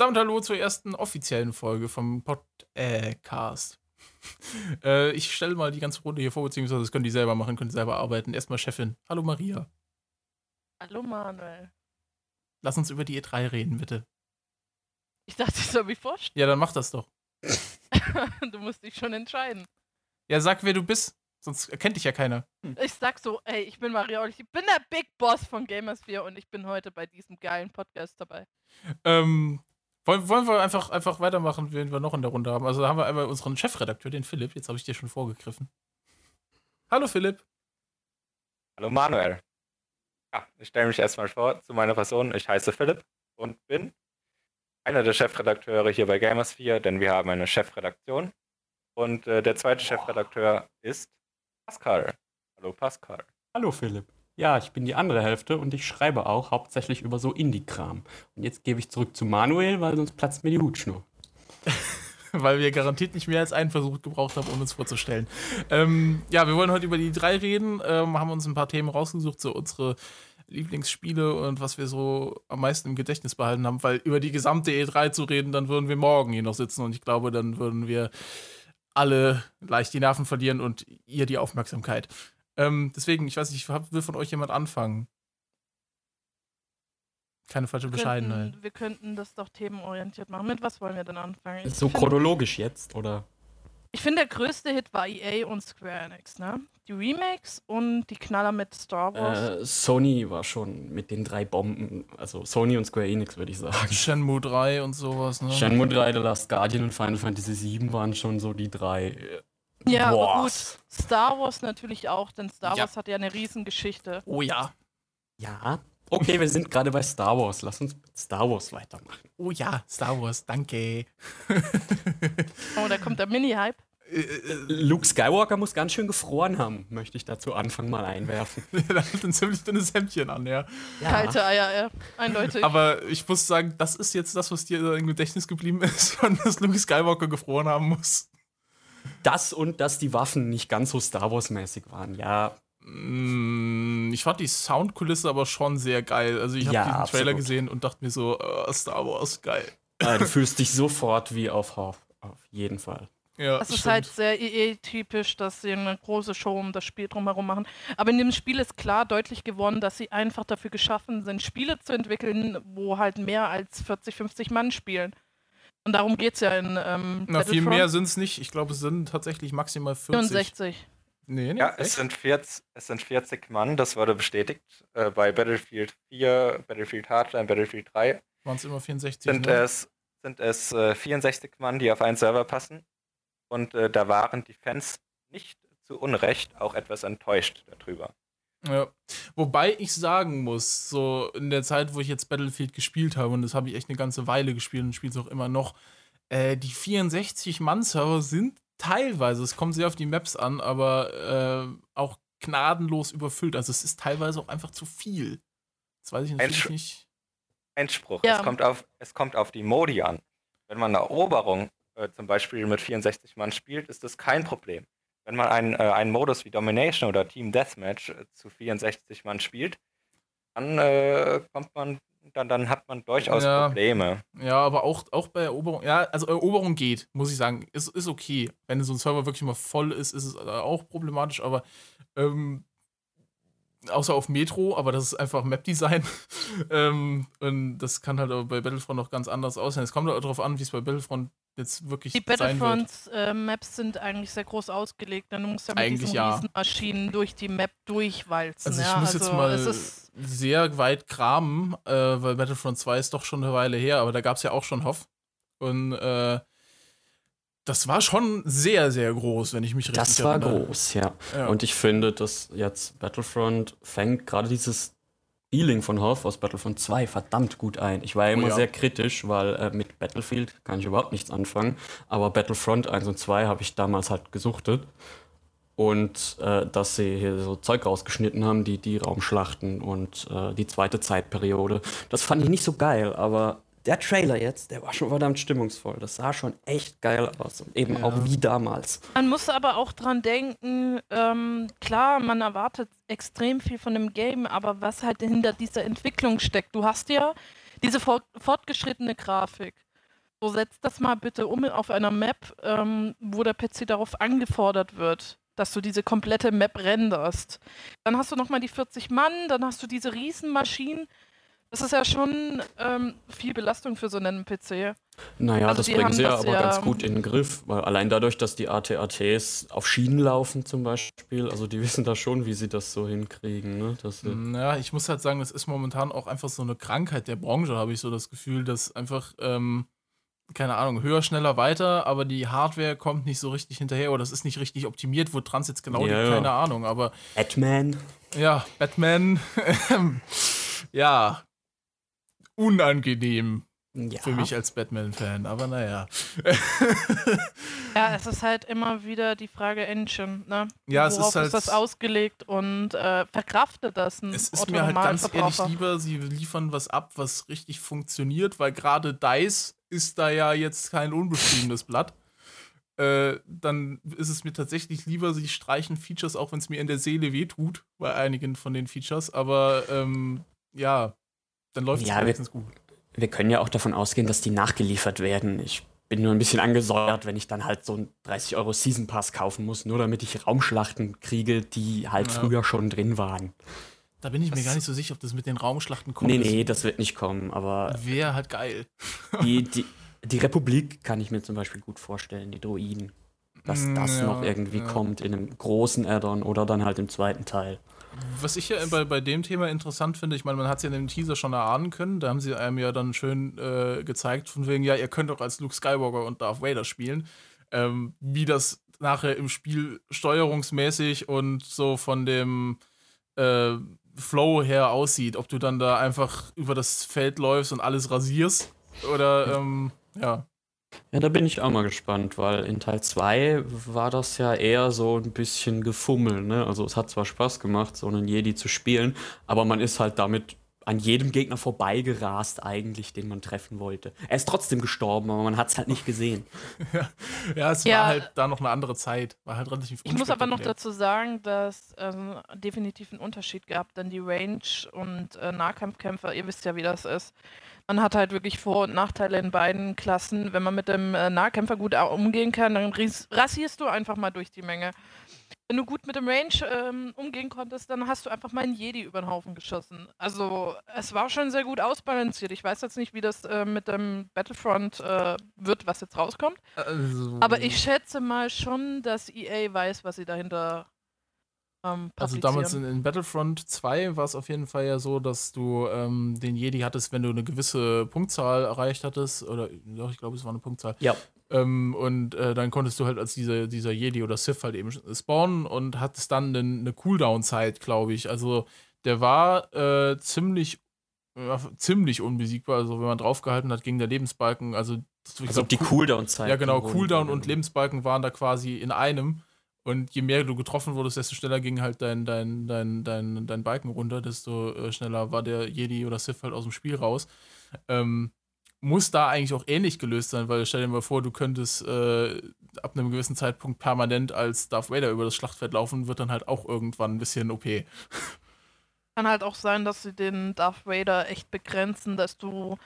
Damit hallo zur ersten offiziellen Folge vom Podcast. äh, ich stelle mal die ganze Runde hier vor, beziehungsweise das können die selber machen, können die selber arbeiten. Erstmal Chefin. Hallo Maria. Hallo Manuel. Lass uns über die E3 reden, bitte. Ich dachte, ich soll mich vorstellen. Ja, dann mach das doch. du musst dich schon entscheiden. Ja, sag, wer du bist. Sonst erkennt dich ja keiner. Hm. Ich sag so, ey, ich bin Maria und ich bin der Big Boss von Gamersphere und ich bin heute bei diesem geilen Podcast dabei. Ähm, wollen, wollen wir einfach, einfach weitermachen, wen wir noch in der Runde haben? Also da haben wir einmal unseren Chefredakteur, den Philipp. Jetzt habe ich dir schon vorgegriffen. Hallo Philipp. Hallo Manuel. Ja, ich stelle mich erstmal vor zu meiner Person. Ich heiße Philipp und bin einer der Chefredakteure hier bei Gamersphere, denn wir haben eine Chefredaktion. Und äh, der zweite Chefredakteur ist Pascal. Hallo Pascal. Hallo Philipp. Ja, ich bin die andere Hälfte und ich schreibe auch hauptsächlich über so Indie-Kram. Und jetzt gebe ich zurück zu Manuel, weil sonst platzt mir die Hutschnur. weil wir garantiert nicht mehr als einen Versuch gebraucht haben, um uns vorzustellen. Ähm, ja, wir wollen heute über die drei reden, ähm, haben uns ein paar Themen rausgesucht, so unsere Lieblingsspiele und was wir so am meisten im Gedächtnis behalten haben, weil über die gesamte E3 zu reden, dann würden wir morgen hier noch sitzen und ich glaube, dann würden wir alle leicht die Nerven verlieren und ihr die Aufmerksamkeit. Ähm, deswegen, ich weiß nicht, will von euch jemand anfangen? Keine falsche wir Bescheidenheit. Könnten, wir könnten das doch themenorientiert machen. Mit was wollen wir denn anfangen? so chronologisch jetzt, oder? Ich finde, der größte Hit war EA und Square Enix, ne? Die Remakes und die Knaller mit Star Wars. Äh, Sony war schon mit den drei Bomben, also Sony und Square Enix, würde ich sagen. Shenmue 3 und sowas, ne? Shenmue 3, The Last Guardian und Final Fantasy 7 waren schon so die drei. Ja, Wars. aber gut. Star Wars natürlich auch, denn Star ja. Wars hat ja eine Riesengeschichte. Oh ja. Ja. Okay, wir sind gerade bei Star Wars. Lass uns mit Star Wars weitermachen. Oh ja, Star Wars, danke. oh, da kommt der Mini-Hype. Äh, äh, Luke Skywalker muss ganz schön gefroren haben, möchte ich dazu Anfang mal einwerfen. er hat ein ziemlich dünnes Hemdchen an, ja. ja. Kalte Eier, ja, eindeutig. Aber ich muss sagen, das ist jetzt das, was dir im Gedächtnis geblieben ist, dass Luke Skywalker gefroren haben muss. Das und dass die Waffen nicht ganz so Star Wars-mäßig waren, ja. Mm, ich fand die Soundkulisse aber schon sehr geil. Also ich habe ja, diesen absolut. Trailer gesehen und dachte mir so, oh, Star Wars, geil. Ja, du fühlst dich sofort wie auf Hoff, auf jeden Fall. Ja, das ist halt sehr EE-typisch, dass sie eine große Show um das Spiel drumherum machen. Aber in dem Spiel ist klar deutlich geworden, dass sie einfach dafür geschaffen sind, Spiele zu entwickeln, wo halt mehr als 40, 50 Mann spielen. Und darum geht es ja in. Ähm, Na, viel mehr sind es nicht. Ich glaube, es sind tatsächlich maximal 40. 64. Nee, nee, ja, es sind, 40, es sind 40 Mann, das wurde bestätigt. Äh, bei Battlefield 4, Battlefield Hardline, Battlefield 3. Waren es immer 64? Sind ne? es, sind es äh, 64 Mann, die auf einen Server passen. Und äh, da waren die Fans nicht zu Unrecht auch etwas enttäuscht darüber. Ja. Wobei ich sagen muss, so in der Zeit, wo ich jetzt Battlefield gespielt habe, und das habe ich echt eine ganze Weile gespielt und spiele es auch immer noch, äh, die 64-Mann-Server sind teilweise, es kommt sehr auf die Maps an, aber äh, auch gnadenlos überfüllt. Also es ist teilweise auch einfach zu viel. Das weiß ich natürlich Einspruch. nicht. Einspruch. Ja. Es, kommt auf, es kommt auf die Modi an. Wenn man eine Eroberung äh, zum Beispiel mit 64 Mann spielt, ist das kein Problem. Wenn man einen, äh, einen Modus wie Domination oder Team Deathmatch äh, zu 64 Mann spielt, dann äh, kommt man, dann, dann hat man durchaus ja, Probleme. Ja, aber auch, auch bei Eroberung, ja, also Eroberung geht, muss ich sagen, ist, ist okay. Wenn so ein Server wirklich mal voll ist, ist es äh, auch problematisch, aber ähm, außer auf Metro, aber das ist einfach Map-Design. ähm, und das kann halt bei Battlefront noch ganz anders aussehen. Es kommt halt darauf an, wie es bei Battlefront jetzt wirklich Die Battlefront-Maps äh, sind eigentlich sehr groß ausgelegt. Dann musst du ja mit eigentlich diesen ja. Maschinen durch die Map durchwalzen. Also ich ja, muss also jetzt mal sehr weit kramen, äh, weil Battlefront 2 ist doch schon eine Weile her, aber da gab es ja auch schon Hoff. Und äh, das war schon sehr, sehr groß, wenn ich mich richtig erinnere. Das war groß, ja. ja. Und ich finde, dass jetzt Battlefront fängt gerade dieses Feeling von Hoff aus Battlefront 2 verdammt gut ein. Ich war ja immer oh ja. sehr kritisch, weil äh, mit Battlefield kann ich überhaupt nichts anfangen. Aber Battlefront 1 und 2 habe ich damals halt gesuchtet. Und äh, dass sie hier so Zeug rausgeschnitten haben, die, die Raumschlachten und äh, die zweite Zeitperiode. Das fand ich nicht so geil, aber der Trailer jetzt, der war schon verdammt stimmungsvoll. Das sah schon echt geil aus. Und eben ja. auch wie damals. Man muss aber auch dran denken, ähm, klar, man erwartet extrem viel von dem Game, aber was halt hinter dieser Entwicklung steckt. Du hast ja diese fort fortgeschrittene Grafik. So setzt das mal bitte um auf einer Map, ähm, wo der PC darauf angefordert wird, dass du diese komplette Map renderst. Dann hast du nochmal die 40 Mann, dann hast du diese Riesenmaschinen. Das ist ja schon ähm, viel Belastung für so einen PC. Naja, also das bringen sie ja aber ja ganz gut in den Griff, weil allein dadurch, dass die ATATs auf Schienen laufen zum Beispiel, also die wissen da schon, wie sie das so hinkriegen. Ne? Dass ja, ich muss halt sagen, das ist momentan auch einfach so eine Krankheit der Branche, habe ich so das Gefühl, dass einfach, ähm, keine Ahnung, höher, schneller, weiter, aber die Hardware kommt nicht so richtig hinterher oder das ist nicht richtig optimiert, wo Trans jetzt genau ja, liegt, keine Ahnung, aber... Batman. Ja, Batman. ja, unangenehm ja. für mich als Batman-Fan, aber naja. ja, es ist halt immer wieder die Frage Engine, ne? Ja, es ist halt. ist das ausgelegt und äh, verkraftet das ein Es ist mir halt ganz ehrlich lieber, sie liefern was ab, was richtig funktioniert, weil gerade DICE ist da ja jetzt kein unbeschriebenes Blatt. Äh, dann ist es mir tatsächlich lieber, sie streichen Features, auch wenn es mir in der Seele wehtut, bei einigen von den Features, aber ähm, ja, dann läuft ja, es meistens gut. Wir können ja auch davon ausgehen, dass die nachgeliefert werden. Ich bin nur ein bisschen angesäuert, wenn ich dann halt so einen 30 Euro Season Pass kaufen muss, nur damit ich Raumschlachten kriege, die halt ja. früher schon drin waren. Da bin ich das mir gar nicht so sicher, ob das mit den Raumschlachten kommt. Nee, nee, das wird nicht kommen, aber. Wäre halt geil. die, die, die Republik kann ich mir zum Beispiel gut vorstellen, die Droiden. Dass mm, das ja, noch irgendwie ja. kommt in einem großen Addon oder dann halt im zweiten Teil. Was ich ja bei, bei dem Thema interessant finde, ich meine, man hat es ja in dem Teaser schon erahnen können, da haben sie einem ja dann schön äh, gezeigt, von wegen, ja, ihr könnt auch als Luke Skywalker und Darth Vader spielen. Ähm, wie das nachher im Spiel steuerungsmäßig und so von dem äh, Flow her aussieht. Ob du dann da einfach über das Feld läufst und alles rasierst oder ähm, ja. Ja, da bin ich auch mal gespannt, weil in Teil 2 war das ja eher so ein bisschen gefummelt. Ne? Also es hat zwar Spaß gemacht, so einen Jedi zu spielen, aber man ist halt damit an jedem Gegner vorbeigerast eigentlich, den man treffen wollte. Er ist trotzdem gestorben, aber man hat es halt nicht gesehen. ja. ja, es ja. war halt da noch eine andere Zeit. War halt relativ Ich muss aber noch dazu sagen, dass ähm, definitiv einen Unterschied gab, denn die Range und äh, Nahkampfkämpfer, ihr wisst ja, wie das ist man hat halt wirklich Vor- und Nachteile in beiden Klassen. Wenn man mit dem äh, Nahkämpfer gut umgehen kann, dann rasierst du einfach mal durch die Menge. Wenn du gut mit dem Range ähm, umgehen konntest, dann hast du einfach mal einen Jedi über den Haufen geschossen. Also es war schon sehr gut ausbalanciert. Ich weiß jetzt nicht, wie das äh, mit dem Battlefront äh, wird, was jetzt rauskommt. Also. Aber ich schätze mal schon, dass EA weiß, was sie dahinter ähm, also damals in, in, Battlefront 2 war es auf jeden Fall ja so, dass du ähm, den Jedi hattest, wenn du eine gewisse Punktzahl erreicht hattest, oder doch, ich glaube, es war eine Punktzahl. Ja. Ähm, und äh, dann konntest du halt als diese, dieser Jedi oder Sith halt eben spawnen und hattest dann eine, eine Cooldown-Zeit, glaube ich. Also der war äh, ziemlich ja, ziemlich unbesiegbar. Also wenn man draufgehalten hat, ging der Lebensbalken, also also die Cooldown-Zeit. Ja, genau, Cooldown und Lebensbalken waren da quasi in einem. Und je mehr du getroffen wurdest, desto schneller ging halt dein, dein, dein, dein, dein Balken runter, desto äh, schneller war der Jedi oder Sith halt aus dem Spiel raus. Ähm, muss da eigentlich auch ähnlich gelöst sein, weil stell dir mal vor, du könntest äh, ab einem gewissen Zeitpunkt permanent als Darth Vader über das Schlachtfeld laufen, wird dann halt auch irgendwann ein bisschen OP. Kann halt auch sein, dass sie den Darth Vader echt begrenzen, dass du.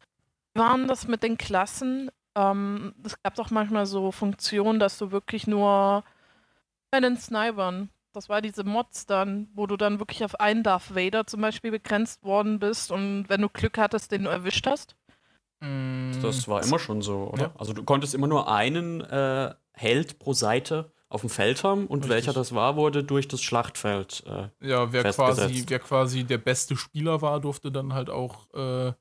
Waren das mit den Klassen? Ähm, es gab doch manchmal so Funktionen, dass du wirklich nur den Snipern. Das war diese Mods dann, wo du dann wirklich auf einen Darth Vader zum Beispiel begrenzt worden bist und wenn du Glück hattest, den du erwischt hast. Mm. Das war immer schon so, oder? Ja. Also du konntest immer nur einen äh, Held pro Seite auf dem Feld haben und Richtig. welcher das war, wurde durch das Schlachtfeld. Äh, ja, wer quasi, wer quasi der beste Spieler war, durfte dann halt auch äh,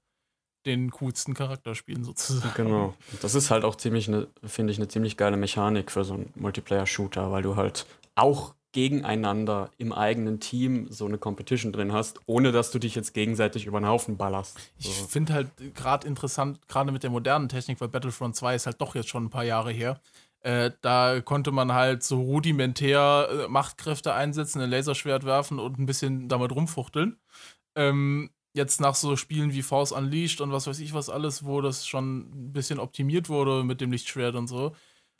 den coolsten Charakter spielen, sozusagen. Genau. Das ist halt auch ziemlich, ne, finde ich, eine ziemlich geile Mechanik für so einen Multiplayer-Shooter, weil du halt auch gegeneinander im eigenen Team so eine Competition drin hast, ohne dass du dich jetzt gegenseitig über den Haufen ballerst. So. Ich finde halt gerade interessant, gerade mit der modernen Technik, weil Battlefront 2 ist halt doch jetzt schon ein paar Jahre her. Äh, da konnte man halt so rudimentär äh, Machtkräfte einsetzen, ein Laserschwert werfen und ein bisschen damit rumfuchteln. Ähm, jetzt nach so Spielen wie Force Unleashed und was weiß ich was alles, wo das schon ein bisschen optimiert wurde mit dem Lichtschwert und so,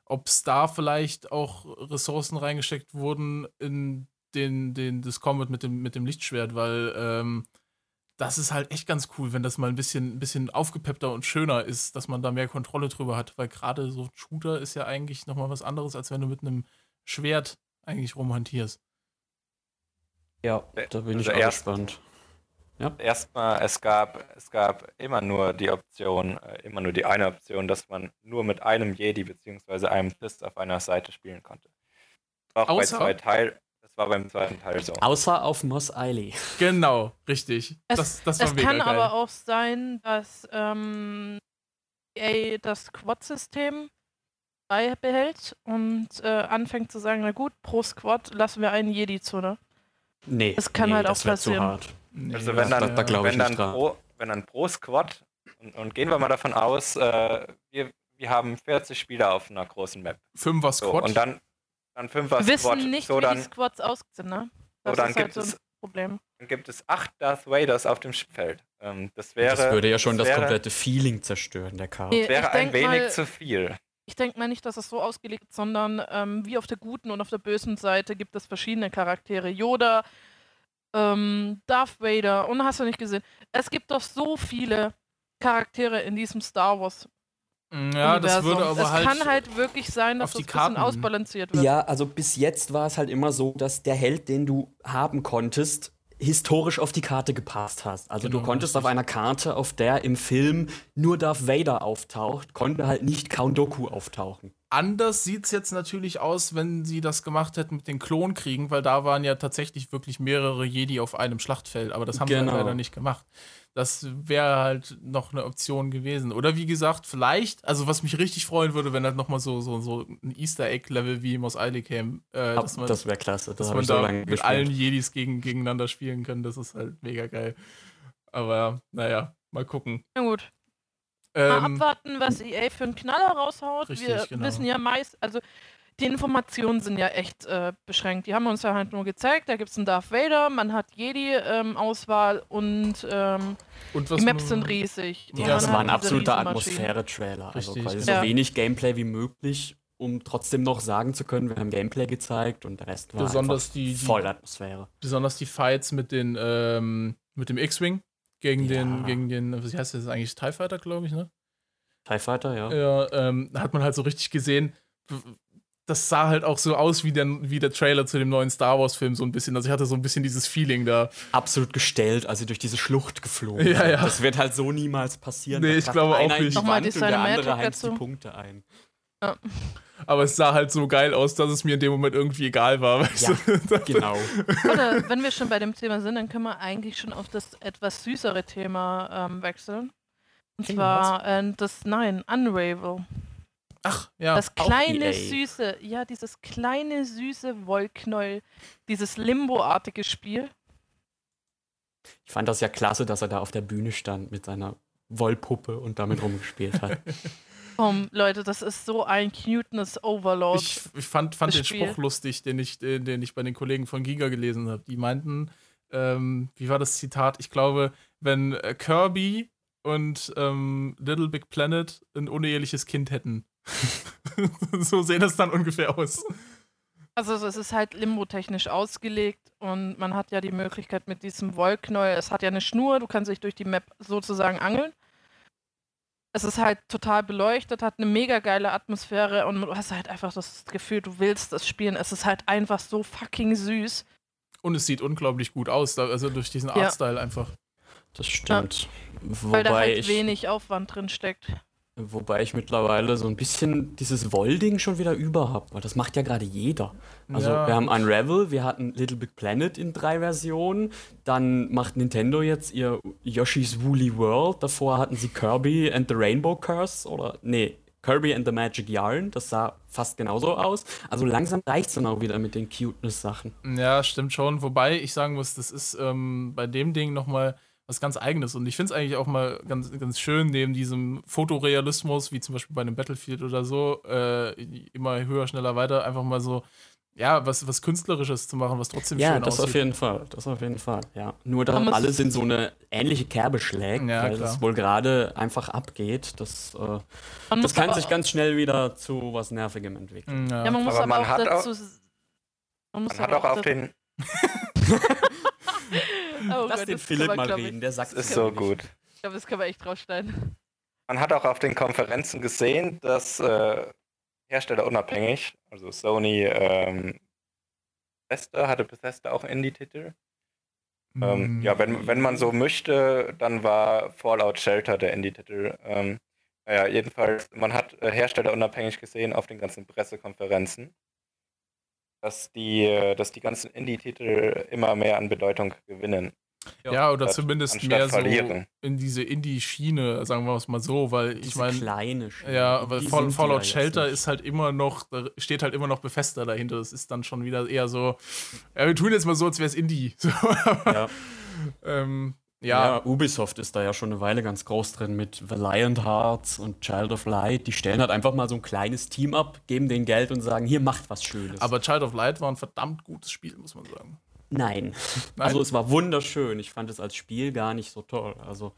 ob es da vielleicht auch Ressourcen reingesteckt wurden in den, den, das Combat mit dem, mit dem Lichtschwert, weil ähm, das ist halt echt ganz cool, wenn das mal ein bisschen, ein bisschen aufgepeppter und schöner ist, dass man da mehr Kontrolle drüber hat, weil gerade so Shooter ist ja eigentlich nochmal was anderes, als wenn du mit einem Schwert eigentlich rumhantierst. Ja, da bin also ich auch gespannt. Ja. Erstmal, es gab, es gab immer nur die Option, äh, immer nur die eine Option, dass man nur mit einem Jedi bzw. einem Sith auf einer Seite spielen konnte. Auch Außer? bei zwei Teil, das war beim zweiten Teil so. Außer auf Mos Eisley. Genau, richtig. Es, das, das war es kann geil. aber auch sein, dass ähm, EA das Quad-System beibehält und äh, anfängt zu sagen, na gut, pro Squad lassen wir einen Jedi zu, ne? Nee, das kann nee, halt auch passieren. Nee, also wenn dann, da, da wenn, dann pro, wenn dann pro Squad, und, und, gehen wir mal davon aus, äh, wir, wir haben 40 Spieler auf einer großen Map. Fünfer Squad. So, und dann, dann Fünfer Squad. Wir wissen nicht, so, dann, wie die Squads aussehen, ne? Das so, dann ist halt gibt so ein es, Problem. Dann gibt es acht Darth Vaders auf dem Spielfeld. Ähm, das, wäre, das würde ja schon das, das komplette Feeling zerstören, der Karte. Das wäre ein wenig mal, zu viel. Ich denke mal nicht, dass es so ausgelegt ist, sondern ähm, wie auf der guten und auf der bösen Seite gibt es verschiedene Charaktere. Yoda, ähm, Darth Vader und hast du nicht gesehen. Es gibt doch so viele Charaktere in diesem Star Wars. Mm, ja, das würde aber es halt. Es kann halt wirklich sein, dass das ein bisschen ausbalanciert wird. Ja, also bis jetzt war es halt immer so, dass der Held, den du haben konntest, historisch auf die Karte gepasst hast. Also genau, du konntest richtig. auf einer Karte, auf der im Film nur Darth Vader auftaucht, konnte halt nicht Count Doku auftauchen. Anders sieht es jetzt natürlich aus, wenn sie das gemacht hätten mit den Klonkriegen, weil da waren ja tatsächlich wirklich mehrere Jedi auf einem Schlachtfeld, aber das haben genau. sie halt leider nicht gemacht. Das wäre halt noch eine Option gewesen. Oder wie gesagt, vielleicht, also was mich richtig freuen würde, wenn halt nochmal so, so, so ein Easter Egg-Level wie Mos Eisley käme. Äh, dass man, das wäre klasse. Das dass man so da mit gespielt. allen Jedis gegen, gegeneinander spielen kann. Das ist halt mega geil. Aber naja, mal gucken. Na gut. Ähm, Mal abwarten, was EA für einen Knaller raushaut. Richtig, Wir genau. wissen ja meist, also die Informationen sind ja echt äh, beschränkt. Die haben uns ja halt nur gezeigt, da gibt es einen Darth Vader, man hat Jedi-Auswahl ähm, und, ähm, und die Maps sind riesig. Ja, das war ein absoluter Atmosphäre-Trailer. Also quasi so wenig Gameplay wie möglich, um trotzdem noch sagen zu können, wir haben Gameplay gezeigt und der Rest war besonders die, voll Atmosphäre. Besonders die Fights mit, den, ähm, mit dem X-Wing gegen ja. den, gegen den, wie heißt das eigentlich, TIE Fighter, glaube ich, ne? TIE Fighter, ja. Ja, ähm, da hat man halt so richtig gesehen, das sah halt auch so aus wie der, wie der Trailer zu dem neuen Star Wars-Film, so ein bisschen. Also ich hatte so ein bisschen dieses Feeling da. Absolut gestellt, als sie durch diese Schlucht geflogen ja, ja. Das wird halt so niemals passieren. Nee, ich glaube auch nicht. Nochmal die und der andere heizt die Punkte ein. Ja. Aber es sah halt so geil aus, dass es mir in dem Moment irgendwie egal war. Weißt ja, du? genau. Oder wenn wir schon bei dem Thema sind, dann können wir eigentlich schon auf das etwas süßere Thema ähm, wechseln. Und hey, zwar äh, das, nein, Unravel. Ach, ja. Das kleine, e süße, ja, dieses kleine, süße Wollknäuel, dieses Limbo-artige Spiel. Ich fand das ja klasse, dass er da auf der Bühne stand mit seiner Wollpuppe und damit rumgespielt hat. Komm, Leute, das ist so ein Cuteness-Overload. Ich, ich, fand, fand den Spruch lustig, den ich, den ich bei den Kollegen von Giga gelesen habe. Die meinten, ähm, wie war das Zitat? Ich glaube, wenn äh, Kirby und ähm, Little Big Planet ein uneheliches Kind hätten. so sehen das dann ungefähr aus. Also es ist halt limbo-technisch ausgelegt und man hat ja die Möglichkeit mit diesem Wollknäuel, es hat ja eine Schnur, du kannst dich durch die Map sozusagen angeln. Es ist halt total beleuchtet, hat eine mega geile Atmosphäre und du hast halt einfach das Gefühl, du willst das spielen. Es ist halt einfach so fucking süß. Und es sieht unglaublich gut aus, also durch diesen ja. Artstyle einfach. Das stimmt. Ja. Wobei Weil da halt wenig Aufwand drin steckt. Wobei ich mittlerweile so ein bisschen dieses Woll-Ding schon wieder über habe, weil das macht ja gerade jeder. Also ja. wir haben Unravel, wir hatten Little Big Planet in drei Versionen, dann macht Nintendo jetzt ihr Yoshi's Woolly World, davor hatten sie Kirby and the Rainbow Curse oder nee, Kirby and the Magic Yarn, das sah fast genauso aus. Also langsam reicht es dann auch wieder mit den Cuteness-Sachen. Ja, stimmt schon. Wobei ich sagen muss, das ist ähm, bei dem Ding nochmal was ganz Eigenes. Und ich finde es eigentlich auch mal ganz, ganz schön, neben diesem Fotorealismus, wie zum Beispiel bei einem Battlefield oder so, äh, immer höher, schneller, weiter, einfach mal so, ja, was, was Künstlerisches zu machen, was trotzdem ja, schön aussieht. Ja, das auf jeden Fall. Das auf jeden Fall, ja. Nur da alles in so eine ähnliche Kerbe schlägt, ja, weil es wohl gerade einfach abgeht. Das, äh, das kann sich ganz schnell wieder zu was Nervigem entwickeln. Ja, ja man muss aber, aber man auch hat dazu... Auch, man, man hat auch auf den... Oh Lass Gott, den Philipp mal reden, der sagt es ist so gut. Ich glaube, das kann man echt draufstellen. Man hat auch auf den Konferenzen gesehen, dass äh, Hersteller unabhängig, also Sony, ähm, Bethesda, hatte Bethesda auch Indie-Titel? Mm. Ähm, ja, wenn, wenn man so möchte, dann war Fallout Shelter der Indie-Titel. Ähm, naja, jedenfalls, man hat äh, Hersteller unabhängig gesehen auf den ganzen Pressekonferenzen, dass die, äh, dass die ganzen Indie-Titel immer mehr an Bedeutung gewinnen. Ja, oder anstatt, zumindest mehr verlieren. so in diese Indie-Schiene, sagen wir es mal so, weil diese ich meine. kleine Schiene. Ja, weil Fall, Fallout Shelter ist halt immer noch, da steht halt immer noch Befester dahinter. Das ist dann schon wieder eher so, ja, wir tun jetzt mal so, als wäre es Indie. So, ja. ähm, ja. ja. Ubisoft ist da ja schon eine Weile ganz groß drin mit Valiant Hearts und Child of Light. Die stellen halt einfach mal so ein kleines Team ab, geben denen Geld und sagen, hier macht was Schönes. Aber Child of Light war ein verdammt gutes Spiel, muss man sagen. Nein. Nein. Also es war wunderschön. Ich fand es als Spiel gar nicht so toll. Also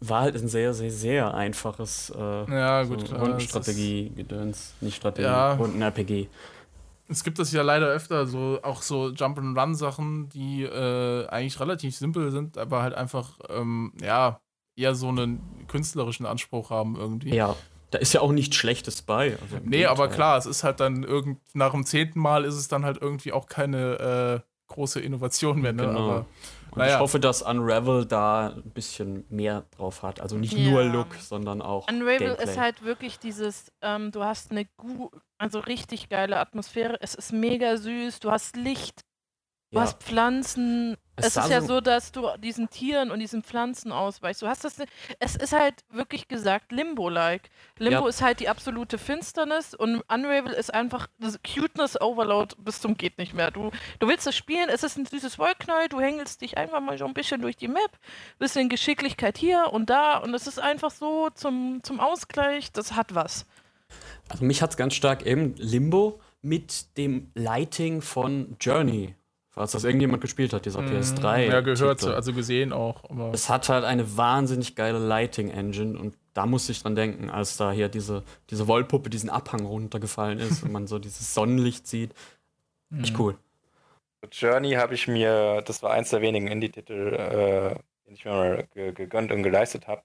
war halt ein sehr, sehr, sehr einfaches äh, ja, gut, so Rundenstrategie-Gedöns. Nicht Strategie, ja. Runden-RPG es gibt das ja leider öfter, so auch so Jump-and-Run-Sachen, die äh, eigentlich relativ simpel sind, aber halt einfach, ähm, ja, eher so einen künstlerischen Anspruch haben irgendwie. Ja, da ist ja auch nichts Schlechtes bei. Also nee, aber klar, es ist halt dann irgend, nach dem zehnten Mal ist es dann halt irgendwie auch keine äh, große Innovation mehr, ne? Genau. Aber, naja. Ich hoffe, dass Unravel da ein bisschen mehr drauf hat. Also nicht ja. nur Look, sondern auch. Unravel Gameplay. ist halt wirklich dieses, ähm, du hast eine also richtig geile Atmosphäre. Es ist mega süß, du hast Licht, du ja. hast Pflanzen. Es, es ist ja so, dass du diesen Tieren und diesen Pflanzen ausweichst. Du hast das. Es ist halt wirklich gesagt Limbo-like. Limbo ja. ist halt die absolute Finsternis und Unravel ist einfach das Cuteness-Overload bis zum geht nicht mehr. Du, du willst das spielen, es ist ein süßes Wollknäuel, du hängelst dich einfach mal so ein bisschen durch die Map, bisschen Geschicklichkeit hier und da und es ist einfach so zum, zum Ausgleich, das hat was. Also mich hat es ganz stark eben Limbo mit dem Lighting von Journey. Falls das irgendjemand gespielt hat, dieser mm, PS3. Ja, gehört, Titel. also gesehen auch. es hat halt eine wahnsinnig geile Lighting-Engine und da musste ich dran denken, als da hier diese, diese Wollpuppe diesen Abhang runtergefallen ist und man so dieses Sonnenlicht sieht. Echt mm. cool. Journey habe ich mir, das war eins der wenigen Indie-Titel, äh, den ich mir mal gegönnt und geleistet habe.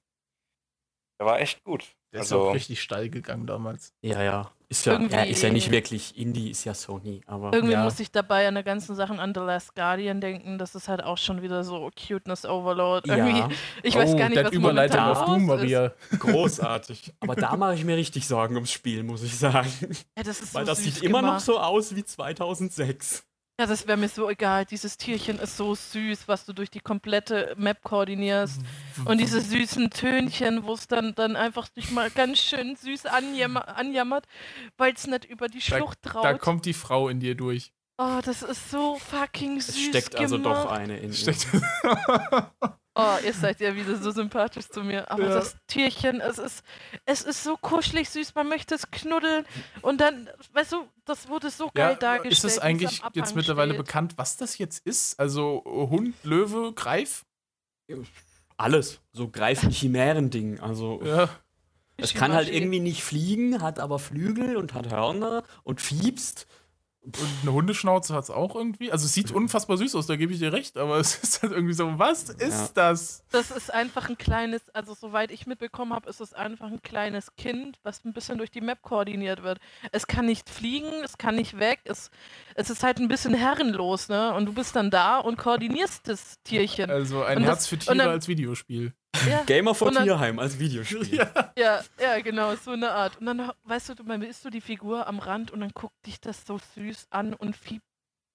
Der war echt gut. Der also, ist auch richtig steil gegangen damals. Ja, ja. Ist ja, ja, ist ja nicht wirklich Indie, ist ja Sony. Aber irgendwie ja. muss ich dabei an der ganzen Sachen an The Last Guardian denken. Das ist halt auch schon wieder so Cuteness Overload. Irgendwie, ja. ich weiß oh, gar nicht, was Überleitung auf du, Maria. Großartig. aber da mache ich mir richtig Sorgen ums Spiel, muss ich sagen. Ja, das ist Weil so das sieht immer noch so aus wie 2006. Ja, das wäre mir so egal. Dieses Tierchen ist so süß, was du durch die komplette Map koordinierst. Und diese süßen Tönchen, wo es dann, dann einfach dich mal ganz schön süß anjammer, anjammert, weil es nicht über die Schlucht da, traut. Da kommt die Frau in dir durch. Oh, das ist so fucking süß. Es steckt gemacht. also doch eine in steckt. Oh, ihr seid ja wieder so sympathisch zu mir. Aber ja. das Tierchen, es ist, es ist so kuschelig süß, man möchte es knuddeln. Und dann, weißt du, das wurde so geil ja, dargestellt. Ist es eigentlich jetzt mittlerweile steht. bekannt, was das jetzt ist? Also Hund, Löwe, Greif? Alles. So Greifen Chimären-Ding. Also. Ja. Es kann halt irgendwie nicht fliegen, hat aber Flügel und hat Hörner und fiebst. Und eine Hundeschnauze hat es auch irgendwie. Also es sieht unfassbar süß aus, da gebe ich dir recht, aber es ist halt irgendwie so, was ist ja. das? Das ist einfach ein kleines, also soweit ich mitbekommen habe, ist es einfach ein kleines Kind, was ein bisschen durch die Map koordiniert wird. Es kann nicht fliegen, es kann nicht weg, es, es ist halt ein bisschen herrenlos, ne? Und du bist dann da und koordinierst das Tierchen. Also ein und Herz das, für Tiere dann, als Videospiel. Ja. Gamer von dann, Tierheim als Videospiel. Ja. ja. ja, genau, so eine Art. Und dann, weißt du, man bist du die Figur am Rand und dann guckt dich das so süß an und fiebt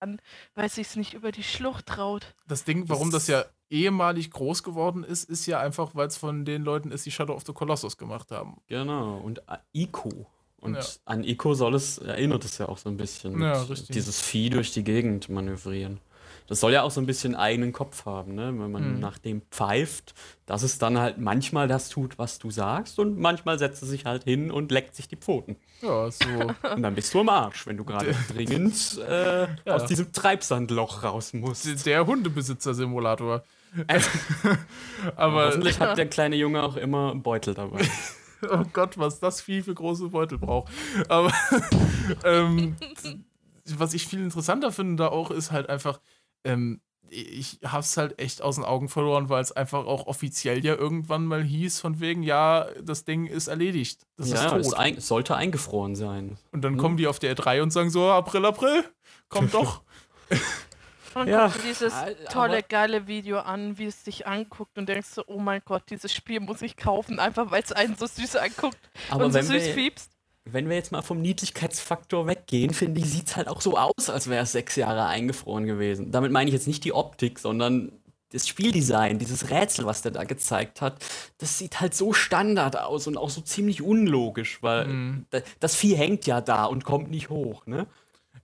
an, weil es nicht über die Schlucht traut. Das Ding, warum das, das ja ehemalig groß geworden ist, ist ja einfach, weil es von den Leuten ist, die Shadow of the Colossus gemacht haben. Genau, und Ico. Und ja. an Ico soll es, erinnert es ja auch so ein bisschen, ja, dieses Vieh durch die Gegend manövrieren das soll ja auch so ein bisschen eigenen Kopf haben, ne? wenn man mhm. nach dem pfeift, dass es dann halt manchmal das tut, was du sagst und manchmal setzt es sich halt hin und leckt sich die Pfoten. Ja, so. Und dann bist du am Arsch, wenn du gerade dringend äh, ja. aus diesem Treibsandloch raus musst. Der Hundebesitzer-Simulator. Aber hoffentlich hat der kleine Junge auch immer Beutel dabei. oh Gott, was das viel für große Beutel braucht. Aber ähm, was ich viel interessanter finde da auch, ist halt einfach, ähm, ich hab's halt echt aus den Augen verloren, weil es einfach auch offiziell ja irgendwann mal hieß, von wegen, ja, das Ding ist erledigt. Das ja, ist tot. Ein, sollte eingefroren sein. Und dann hm. kommen die auf der E3 und sagen so, April, April, kommt doch. Und ja. guckst du dieses tolle, geile Video an, wie es dich anguckt und denkst so, oh mein Gott, dieses Spiel muss ich kaufen, einfach weil es einen so süß anguckt aber und so süß fiebst wenn wir jetzt mal vom Niedlichkeitsfaktor weggehen, finde ich, sieht es halt auch so aus, als wäre es sechs Jahre eingefroren gewesen. Damit meine ich jetzt nicht die Optik, sondern das Spieldesign, dieses Rätsel, was der da gezeigt hat, das sieht halt so Standard aus und auch so ziemlich unlogisch, weil mhm. das Vieh hängt ja da und kommt nicht hoch, ne?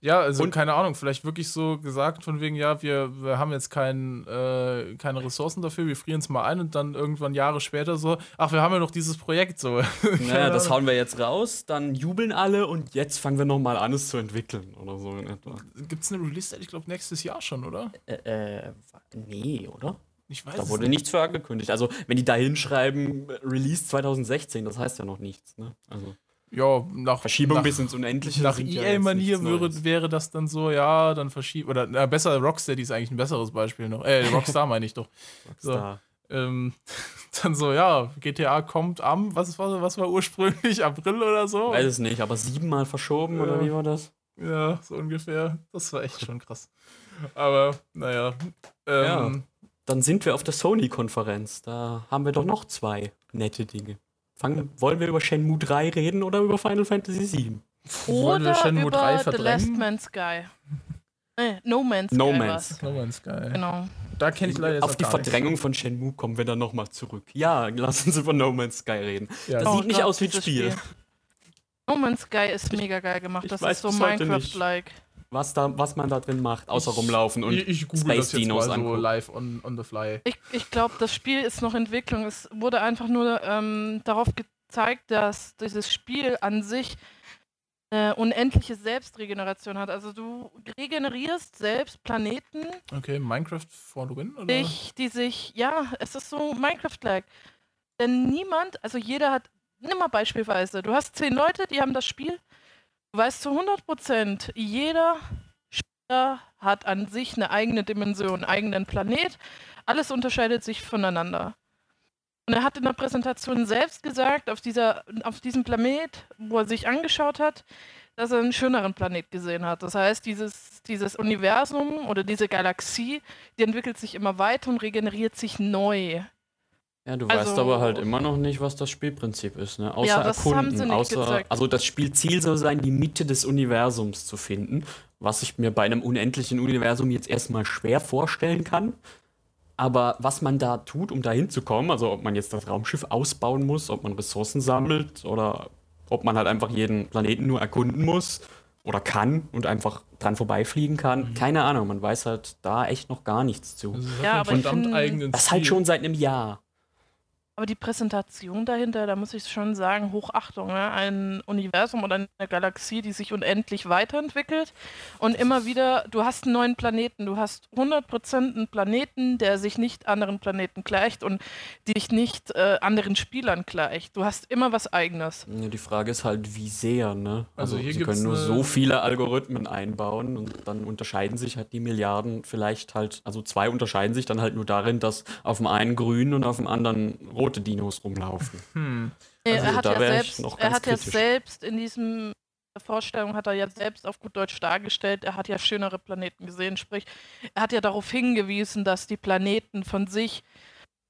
Ja, also und, keine Ahnung, vielleicht wirklich so gesagt von wegen, ja, wir, wir haben jetzt kein, äh, keine Ressourcen dafür, wir frieren es mal ein und dann irgendwann Jahre später so, ach, wir haben ja noch dieses Projekt so. Naja, das hauen wir jetzt raus, dann jubeln alle und jetzt fangen wir nochmal an, es zu entwickeln oder so in etwa. Gibt es eine Release-Date, ich glaube, nächstes Jahr schon, oder? Äh, äh, nee, oder? Ich weiß da wurde nichts für angekündigt. Also, wenn die da hinschreiben, Release 2016, das heißt ja noch nichts, ne? Also ja, nach Verschiebung nach, bis ins Unendliche. Nach EA-Manier wäre, wäre das dann so, ja, dann verschieben. Oder na, besser, Rocksteady ist eigentlich ein besseres Beispiel noch. Äh, Rockstar meine ich doch. Rockstar. So, ähm, dann so, ja, GTA kommt am, was war, was war ursprünglich, April oder so? Weiß es nicht, aber siebenmal verschoben, ja. oder wie war das? Ja, so ungefähr. Das war echt schon krass. Aber, naja. Ähm, ja, dann sind wir auf der Sony-Konferenz. Da haben wir doch noch zwei nette Dinge. Fangen, wollen wir über Shenmue 3 reden oder über Final Fantasy 7? Wollen wir Shenmue 3 verdrängen? The Last Man's Sky. Nee, no Man's no Sky. Man's. No Man's Sky. Genau. Da kenne ich leider jetzt Auf die Verdrängung nicht. von Shenmue kommen wir dann nochmal zurück. Ja, lass uns über No Man's Sky reden. Ja. Das oh, sieht nicht Gott, aus wie ein Spiel. Spiel. No Man's Sky ist mega geil gemacht. Ich das ist so Minecraft-like was, da, was man da drin macht, außer ich, rumlaufen und ich, ich Space Dinos mal so live on, on the fly. Ich, ich glaube, das Spiel ist noch Entwicklung. Es wurde einfach nur ähm, darauf gezeigt, dass dieses Spiel an sich äh, unendliche Selbstregeneration hat. Also du regenerierst selbst Planeten. Okay, Minecraft for the win? Oder? Dich, die sich, ja, es ist so Minecraft-like. Denn niemand, also jeder hat, nimm mal beispielsweise, du hast zehn Leute, die haben das Spiel Du weißt zu 100 Prozent, jeder Spieler hat an sich eine eigene Dimension, einen eigenen Planet. Alles unterscheidet sich voneinander. Und er hat in der Präsentation selbst gesagt, auf, dieser, auf diesem Planet, wo er sich angeschaut hat, dass er einen schöneren Planet gesehen hat. Das heißt, dieses, dieses Universum oder diese Galaxie, die entwickelt sich immer weiter und regeneriert sich neu. Ja, du also, weißt aber halt immer noch nicht, was das Spielprinzip ist, ne? Außer ja, das erkunden, haben sie nicht außer gezeigt. also das Spielziel soll sein, die Mitte des Universums zu finden, was ich mir bei einem unendlichen Universum jetzt erstmal schwer vorstellen kann. Aber was man da tut, um da hinzukommen, also ob man jetzt das Raumschiff ausbauen muss, ob man Ressourcen sammelt oder ob man halt einfach jeden Planeten nur erkunden muss oder kann und einfach dran vorbeifliegen kann. Mhm. Keine Ahnung, man weiß halt da echt noch gar nichts zu. Also ja, aber ich find, das halt schon seit einem Jahr. Aber die Präsentation dahinter, da muss ich schon sagen, Hochachtung. Ne? Ein Universum oder eine Galaxie, die sich unendlich weiterentwickelt und immer wieder, du hast einen neuen Planeten, du hast 100% einen Planeten, der sich nicht anderen Planeten gleicht und dich nicht äh, anderen Spielern gleicht. Du hast immer was Eigenes. Ja, die Frage ist halt, wie sehr, ne? Also, also hier sie können nur so viele Algorithmen einbauen und dann unterscheiden sich halt die Milliarden vielleicht halt, also zwei unterscheiden sich dann halt nur darin, dass auf dem einen grün und auf dem anderen rot rote Dinos rumlaufen. Hm. Also, er hat, ja selbst, er hat ja selbst in diesem Vorstellung hat er ja selbst auf gut Deutsch dargestellt, er hat ja schönere Planeten gesehen, sprich, er hat ja darauf hingewiesen, dass die Planeten von sich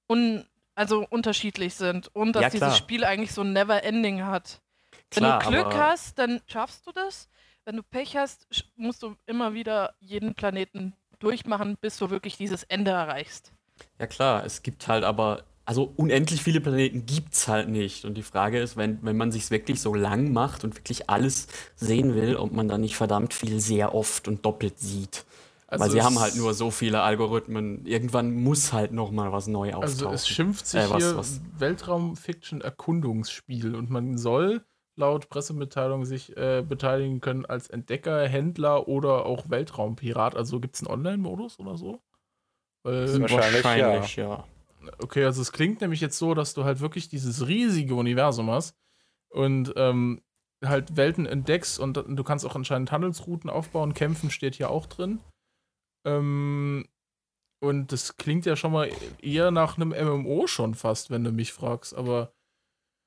un, also unterschiedlich sind und dass ja, dieses Spiel eigentlich so ein Never-Ending hat. Klar, Wenn du Glück hast, dann schaffst du das. Wenn du Pech hast, musst du immer wieder jeden Planeten durchmachen, bis du wirklich dieses Ende erreichst. Ja klar, es gibt halt aber also unendlich viele Planeten gibt es halt nicht. Und die Frage ist, wenn, wenn man sich wirklich so lang macht und wirklich alles sehen will, ob man dann nicht verdammt viel sehr oft und doppelt sieht. Also Weil sie haben halt nur so viele Algorithmen. Irgendwann muss halt noch mal was neu auftauchen. Also es schimpft sich äh, was, hier was? Weltraum-Fiction-Erkundungsspiel und man soll laut Pressemitteilung sich äh, beteiligen können als Entdecker, Händler oder auch Weltraumpirat. Also gibt es einen Online-Modus oder so? Weil wahrscheinlich, wahrscheinlich ja. ja. Okay, also es klingt nämlich jetzt so, dass du halt wirklich dieses riesige Universum hast und ähm, halt Welten entdeckst und du kannst auch anscheinend Handelsrouten aufbauen. Kämpfen steht hier auch drin. Ähm, Und das klingt ja schon mal eher nach einem MMO schon fast, wenn du mich fragst, aber.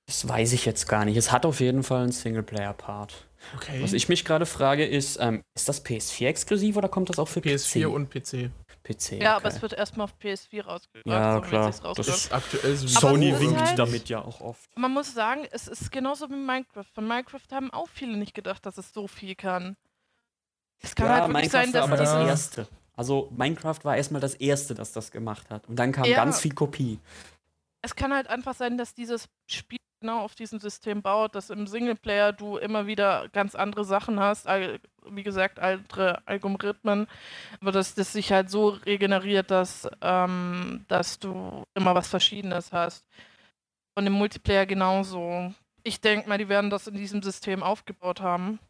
Das weiß ich jetzt gar nicht. Es hat auf jeden Fall einen Singleplayer-Part. Okay. Was ich mich gerade frage, ist, ähm, ist das PS4-exklusiv oder kommt das auch für PS4 PC? und PC? PC. Ja, okay. aber es wird erstmal auf PS4 rausgebracht. Ja, so klar. Das ist aktuell so Sony winkt halt, damit ja auch oft. Man muss sagen, es ist genauso wie Minecraft. Von Minecraft haben auch viele nicht gedacht, dass es so viel kann. Es kann ja, halt wirklich Minecraft sein, dass war aber das erste. Also Minecraft war erstmal das erste, das das gemacht hat. Und dann kam ja. ganz viel Kopie. Es kann halt einfach sein, dass dieses Spiel genau auf diesem System baut, dass im Singleplayer du immer wieder ganz andere Sachen hast, wie gesagt, andere Algorithmen, aber dass das sich halt so regeneriert, dass, ähm, dass du immer was Verschiedenes hast. Und im Multiplayer genauso. Ich denke mal, die werden das in diesem System aufgebaut haben.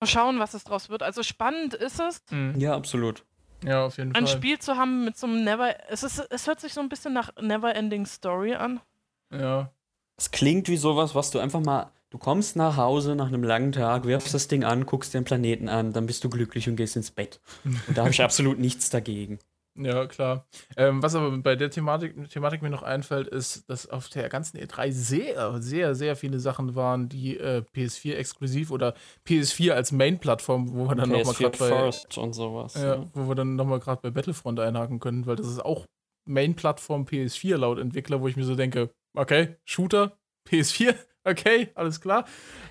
Mal schauen, was es draus wird. Also spannend ist es. Mhm. Ja, absolut. Ja, auf jeden ein Fall. Ein Spiel zu haben mit so einem Never. Es, ist, es hört sich so ein bisschen nach Never-Ending Story an. Ja. Es klingt wie sowas, was du einfach mal. Du kommst nach Hause nach einem langen Tag, wirfst das Ding an, guckst den Planeten an, dann bist du glücklich und gehst ins Bett. Und da habe ich absolut nichts dagegen. Ja, klar. Ähm, was aber bei der Thematik, Thematik mir noch einfällt, ist, dass auf der ganzen E3 sehr, sehr, sehr viele Sachen waren, die äh, PS4 exklusiv oder PS4 als Main-Plattform, wo wir dann nochmal gerade bei. First und sowas. Ja, ja. wo wir dann nochmal gerade bei Battlefront einhaken können, weil das ist auch Main-Plattform PS4 laut Entwickler, wo ich mir so denke, okay, Shooter, PS4, okay, alles klar.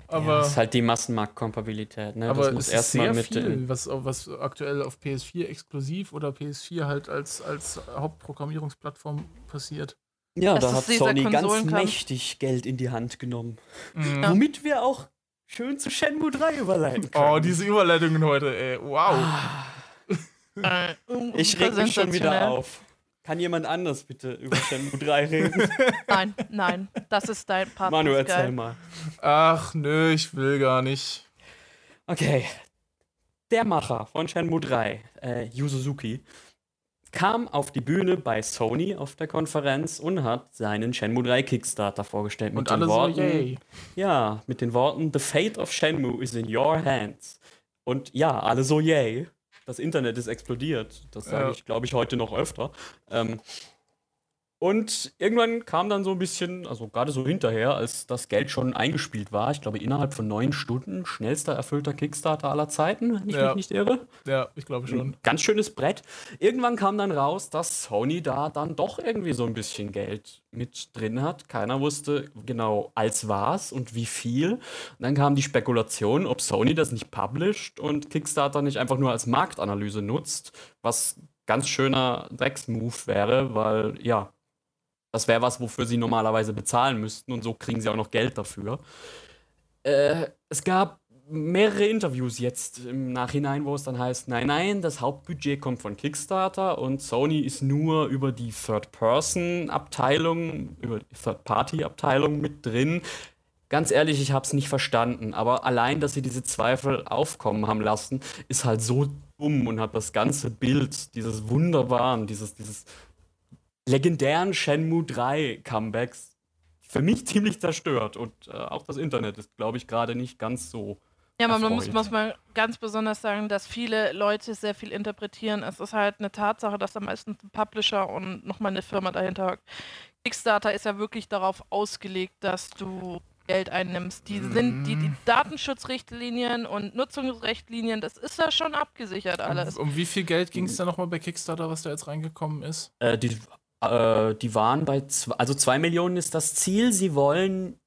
Aber ja, das ist halt die Massenmarktkompatibilität. Ne? Aber das muss es ist sehr mit viel, was, was aktuell auf PS4 exklusiv oder PS4 halt als, als Hauptprogrammierungsplattform passiert. Ja, das da hat Sony ganz mächtig Geld in die Hand genommen. Mhm. Ja. Womit wir auch schön zu Shenmue 3 überleiten können. Oh, diese Überleitungen heute, ey. Wow. Ah. Äh, ich reg mich schon wieder auf. Kann jemand anders bitte über Shenmue 3 reden? Nein, nein, das ist dein Part. Manu, erzähl geil. mal. Ach, nö, ich will gar nicht. Okay. Der Macher von Shenmue 3, äh, Yu Suzuki, kam auf die Bühne bei Sony auf der Konferenz und hat seinen Shenmue 3 Kickstarter vorgestellt. Mit und alle Worten, so, yay. Ja, mit den Worten: The fate of Shenmue is in your hands. Und ja, alle so yay das Internet ist explodiert. Das sage ja. ich, glaube ich, heute noch öfter. Ähm, und irgendwann kam dann so ein bisschen, also gerade so hinterher, als das Geld schon eingespielt war, ich glaube innerhalb von neun Stunden, schnellster erfüllter Kickstarter aller Zeiten, wenn ich ja. mich nicht irre. Ja, ich glaube schon. Ein ganz schönes Brett. Irgendwann kam dann raus, dass Sony da dann doch irgendwie so ein bisschen Geld mit drin hat. Keiner wusste genau, als was und wie viel. Und dann kam die Spekulation, ob Sony das nicht published und Kickstarter nicht einfach nur als Marktanalyse nutzt, was ganz schöner Drecksmove wäre, weil ja, das wäre was, wofür sie normalerweise bezahlen müssten und so kriegen sie auch noch Geld dafür. Äh, es gab mehrere Interviews jetzt im Nachhinein, wo es dann heißt, nein, nein, das Hauptbudget kommt von Kickstarter und Sony ist nur über die Third-Person-Abteilung, über die Third-Party-Abteilung mit drin. Ganz ehrlich, ich habe es nicht verstanden, aber allein, dass sie diese Zweifel aufkommen haben lassen, ist halt so dumm und hat das ganze Bild dieses wunderbaren, dieses, dieses legendären Shenmue 3 Comebacks für mich ziemlich zerstört. Und äh, auch das Internet ist, glaube ich, gerade nicht ganz so. Ja, man muss, muss man ganz besonders sagen, dass viele Leute sehr viel interpretieren. Es ist halt eine Tatsache, dass da meistens ein Publisher und nochmal eine Firma dahinter hockt. Kickstarter ist ja wirklich darauf ausgelegt, dass du Geld einnimmst. Die sind die, die mhm. Datenschutzrichtlinien und Nutzungsrichtlinien, das ist ja schon abgesichert alles. Um, um wie viel Geld ging es da nochmal bei Kickstarter, was da jetzt reingekommen ist? Äh, die äh, die waren bei, zwei, also 2 Millionen ist das Ziel. Sie wollen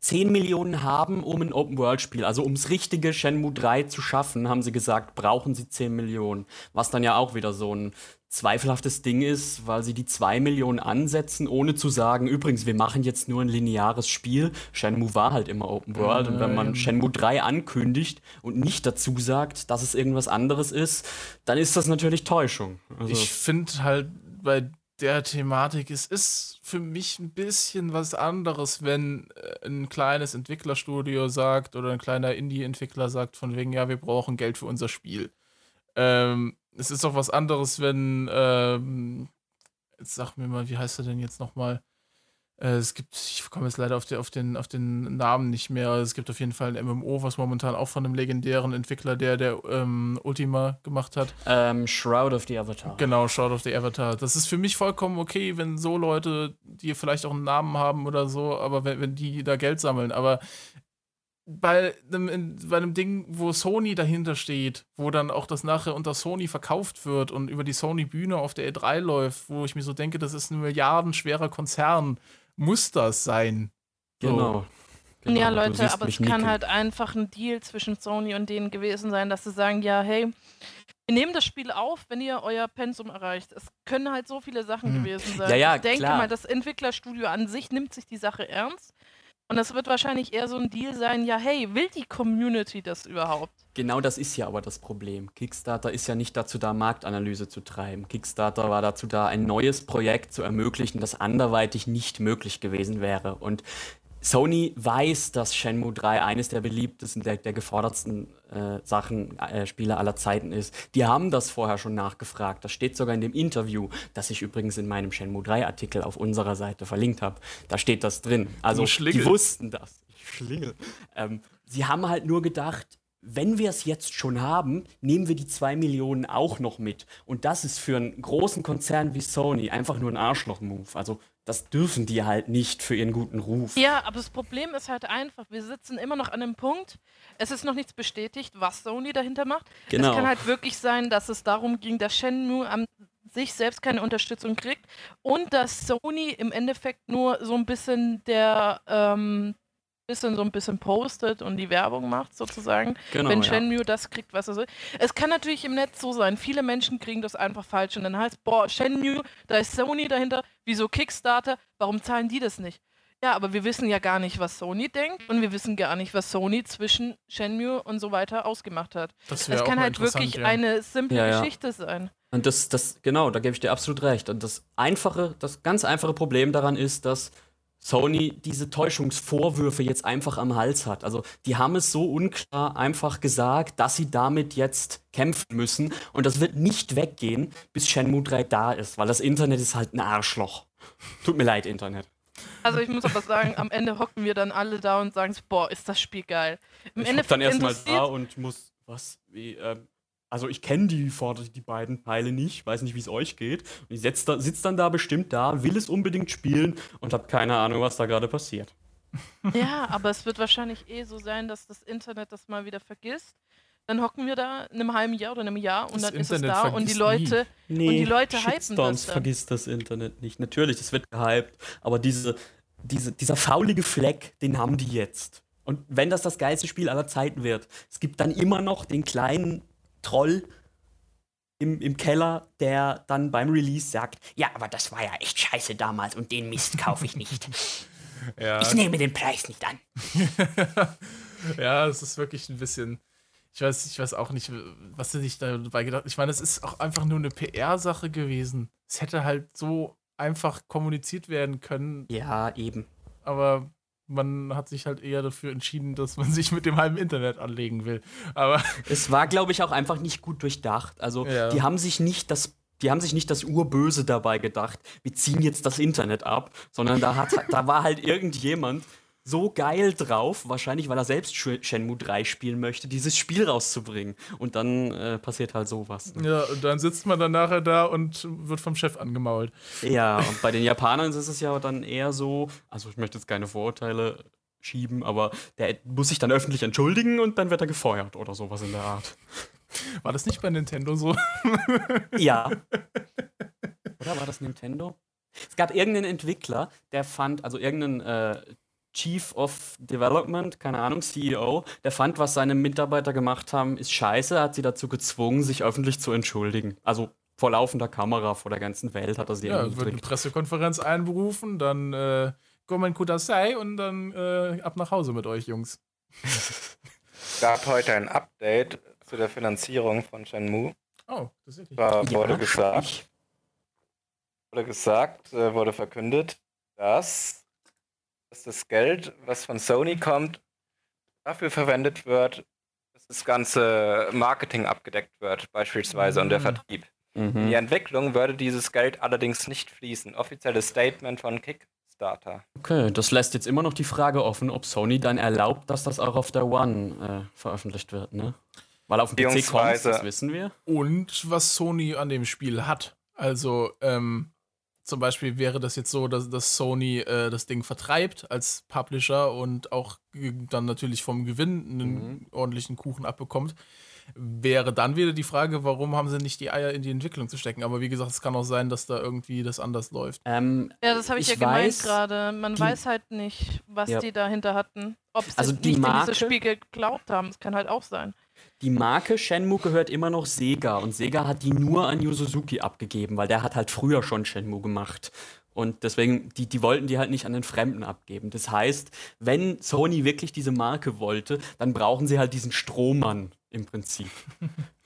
10 Millionen haben, um ein Open-World-Spiel, also ums richtige Shenmue 3 zu schaffen, haben sie gesagt, brauchen sie 10 Millionen. Was dann ja auch wieder so ein zweifelhaftes Ding ist, weil sie die 2 Millionen ansetzen, ohne zu sagen, übrigens, wir machen jetzt nur ein lineares Spiel. Shenmue war halt immer Open World. Und wenn man Shenmue 3 ankündigt und nicht dazu sagt, dass es irgendwas anderes ist, dann ist das natürlich Täuschung. Also ich finde halt bei der Thematik. Es ist für mich ein bisschen was anderes, wenn äh, ein kleines Entwicklerstudio sagt oder ein kleiner Indie-Entwickler sagt, von wegen, ja, wir brauchen Geld für unser Spiel. Ähm, es ist auch was anderes, wenn, ähm, jetzt sag mir mal, wie heißt er denn jetzt nochmal? Äh, es gibt, ich komme jetzt leider auf, die, auf, den, auf den Namen nicht mehr. Es gibt auf jeden Fall ein MMO, was momentan auch von einem legendären Entwickler, der der ähm, Ultima gemacht hat. Ähm, Shroud of the Avatar. Genau, Shroud of the Avatar. Das ist für mich vollkommen okay, wenn so Leute, die vielleicht auch einen Namen haben oder so, aber wenn, wenn die da Geld sammeln. Aber bei einem, bei einem Ding, wo Sony dahinter steht, wo dann auch das nachher unter Sony verkauft wird und über die Sony-Bühne auf der E3 läuft, wo ich mir so denke, das ist ein milliardenschwerer Konzern muss das sein. Genau. genau. Ja, Leute, aber es kann halt einfach ein Deal zwischen Sony und denen gewesen sein, dass sie sagen, ja, hey, wir nehmen das Spiel auf, wenn ihr euer Pensum erreicht. Es können halt so viele Sachen hm. gewesen sein. Ja, ja, ich denke klar. mal, das Entwicklerstudio an sich nimmt sich die Sache ernst. Und das wird wahrscheinlich eher so ein Deal sein, ja, hey, will die Community das überhaupt? Genau das ist ja aber das Problem. Kickstarter ist ja nicht dazu da, Marktanalyse zu treiben. Kickstarter war dazu da, ein neues Projekt zu ermöglichen, das anderweitig nicht möglich gewesen wäre. Und Sony weiß, dass Shenmue 3 eines der beliebtesten, der, der gefordertsten äh, Sachen, äh, Spiele aller Zeiten ist. Die haben das vorher schon nachgefragt. Das steht sogar in dem Interview, das ich übrigens in meinem Shenmue 3 Artikel auf unserer Seite verlinkt habe. Da steht das drin. Also die wussten das. Ich schlingel. Ähm, sie haben halt nur gedacht, wenn wir es jetzt schon haben, nehmen wir die 2 Millionen auch noch mit. Und das ist für einen großen Konzern wie Sony einfach nur ein Arschloch-Move. Also das dürfen die halt nicht für ihren guten Ruf. Ja, aber das Problem ist halt einfach, wir sitzen immer noch an einem Punkt, es ist noch nichts bestätigt, was Sony dahinter macht. Genau. Es kann halt wirklich sein, dass es darum ging, dass Shenmue an sich selbst keine Unterstützung kriegt und dass Sony im Endeffekt nur so ein bisschen der ähm, bisschen so ein bisschen postet und die Werbung macht sozusagen, genau, wenn Shenmue ja. das kriegt, was er soll. Es kann natürlich im Netz so sein, viele Menschen kriegen das einfach falsch und dann heißt, boah, Shenmue, da ist Sony dahinter, wieso Kickstarter, warum zahlen die das nicht? Ja, aber wir wissen ja gar nicht, was Sony denkt und wir wissen gar nicht, was Sony zwischen Shenmue und so weiter ausgemacht hat. Das es kann halt wirklich ja. eine simple ja, Geschichte sein. Und das, das, genau, da gebe ich dir absolut recht. Und das einfache, das ganz einfache Problem daran ist, dass Sony diese Täuschungsvorwürfe jetzt einfach am Hals hat. Also die haben es so unklar einfach gesagt, dass sie damit jetzt kämpfen müssen. Und das wird nicht weggehen, bis Shenmue 3 da ist, weil das Internet ist halt ein Arschloch. Tut mir leid, Internet. Also ich muss aber sagen, am Ende hocken wir dann alle da und sagen, boah, ist das Spiel geil. Im ich Endeffekt dann erstmal da und muss, was, wie, ähm, also ich kenne die, die beiden Teile nicht, weiß nicht, wie es euch geht. Und ich da, sitze dann da bestimmt da, will es unbedingt spielen und habe keine Ahnung, was da gerade passiert. Ja, aber es wird wahrscheinlich eh so sein, dass das Internet das mal wieder vergisst. Dann hocken wir da in einem halben Jahr oder einem Jahr und das dann Internet ist es da und die Leute nee, und die Leute hypen das. Dann. vergisst das Internet nicht. Natürlich, das wird gehypt, aber diese, diese, dieser faulige Fleck, den haben die jetzt. Und wenn das das geilste Spiel aller Zeiten wird, es gibt dann immer noch den kleinen Troll im, im Keller, der dann beim Release sagt, ja, aber das war ja echt scheiße damals und den Mist kaufe ich nicht. ja. Ich nehme den Preis nicht an. ja, es ist wirklich ein bisschen. Ich weiß, ich weiß auch nicht, was sie sich dabei gedacht Ich meine, es ist auch einfach nur eine PR-Sache gewesen. Es hätte halt so einfach kommuniziert werden können. Ja, eben. Aber man hat sich halt eher dafür entschieden, dass man sich mit dem halben Internet anlegen will. Aber es war, glaube ich, auch einfach nicht gut durchdacht. Also ja. die haben sich nicht das die haben sich nicht das Urböse dabei gedacht, wir ziehen jetzt das Internet ab, sondern da, hat, da war halt irgendjemand, so geil drauf, wahrscheinlich weil er selbst Shenmue 3 spielen möchte, dieses Spiel rauszubringen. Und dann äh, passiert halt sowas. Ne? Ja, und dann sitzt man dann nachher da und wird vom Chef angemault. Ja, und bei den Japanern ist es ja dann eher so, also ich möchte jetzt keine Vorurteile schieben, aber der muss sich dann öffentlich entschuldigen und dann wird er gefeuert oder sowas in der Art. War das nicht bei Nintendo so? ja. Oder war das Nintendo? Es gab irgendeinen Entwickler, der fand, also irgendeinen äh, Chief of Development, keine Ahnung, CEO, der fand, was seine Mitarbeiter gemacht haben, ist scheiße, hat sie dazu gezwungen, sich öffentlich zu entschuldigen. Also vor laufender Kamera, vor der ganzen Welt hat er sie Ja, wird eine Pressekonferenz einberufen, dann äh, Gomen Kudasai und dann äh, ab nach Hause mit euch, Jungs. Es gab heute ein Update zu der Finanzierung von Shenmue. Oh, das ist War, ja, wurde gesagt, wurde gesagt, äh, wurde verkündet, dass dass das Geld, was von Sony kommt, dafür verwendet wird, dass das ganze Marketing abgedeckt wird, beispielsweise, mhm. und der mhm. Vertrieb. Mhm. In die Entwicklung würde dieses Geld allerdings nicht fließen. Offizielles Statement von Kickstarter Kickstarter. Okay, das lässt jetzt immer noch die Frage offen, ob Sony dann erlaubt, dass das auch auf der One äh, veröffentlicht wird, ne? Weil auf dem PC kommt, das wissen wir. Und was Sony an dem Spiel hat. Also, ähm, zum Beispiel wäre das jetzt so, dass, dass Sony äh, das Ding vertreibt als Publisher und auch dann natürlich vom Gewinn einen mhm. ordentlichen Kuchen abbekommt. Wäre dann wieder die Frage, warum haben sie nicht die Eier in die Entwicklung zu stecken? Aber wie gesagt, es kann auch sein, dass da irgendwie das anders läuft. Ähm, ja, das habe ich, ich, ja gemeint gerade. Man die, weiß halt nicht, was ja. die dahinter hatten. Ob sie also die nicht Marke, in dieses Spiel geglaubt haben. Das kann halt auch sein. Die Marke Shenmue gehört immer noch Sega und Sega hat die nur an Yu Suzuki abgegeben, weil der hat halt früher schon Shenmue gemacht. Und deswegen, die, die wollten die halt nicht an den Fremden abgeben. Das heißt, wenn Sony wirklich diese Marke wollte, dann brauchen sie halt diesen Strohmann im Prinzip.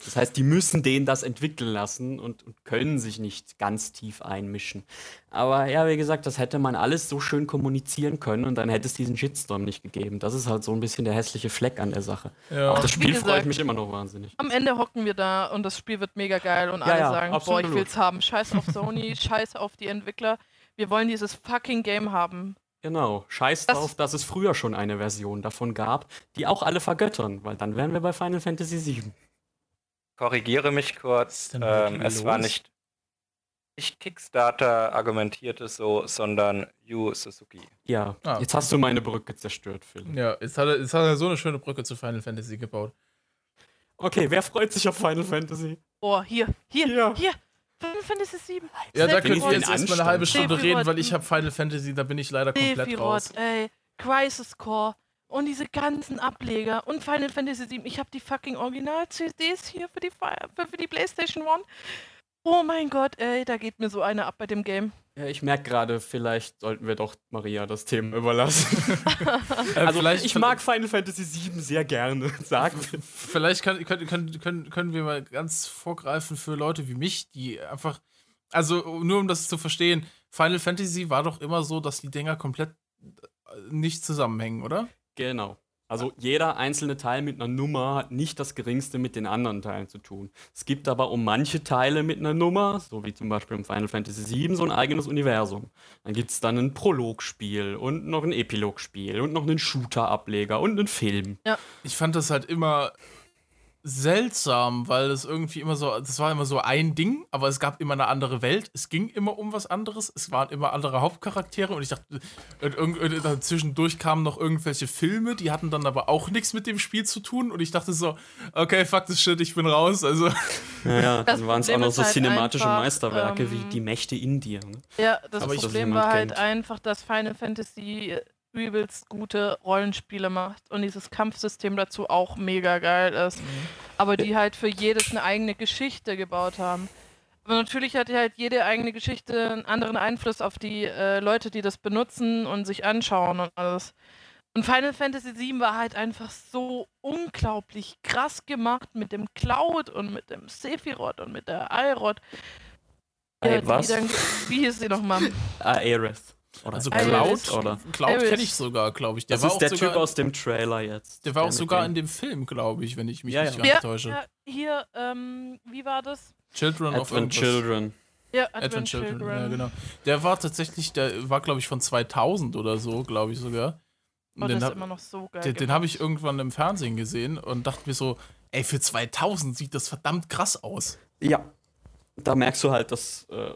Das heißt, die müssen den das entwickeln lassen und, und, können sich nicht ganz tief einmischen. Aber ja, wie gesagt, das hätte man alles so schön kommunizieren können und dann hätte es diesen Shitstorm nicht gegeben. Das ist halt so ein bisschen der hässliche Fleck an der Sache. Ja. Auf das Spiel gesagt, freut mich immer noch wahnsinnig. Am Ende hocken wir da und das Spiel wird mega geil und ja, alle ja, sagen, absolut. boah, ich will's haben. Scheiß auf Sony, scheiß auf die Entwickler. Wir wollen dieses fucking Game haben. Genau, scheiß das drauf, dass es früher schon eine Version davon gab, die auch alle vergöttern, weil dann wären wir bei Final Fantasy VII. Korrigiere mich kurz, ähm, es war nicht nicht Kickstarter argumentierte so, sondern Yu Suzuki. Ja, ah, jetzt hast du meine Brücke zerstört, Phil. Ja, jetzt hat, er, jetzt hat er so eine schöne Brücke zu Final Fantasy gebaut. Okay, wer freut sich auf Final Fantasy? Oh, hier, hier, hier. hier. Final Fantasy 7. Ja, da können wir jetzt erstmal eine halbe Stunde Sephiroth. reden, weil ich habe Final Fantasy, da bin ich leider komplett Sephiroth, raus. ey, Crisis Core und diese ganzen Ableger und Final Fantasy 7. Ich habe die fucking Original-CDs hier für die, für, die PlayStation 1. Oh mein Gott, ey, da geht mir so eine ab bei dem Game. Ja, ich merke gerade, vielleicht sollten wir doch Maria das Thema überlassen. Also vielleicht, ich mag Final Fantasy VII sehr gerne, sagen Vielleicht können, können, können, können wir mal ganz vorgreifen für Leute wie mich, die einfach, also nur um das zu verstehen, Final Fantasy war doch immer so, dass die Dinger komplett äh, nicht zusammenhängen, oder? Genau. Also jeder einzelne Teil mit einer Nummer hat nicht das geringste mit den anderen Teilen zu tun. Es gibt aber um manche Teile mit einer Nummer, so wie zum Beispiel im Final Fantasy VII, so ein eigenes Universum. Dann gibt es dann ein Prologspiel und noch ein Epilogspiel und noch einen Shooter-Ableger und einen Film. Ja. Ich fand das halt immer seltsam, weil es irgendwie immer so, das war immer so ein Ding, aber es gab immer eine andere Welt. Es ging immer um was anderes. Es waren immer andere Hauptcharaktere und ich dachte, zwischendurch kamen noch irgendwelche Filme, die hatten dann aber auch nichts mit dem Spiel zu tun und ich dachte so, okay, fuck this shit, ich bin raus. Also. Ja, ja dann waren es auch noch so halt cinematische einfach, Meisterwerke ähm, wie Die Mächte in dir. Ne? Ja, das aber Problem war halt kennt. einfach, dass Final Fantasy übelst gute Rollenspiele macht und dieses Kampfsystem dazu auch mega geil ist. Mhm. Aber die halt für jedes eine eigene Geschichte gebaut haben. Aber natürlich hat halt jede eigene Geschichte einen anderen Einfluss auf die äh, Leute, die das benutzen und sich anschauen und alles. Und Final Fantasy VII war halt einfach so unglaublich krass gemacht mit dem Cloud und mit dem Sephiroth und mit der Aerith. Hey, was? Dann, wie hieß sie nochmal? Aerith. Oder also Cloud, oder? Cloud kenne ich sogar, glaube ich. Der das war ist der Typ aus dem Trailer jetzt. Der war auch sogar in dem Film, glaube ich, wenn ich mich ja, nicht ja. ganz täusche. Ja, hier, ähm, wie war das? Children Advent of Advent Children. Ja, Advent, Advent Children. Children. Ja, genau. Der war tatsächlich, der war, glaube ich, von 2000 oder so, glaube ich sogar. Und oh, den das ist immer noch so geil. Den, den habe ich irgendwann im Fernsehen gesehen und dachte mir so, ey, für 2000 sieht das verdammt krass aus. Ja. Da merkst du halt, dass äh,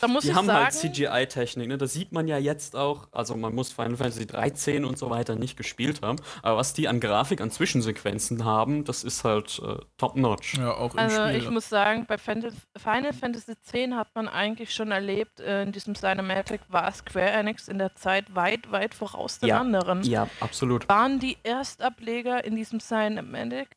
da muss die haben halt sagen, halt CGI-Technik, ne? Das sieht man ja jetzt auch. Also man muss Final Fantasy 13 und so weiter nicht gespielt haben. Aber was die an Grafik, an Zwischensequenzen haben, das ist halt äh, top-notch. Ja, auch im Also Spiel. ich muss sagen, bei Final Fantasy 10 hat man eigentlich schon erlebt, äh, in diesem Cinematic war Square Enix in der Zeit weit, weit voraus den ja, anderen. Ja, absolut. Waren die Erstableger in diesem Cinematic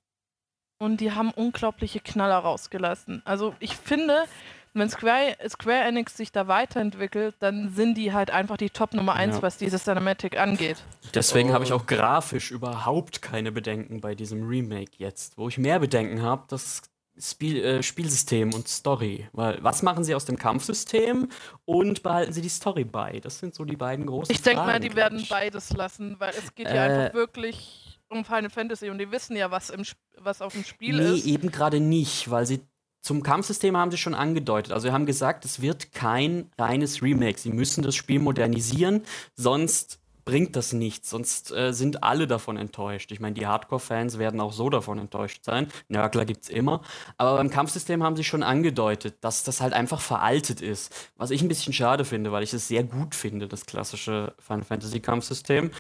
und die haben unglaubliche Knaller rausgelassen. Also ich finde, wenn Square, Square Enix sich da weiterentwickelt, dann sind die halt einfach die Top Nummer 1, ja. was dieses Cinematic angeht. Deswegen oh. habe ich auch grafisch überhaupt keine Bedenken bei diesem Remake jetzt. Wo ich mehr Bedenken habe, das Spiel, äh, Spielsystem und Story. Weil was machen sie aus dem Kampfsystem und behalten sie die Story bei? Das sind so die beiden großen Ich denke mal, die werden beides lassen, weil es geht äh, ja einfach wirklich um Final Fantasy und die wissen ja, was, im, was auf dem Spiel nee, ist. Nee, eben gerade nicht, weil sie zum Kampfsystem haben sie schon angedeutet. Also sie haben gesagt, es wird kein reines Remake. Sie müssen das Spiel modernisieren, sonst bringt das nichts, sonst äh, sind alle davon enttäuscht. Ich meine, die Hardcore-Fans werden auch so davon enttäuscht sein. Nörgler gibt es immer. Aber beim Kampfsystem haben sie schon angedeutet, dass das halt einfach veraltet ist. Was ich ein bisschen schade finde, weil ich es sehr gut finde, das klassische Final Fantasy-Kampfsystem.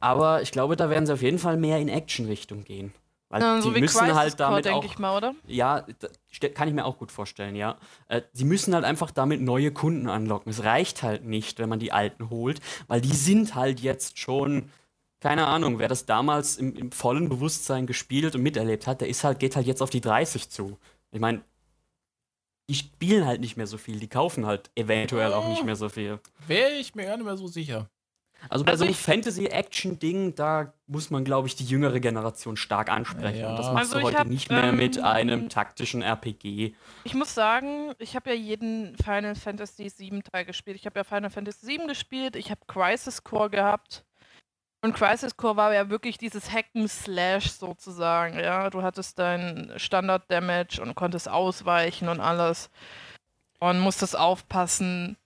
Aber ich glaube, da werden sie auf jeden Fall mehr in Action-Richtung gehen. Weil ja, so die müssen Crisis halt damit Core, auch, ich mal, oder? Ja, kann ich mir auch gut vorstellen, ja. Äh, sie müssen halt einfach damit neue Kunden anlocken. Es reicht halt nicht, wenn man die alten holt, weil die sind halt jetzt schon, keine Ahnung, wer das damals im, im vollen Bewusstsein gespielt und miterlebt hat, der ist halt, geht halt jetzt auf die 30 zu. Ich meine, die spielen halt nicht mehr so viel, die kaufen halt eventuell auch nicht mehr so viel. Wäre ich mir gar nicht mehr so sicher. Also bei also so einem Fantasy-Action-Ding, da muss man, glaube ich, die jüngere Generation stark ansprechen. Ja. Und das machst also du heute hab, nicht mehr ähm, mit einem taktischen RPG. Ich muss sagen, ich habe ja jeden Final Fantasy VII Teil gespielt. Ich habe ja Final Fantasy VII gespielt, ich habe Crisis Core gehabt. Und Crisis Core war ja wirklich dieses Hacken Slash sozusagen. Ja, du hattest dein Standard Damage und konntest ausweichen und alles. Und musstest aufpassen,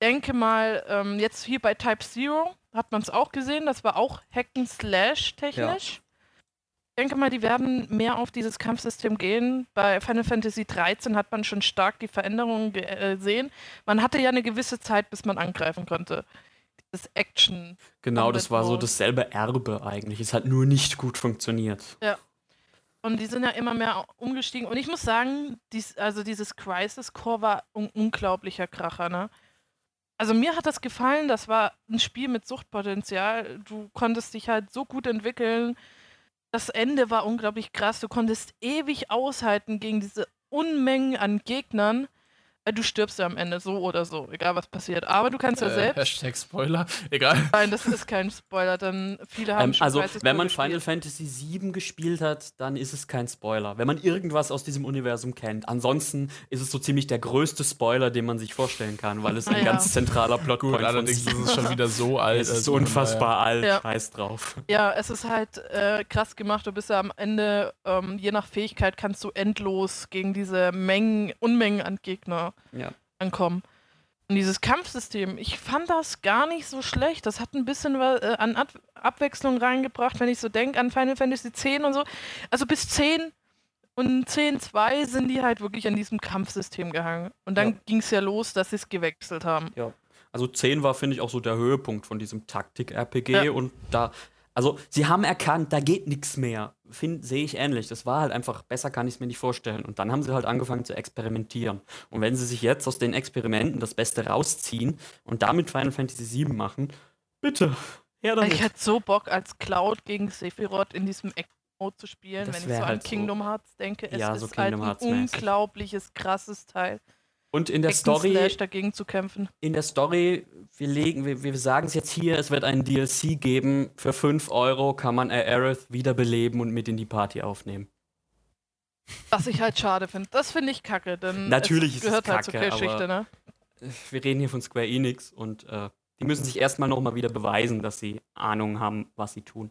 denke mal, ähm, jetzt hier bei Type Zero hat man es auch gesehen, das war auch Hacken Slash technisch. Ja. Ich denke mal, die werden mehr auf dieses Kampfsystem gehen. Bei Final Fantasy 13 hat man schon stark die Veränderungen äh, gesehen. Man hatte ja eine gewisse Zeit, bis man angreifen konnte. Das Action. Genau, das war so dasselbe Erbe eigentlich. Es hat nur nicht gut funktioniert. Ja. Und die sind ja immer mehr umgestiegen. Und ich muss sagen, dies, also dieses Crisis Core war ein unglaublicher Kracher, ne? Also mir hat das gefallen, das war ein Spiel mit Suchtpotenzial. Du konntest dich halt so gut entwickeln. Das Ende war unglaublich krass. Du konntest ewig aushalten gegen diese Unmengen an Gegnern. Äh, du stirbst ja am Ende so oder so, egal was passiert. Aber du kannst ja äh, selbst. Hashtag Spoiler, egal. Nein, das ist kein Spoiler, dann viele haben ähm, schon Also, wenn man Final Fantasy VII gespielt hat, dann ist es kein Spoiler. Wenn man irgendwas aus diesem Universum kennt. Ansonsten ist es so ziemlich der größte Spoiler, den man sich vorstellen kann, weil es ein ah, ja. ganz zentraler Plotpoint ist. Allerdings ist es schon wieder so alt. Es ist also unfassbar alt, ja. scheiß drauf. Ja, es ist halt äh, krass gemacht. Du bist ja am Ende, ähm, je nach Fähigkeit, kannst du endlos gegen diese Mengen, Unmengen an Gegner ja. ankommen. Und dieses Kampfsystem, ich fand das gar nicht so schlecht. Das hat ein bisschen äh, an Ab Abwechslung reingebracht, wenn ich so denke an Final Fantasy X und so. Also bis 10 und 10.2 sind die halt wirklich an diesem Kampfsystem gehangen. Und dann ja. ging es ja los, dass sie es gewechselt haben. Ja. Also 10 war, finde ich, auch so der Höhepunkt von diesem Taktik-RPG. Ja. Und da also, sie haben erkannt, da geht nichts mehr. Sehe ich ähnlich. Das war halt einfach, besser kann ich es mir nicht vorstellen. Und dann haben sie halt angefangen zu experimentieren. Und wenn sie sich jetzt aus den Experimenten das Beste rausziehen und damit Final Fantasy VII machen, bitte, her damit. Ich hätte so Bock, als Cloud gegen Sephiroth in diesem Mode zu spielen, das wenn ich so an halt Kingdom Hearts denke. Es ja, so ist halt ein unglaubliches, krasses Teil. Und in der Story dagegen zu kämpfen. In der Story, wir legen, wir, wir sagen es jetzt hier, es wird einen DLC geben. Für 5 Euro kann man Aerith wiederbeleben und mit in die Party aufnehmen. Was ich halt schade finde. Das finde ich kacke, denn Natürlich es gehört es halt kacke, zur Geschichte, ne? Wir reden hier von Square Enix und äh, die müssen sich erstmal nochmal wieder beweisen, dass sie Ahnung haben, was sie tun.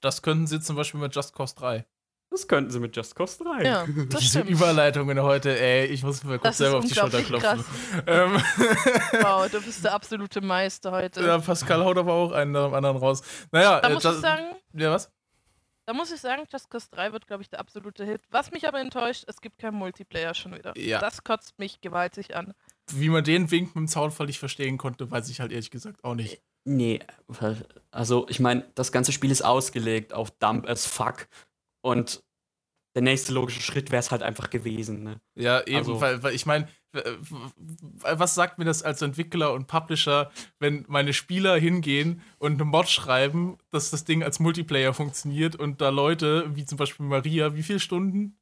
Das könnten sie zum Beispiel mit Just Cause 3. Das könnten sie mit Just Cause 3. Ja, das Diese stimmt. Überleitungen heute, ey, ich muss mir kurz selber auf die Schulter klopfen. Ähm. wow, du bist der absolute Meister heute. Ja, Pascal haut aber auch einen nach dem anderen raus. Naja, da äh, muss ich sagen. Ja, was? Da muss ich sagen, Just Cause 3 wird, glaube ich, der absolute Hit. Was mich aber enttäuscht, es gibt keinen Multiplayer schon wieder. Ja. Das kotzt mich gewaltig an. Wie man den Wink mit dem Zaunfall nicht verstehen konnte, weiß ich halt ehrlich gesagt auch nicht. Nee, also ich meine, das ganze Spiel ist ausgelegt auf Dump as fuck. Und der nächste logische Schritt wäre es halt einfach gewesen. Ne? Ja, eben, also, weil, weil ich meine, was sagt mir das als Entwickler und Publisher, wenn meine Spieler hingehen und eine Mod schreiben, dass das Ding als Multiplayer funktioniert und da Leute, wie zum Beispiel Maria, wie viele Stunden?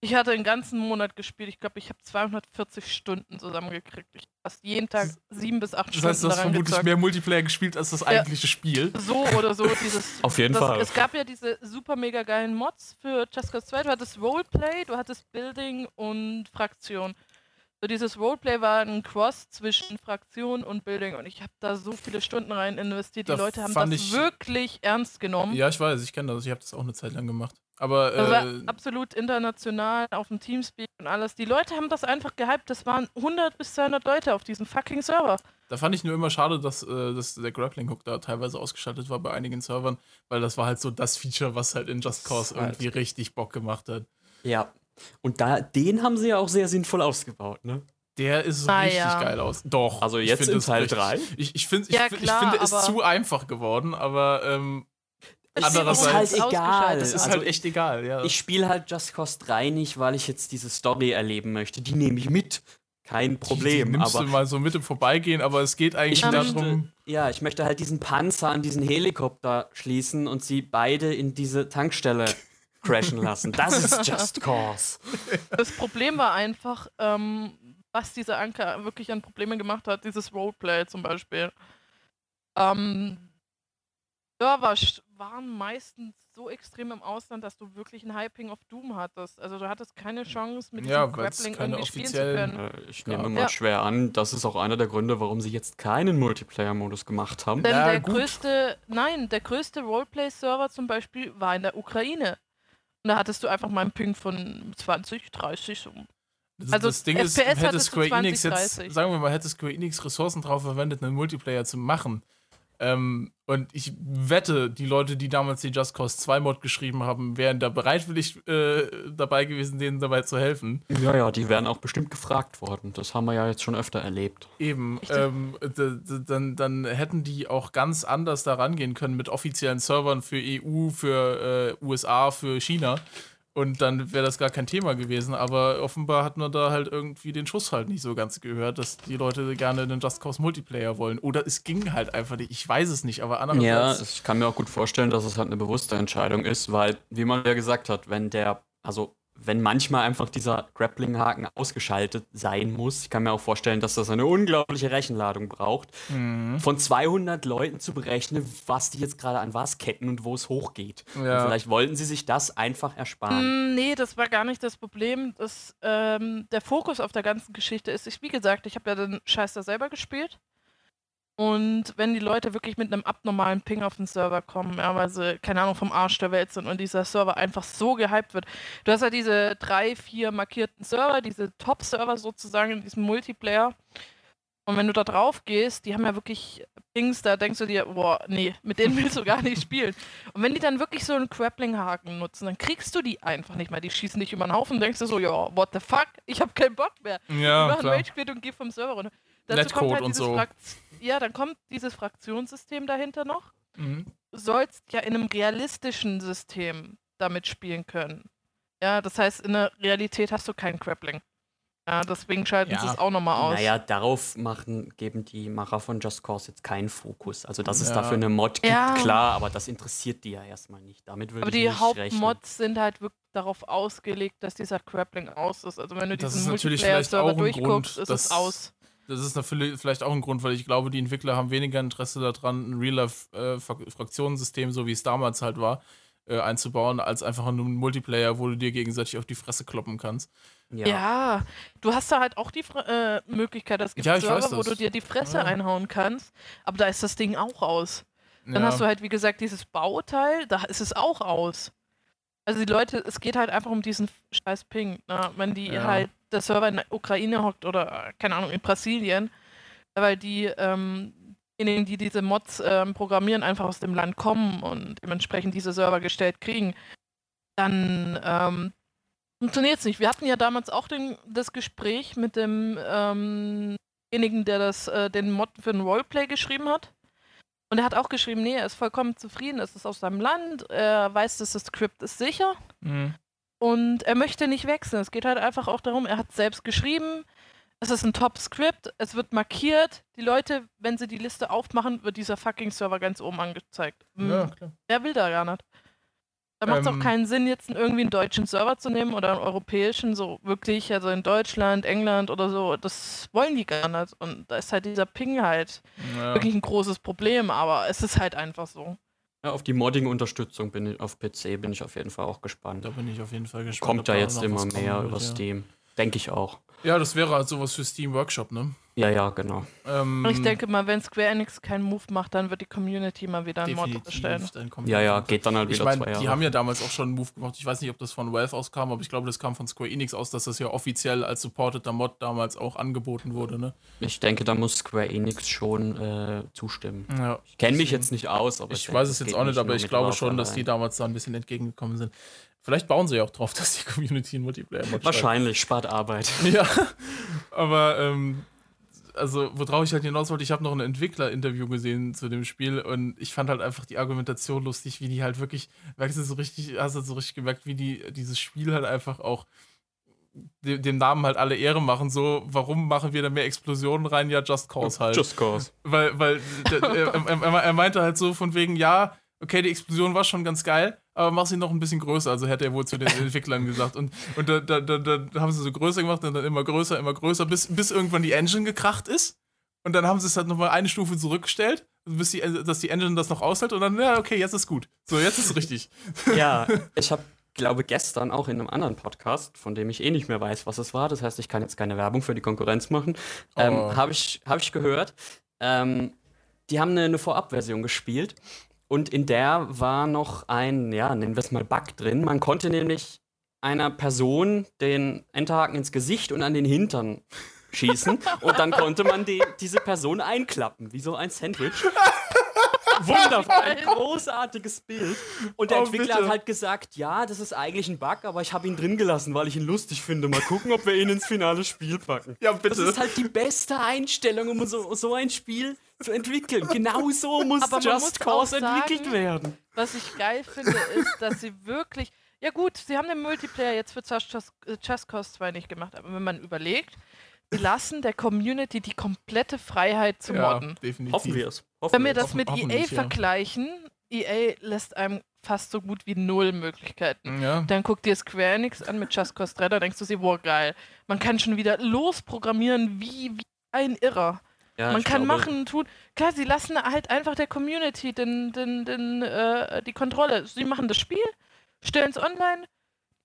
Ich hatte einen ganzen Monat gespielt. Ich glaube, ich habe 240 Stunden zusammengekriegt. Ich habe fast jeden Tag sieben bis acht Stunden. Das heißt, du hast vermutlich gezockt. mehr Multiplayer gespielt als das eigentliche ja, Spiel. So oder so. Dieses, Auf jeden das, Fall. Es gab ja diese super mega geilen Mods für Just Cause 2. Du hattest Roleplay, du hattest Building und Fraktion. So dieses Roleplay war ein Cross zwischen Fraktion und Building und ich habe da so viele Stunden rein investiert. Die da Leute haben das ich, wirklich ernst genommen. Ja, ich weiß, ich kenne das. Ich habe das auch eine Zeit lang gemacht. Aber das äh, absolut international auf dem Teamspeak und alles. Die Leute haben das einfach gehypt. Das waren 100 bis 200 Leute auf diesem fucking Server. Da fand ich nur immer schade, dass, äh, dass der Grappling Hook da teilweise ausgeschaltet war bei einigen Servern, weil das war halt so das Feature, was halt in Just Cause irgendwie halt richtig Bock gemacht hat. Ja, und da, den haben sie ja auch sehr sinnvoll ausgebaut, ne? Der ist ah, richtig ja. geil aus. Doch. Also jetzt in Teil 3? Ich, ich, find, ich, ja, ich finde es zu einfach geworden, aber ähm, andererseits ist halt egal. Es ist also halt echt egal, ja. Ich spiele halt Just Cause 3 nicht, weil ich jetzt diese Story erleben möchte. Die nehme ich mit. Kein Problem. Die, die nimmst aber du mal so mit im Vorbeigehen, aber es geht eigentlich darum. Möchte, ja, ich möchte halt diesen Panzer an diesen Helikopter schließen und sie beide in diese Tankstelle crashen lassen. Das ist Just Cause. Das Problem war einfach, ähm, was dieser Anker wirklich an Problemen gemacht hat, dieses Roleplay zum Beispiel. Ähm, Server waren meistens so extrem im Ausland, dass du wirklich ein Hyping of Doom hattest. Also du hattest keine Chance, mit ja, diesem Grappling irgendwie spielen zu können. Äh, ich nehme ja. mal schwer an, das ist auch einer der Gründe, warum sie jetzt keinen Multiplayer-Modus gemacht haben. Denn ja, der gut. größte, nein, der größte Roleplay-Server zum Beispiel war in der Ukraine. Und da hattest du einfach mal einen Ping von 20, 30 so. Das, also das Ding FPS ist, hätte Square 20, Enix jetzt, 30. sagen wir mal, hätte Square Enix Ressourcen drauf verwendet, einen Multiplayer zu machen, ähm, und ich wette, die Leute, die damals die Just Cause 2 Mod geschrieben haben, wären da bereitwillig äh, dabei gewesen, denen dabei zu helfen. Ja, ja, die wären auch bestimmt gefragt worden. Das haben wir ja jetzt schon öfter erlebt. Eben. Ähm, dann, dann hätten die auch ganz anders da rangehen können mit offiziellen Servern für EU, für äh, USA, für China. Und dann wäre das gar kein Thema gewesen. Aber offenbar hat man da halt irgendwie den Schuss halt nicht so ganz gehört, dass die Leute gerne einen Just Cause Multiplayer wollen. Oder es ging halt einfach nicht. Ich weiß es nicht, aber andererseits. Ja, ich kann mir auch gut vorstellen, dass es halt eine bewusste Entscheidung ist, weil, wie man ja gesagt hat, wenn der, also wenn manchmal einfach dieser Grappling-Haken ausgeschaltet sein muss. Ich kann mir auch vorstellen, dass das eine unglaubliche Rechenladung braucht, mhm. von 200 Leuten zu berechnen, was die jetzt gerade an was ketten und wo es hochgeht. Ja. vielleicht wollten sie sich das einfach ersparen. Mm, nee, das war gar nicht das Problem. Das, ähm, der Fokus auf der ganzen Geschichte ist, ich, wie gesagt, ich habe ja den Scheiß da selber gespielt. Und wenn die Leute wirklich mit einem abnormalen Ping auf den Server kommen, ja, weil sie, keine Ahnung, vom Arsch der Welt sind und dieser Server einfach so gehypt wird. Du hast ja diese drei, vier markierten Server, diese Top-Server sozusagen in diesem Multiplayer. Und wenn du da drauf gehst, die haben ja wirklich Pings, da denkst du dir, boah, nee, mit denen willst du gar nicht spielen. Und wenn die dann wirklich so einen Grappling-Haken nutzen, dann kriegst du die einfach nicht mehr. Die schießen dich über den Haufen und denkst du so, ja, what the fuck, ich hab keinen Bock mehr. Ja, ich mach Rage Quit und geh vom Server runter. Netcode halt und so. Frakt ja, dann kommt dieses Fraktionssystem dahinter noch. Mhm. Du sollst ja in einem realistischen System damit spielen können. Ja, das heißt, in der Realität hast du keinen Grappling. Ja, deswegen schalten ja. sie es auch nochmal aus. Naja, darauf machen, geben die Macher von Just Cause jetzt keinen Fokus. Also, dass ja. es dafür eine Mod gibt, ja. klar, aber das interessiert die ja erstmal nicht. Damit würde aber die Hauptmods sind halt wirklich darauf ausgelegt, dass dieser Grappling aus ist. Also, wenn du das diesen Multiplayer-Server durchguckst, ist es aus. Das ist vielleicht auch ein Grund, weil ich glaube, die Entwickler haben weniger Interesse daran, ein Real-Life-Fraktionssystem, so wie es damals halt war, äh, einzubauen, als einfach nur einen Multiplayer, wo du dir gegenseitig auf die Fresse kloppen kannst. Ja, ja du hast da halt auch die äh, Möglichkeit, es gibt ja, Server, wo du dir die Fresse ja. einhauen kannst, aber da ist das Ding auch aus. Dann ja. hast du halt, wie gesagt, dieses Bauteil, da ist es auch aus. Also die Leute, es geht halt einfach um diesen scheiß Ping. Ne? Wenn die ja. halt der Server in der Ukraine hockt oder, keine Ahnung, in Brasilien, weil die, ähm, diejenigen, die diese Mods ähm, programmieren, einfach aus dem Land kommen und dementsprechend diese Server gestellt kriegen, dann ähm, funktioniert es nicht. Wir hatten ja damals auch den, das Gespräch mit demjenigen, ähm der das, äh, den Mod für ein Roleplay geschrieben hat. Und er hat auch geschrieben, nee, er ist vollkommen zufrieden, es ist aus seinem Land, er weiß, dass das Skript ist sicher. Mhm. Und er möchte nicht wechseln. Es geht halt einfach auch darum, er hat selbst geschrieben, es ist ein Top-Script, es wird markiert. Die Leute, wenn sie die Liste aufmachen, wird dieser fucking Server ganz oben angezeigt. Ja, hm. klar. Wer will da gar nicht? Da macht es ähm, auch keinen Sinn, jetzt irgendwie einen deutschen Server zu nehmen oder einen europäischen, so wirklich, also in Deutschland, England oder so. Das wollen die gar nicht. Und da ist halt dieser Ping halt ja. wirklich ein großes Problem, aber es ist halt einfach so. Ja, auf die Modding-Unterstützung bin ich auf PC bin ich auf jeden Fall auch gespannt. Da bin ich auf jeden Fall gespannt. Kommt da jetzt immer mehr kommt, über ja. Steam. Denke ich auch. Ja, das wäre halt sowas für Steam Workshop, ne? Ja, ja, genau. Ähm, ich denke mal, wenn Square Enix keinen Move macht, dann wird die Community mal wieder einen Mod bestellen. Ja, ja, geht dann halt wieder ich mein, zwei Jahre. Die haben ja damals auch schon einen Move gemacht. Ich weiß nicht, ob das von Valve auskam, aber ich glaube, das kam von Square Enix aus, dass das ja offiziell als supporteter Mod damals auch angeboten wurde, ne? Ich denke, da muss Square Enix schon äh, zustimmen. Ja, ich kenne mich jetzt nicht aus, aber ich, ich weiß es jetzt auch nicht, aber ich glaube schon, dass die damals da ein bisschen entgegengekommen sind. Vielleicht bauen sie ja auch drauf, dass die Community einen Multiplayer-Mod Wahrscheinlich, spart Arbeit. Ja, aber ähm, also worauf ich halt hinaus wollte, ich habe noch ein Entwickler-Interview gesehen zu dem Spiel und ich fand halt einfach die Argumentation lustig, wie die halt wirklich, merkst du so richtig, hast du so richtig gemerkt, wie die dieses Spiel halt einfach auch dem Namen halt alle Ehre machen. So, warum machen wir da mehr Explosionen rein? Ja, Just Cause halt. Just Cause. Weil, weil er, er, er meinte halt so von wegen, ja, okay, die Explosion war schon ganz geil, aber mach sie noch ein bisschen größer. Also hätte er wohl zu den Entwicklern gesagt. Und, und da, da, da, da haben sie so größer gemacht und dann immer größer, immer größer, bis, bis irgendwann die Engine gekracht ist. Und dann haben sie es halt nochmal eine Stufe zurückgestellt, bis die, dass die Engine das noch aushält. Und dann, ja, okay, jetzt ist gut. So, jetzt ist es richtig. Ja, ich habe, glaube gestern auch in einem anderen Podcast, von dem ich eh nicht mehr weiß, was es war. Das heißt, ich kann jetzt keine Werbung für die Konkurrenz machen. Ähm, oh. habe ich, hab ich gehört. Ähm, die haben eine, eine Vorabversion gespielt und in der war noch ein, ja, nennen wir es mal Bug drin. Man konnte nämlich einer Person den Enterhaken ins Gesicht und an den Hintern schießen und dann konnte man die, diese Person einklappen, wie so ein Sandwich. Wundervoll, ein großartiges Bild. Und der oh, Entwickler bitte. hat halt gesagt, ja, das ist eigentlich ein Bug, aber ich habe ihn drin gelassen, weil ich ihn lustig finde. Mal gucken, ob wir ihn ins finale Spiel packen. Ja, bitte. Das ist halt die beste Einstellung, um so, so ein Spiel zu entwickeln. Genau so muss aber Just muss Cause sagen, entwickelt werden. Was ich geil finde, ist, dass sie wirklich. Ja, gut, sie haben den Multiplayer jetzt für Just, Just Cause 2 nicht gemacht, aber wenn man überlegt, sie lassen der Community die komplette Freiheit zu modden. Ja, definitiv. Hoffen wir es. Wenn wir das mit EA vergleichen, EA lässt einem fast so gut wie null Möglichkeiten. Ja. Dann guck dir Square Enix an mit Just Cause 3, da denkst du sie, boah, geil. Man kann schon wieder losprogrammieren wie, wie ein Irrer. Ja, Man kann glaube, machen, tun. Klar, sie lassen halt einfach der Community den, den, den, äh, die Kontrolle. Sie machen das Spiel, stellen es online,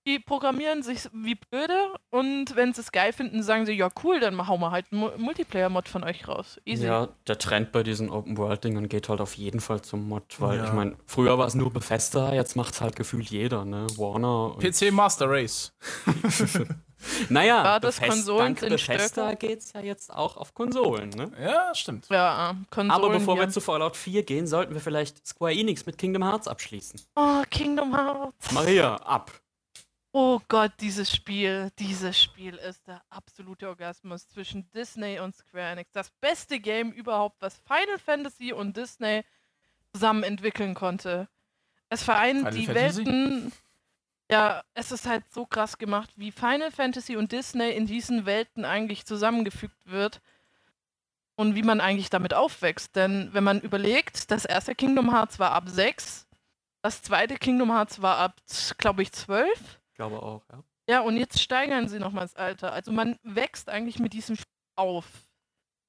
die programmieren sich wie blöde und wenn sie es geil finden, sagen sie, ja cool, dann hauen wir halt einen Multiplayer-Mod von euch raus. Easy. Ja, der Trend bei diesen Open-World-Dingern geht halt auf jeden Fall zum Mod, weil ja. ich meine, früher war es nur Bethesda, jetzt macht es halt gefühlt jeder, ne? Warner. PC Master Race. Naja, ja, das Befest, Konsolen dank Bethesda geht es ja jetzt auch auf Konsolen, ne? Ja, stimmt. Ja, Konsolen, Aber bevor ja. wir zu Fallout 4 gehen, sollten wir vielleicht Square Enix mit Kingdom Hearts abschließen. Oh, Kingdom Hearts. Maria, ab. Oh Gott, dieses Spiel, dieses Spiel ist der absolute Orgasmus zwischen Disney und Square Enix. Das beste Game überhaupt, was Final Fantasy und Disney zusammen entwickeln konnte. Es vereint Final die Fantasy? Welten ja, es ist halt so krass gemacht, wie Final Fantasy und Disney in diesen Welten eigentlich zusammengefügt wird und wie man eigentlich damit aufwächst. Denn wenn man überlegt, das erste Kingdom Hearts war ab 6, das zweite Kingdom Hearts war ab, glaube ich, 12. Ich glaube auch, ja. Ja, und jetzt steigern sie nochmal das Alter. Also man wächst eigentlich mit diesem Spiel auf.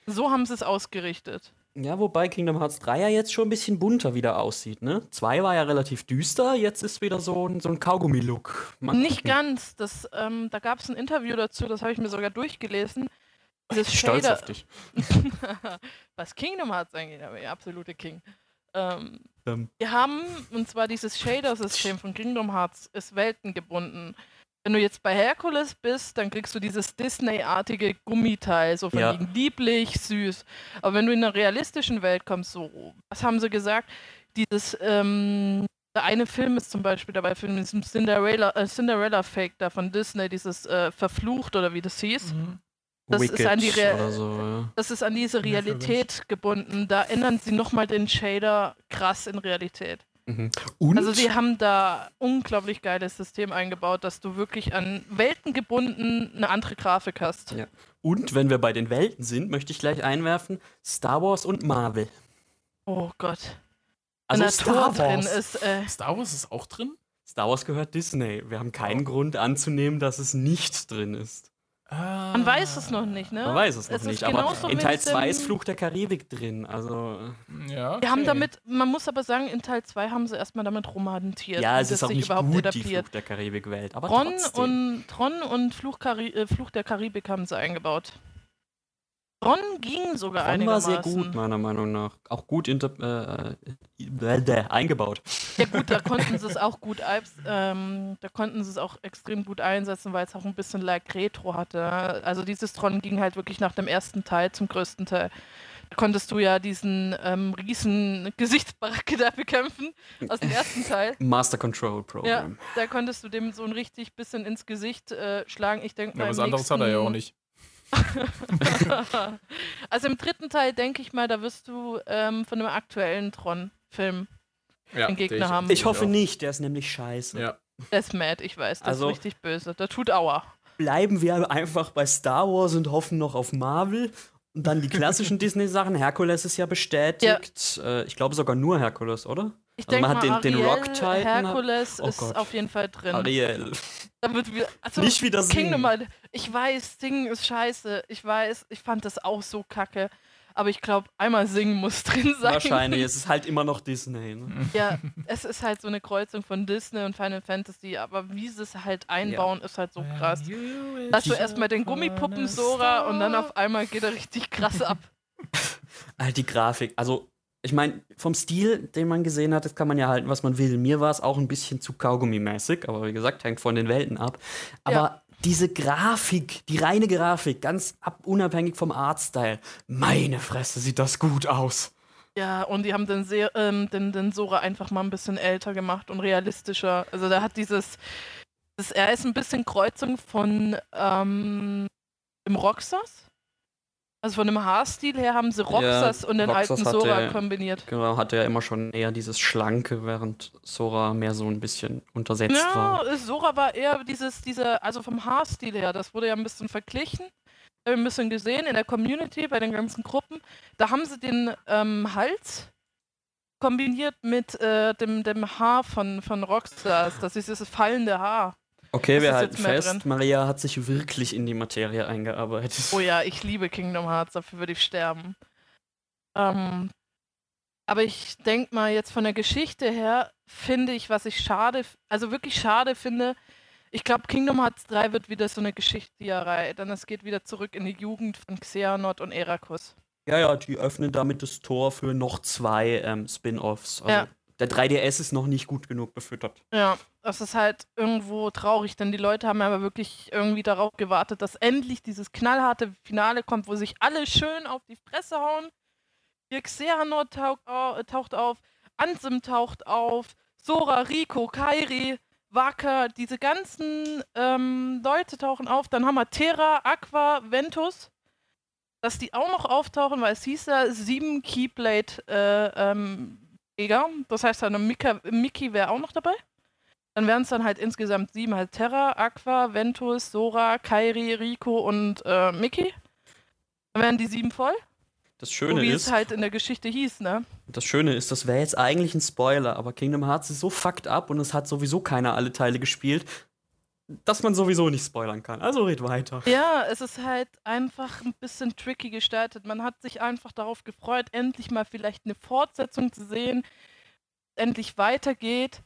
So haben sie es ausgerichtet. Ja, wobei Kingdom Hearts 3 ja jetzt schon ein bisschen bunter wieder aussieht, ne? 2 war ja relativ düster, jetzt ist wieder so ein, so ein Kaugummi-Look. Nicht ganz. Das, ähm, da gab es ein Interview dazu, das habe ich mir sogar durchgelesen. Dieses ich Stolz auf dich. Was Kingdom Hearts angeht, aber der absolute King. Ähm, ähm. Wir haben, und zwar dieses Shader-System von Kingdom Hearts ist weltengebunden wenn du jetzt bei Herkules bist, dann kriegst du dieses Disney-artige Gummiteil, so von ja. lieblich, süß. Aber wenn du in einer realistischen Welt kommst, so, was haben sie gesagt? Dieses, ähm, der eine Film ist zum Beispiel dabei, für diesem Cinderella, äh, Cinderella Fake da von Disney, dieses äh, Verflucht oder wie das hieß. Mhm. Das ist, an die so, ja. das ist an diese Realität gebunden. Da ändern sie nochmal den Shader krass in Realität. Mhm. also sie haben da unglaublich geiles System eingebaut, dass du wirklich an Welten gebunden eine andere Grafik hast. Ja. Und wenn wir bei den Welten sind, möchte ich gleich einwerfen, Star Wars und Marvel. Oh Gott. Also Star Wars. Ist, äh Star Wars ist auch drin? Star Wars gehört Disney. Wir haben keinen oh. Grund anzunehmen, dass es nicht drin ist. Ah. Man weiß es noch nicht, ne? Man weiß es noch es nicht, aber in Teil 2 ist Fluch der Karibik drin. Also. Ja. Okay. Wir haben damit, man muss aber sagen, in Teil 2 haben sie erstmal damit romantiert. Ja, es ist auch nicht überhaupt gut, etabliert. die Fluch der Karibik-Welt. Aber Tron und, Tron und Fluch, äh, Fluch der Karibik haben sie eingebaut. Tron ging sogar Tron war sehr gut, meiner Meinung nach. Auch gut äh, äh, eingebaut. Ja gut, da konnten sie es auch gut, ähm, da konnten sie es auch extrem gut einsetzen, weil es auch ein bisschen like Retro hatte. Also dieses Tron ging halt wirklich nach dem ersten Teil zum größten Teil. Da konntest du ja diesen ähm, riesen Gesichtsbaracke da bekämpfen aus dem ersten Teil. Master Control Program. Ja, da konntest du dem so ein richtig bisschen ins Gesicht äh, schlagen. Ich denke mal. Ja, was anderes hat er ja auch nicht. also im dritten Teil denke ich mal, da wirst du ähm, von einem aktuellen Tron-Film ja, den Gegner ich, haben. Ich hoffe nicht, der ist nämlich scheiße. Ja. Der ist mad, ich weiß, der also, ist richtig böse. Der tut Aua. Bleiben wir einfach bei Star Wars und hoffen noch auf Marvel. Und dann die klassischen Disney-Sachen. Herkules ist ja bestätigt. Ja. Äh, ich glaube sogar nur Herkules, oder? Ich also denke mal, den, den Rock Titan. Herkules oh ist Gott. auf jeden Fall drin. Ariel. Da wird wieder, also Nicht wieder Kingdom, ich weiß, Singen ist scheiße. Ich weiß, ich fand das auch so kacke. Aber ich glaube, einmal singen muss drin sein. Wahrscheinlich, es ist halt immer noch Disney. Ne? Ja, es ist halt so eine Kreuzung von Disney und Final Fantasy, aber wie sie es halt einbauen, ja. ist halt so krass. Hast du erstmal den Gummipuppen Sora und dann auf einmal geht er richtig krass ab. Halt die Grafik, also ich meine, vom Stil, den man gesehen hat, das kann man ja halten, was man will. Mir war es auch ein bisschen zu Kaugummi-mäßig, aber wie gesagt, hängt von den Welten ab. Aber ja. diese Grafik, die reine Grafik, ganz ab, unabhängig vom Artstyle, meine Fresse, sieht das gut aus. Ja, und die haben den, sehr, ähm, den, den Sora einfach mal ein bisschen älter gemacht und realistischer. Also der hat dieses, das, er ist ein bisschen Kreuzung von ähm, im Roxas. Also von dem Haarstil her haben sie Roxas ja, und den Roxas alten Sora hatte, kombiniert. Genau, hatte ja immer schon eher dieses Schlanke, während Sora mehr so ein bisschen untersetzt ja, war. Ja, Sora war eher dieses, diese, also vom Haarstil her, das wurde ja ein bisschen verglichen. Ein bisschen gesehen in der Community, bei den ganzen Gruppen. Da haben sie den ähm, Hals kombiniert mit äh, dem, dem Haar von, von Roxas. Das ist dieses fallende Haar. Okay, wir halten fest. Maria hat sich wirklich in die Materie eingearbeitet. Oh ja, ich liebe Kingdom Hearts, dafür würde ich sterben. Ähm, aber ich denke mal, jetzt von der Geschichte her finde ich, was ich schade, also wirklich schade finde, ich glaube, Kingdom Hearts 3 wird wieder so eine Geschichtserei, denn es geht wieder zurück in die Jugend von Xehanort und Erakus. Ja, ja, die öffnen damit das Tor für noch zwei ähm, Spin-Offs. Also ja der 3DS ist noch nicht gut genug befüttert. Ja, das ist halt irgendwo traurig, denn die Leute haben aber wirklich irgendwie darauf gewartet, dass endlich dieses knallharte Finale kommt, wo sich alle schön auf die Fresse hauen. Xehanort taucht, taucht auf, Ansem taucht auf, Sora, Rico, Kairi, Waka, diese ganzen ähm, Leute tauchen auf. Dann haben wir Terra, Aqua, Ventus dass die auch noch auftauchen, weil es hieß ja sieben Keyblade äh, ähm, Jäger. Das heißt, eine Mika, Mickey wäre auch noch dabei. Dann wären es dann halt insgesamt sieben, halt Terra, Aqua, Ventus, Sora, Kairi, Rico und äh, Mickey. Dann wären die sieben voll. Das Schöne so wie ist, es halt in der Geschichte hieß, ne? Das Schöne ist, das wäre jetzt eigentlich ein Spoiler, aber Kingdom Hearts ist so fucked up und es hat sowieso keiner alle Teile gespielt, dass man sowieso nicht spoilern kann. Also red weiter. Ja, es ist halt einfach ein bisschen tricky gestaltet. Man hat sich einfach darauf gefreut, endlich mal vielleicht eine Fortsetzung zu sehen, endlich weitergeht.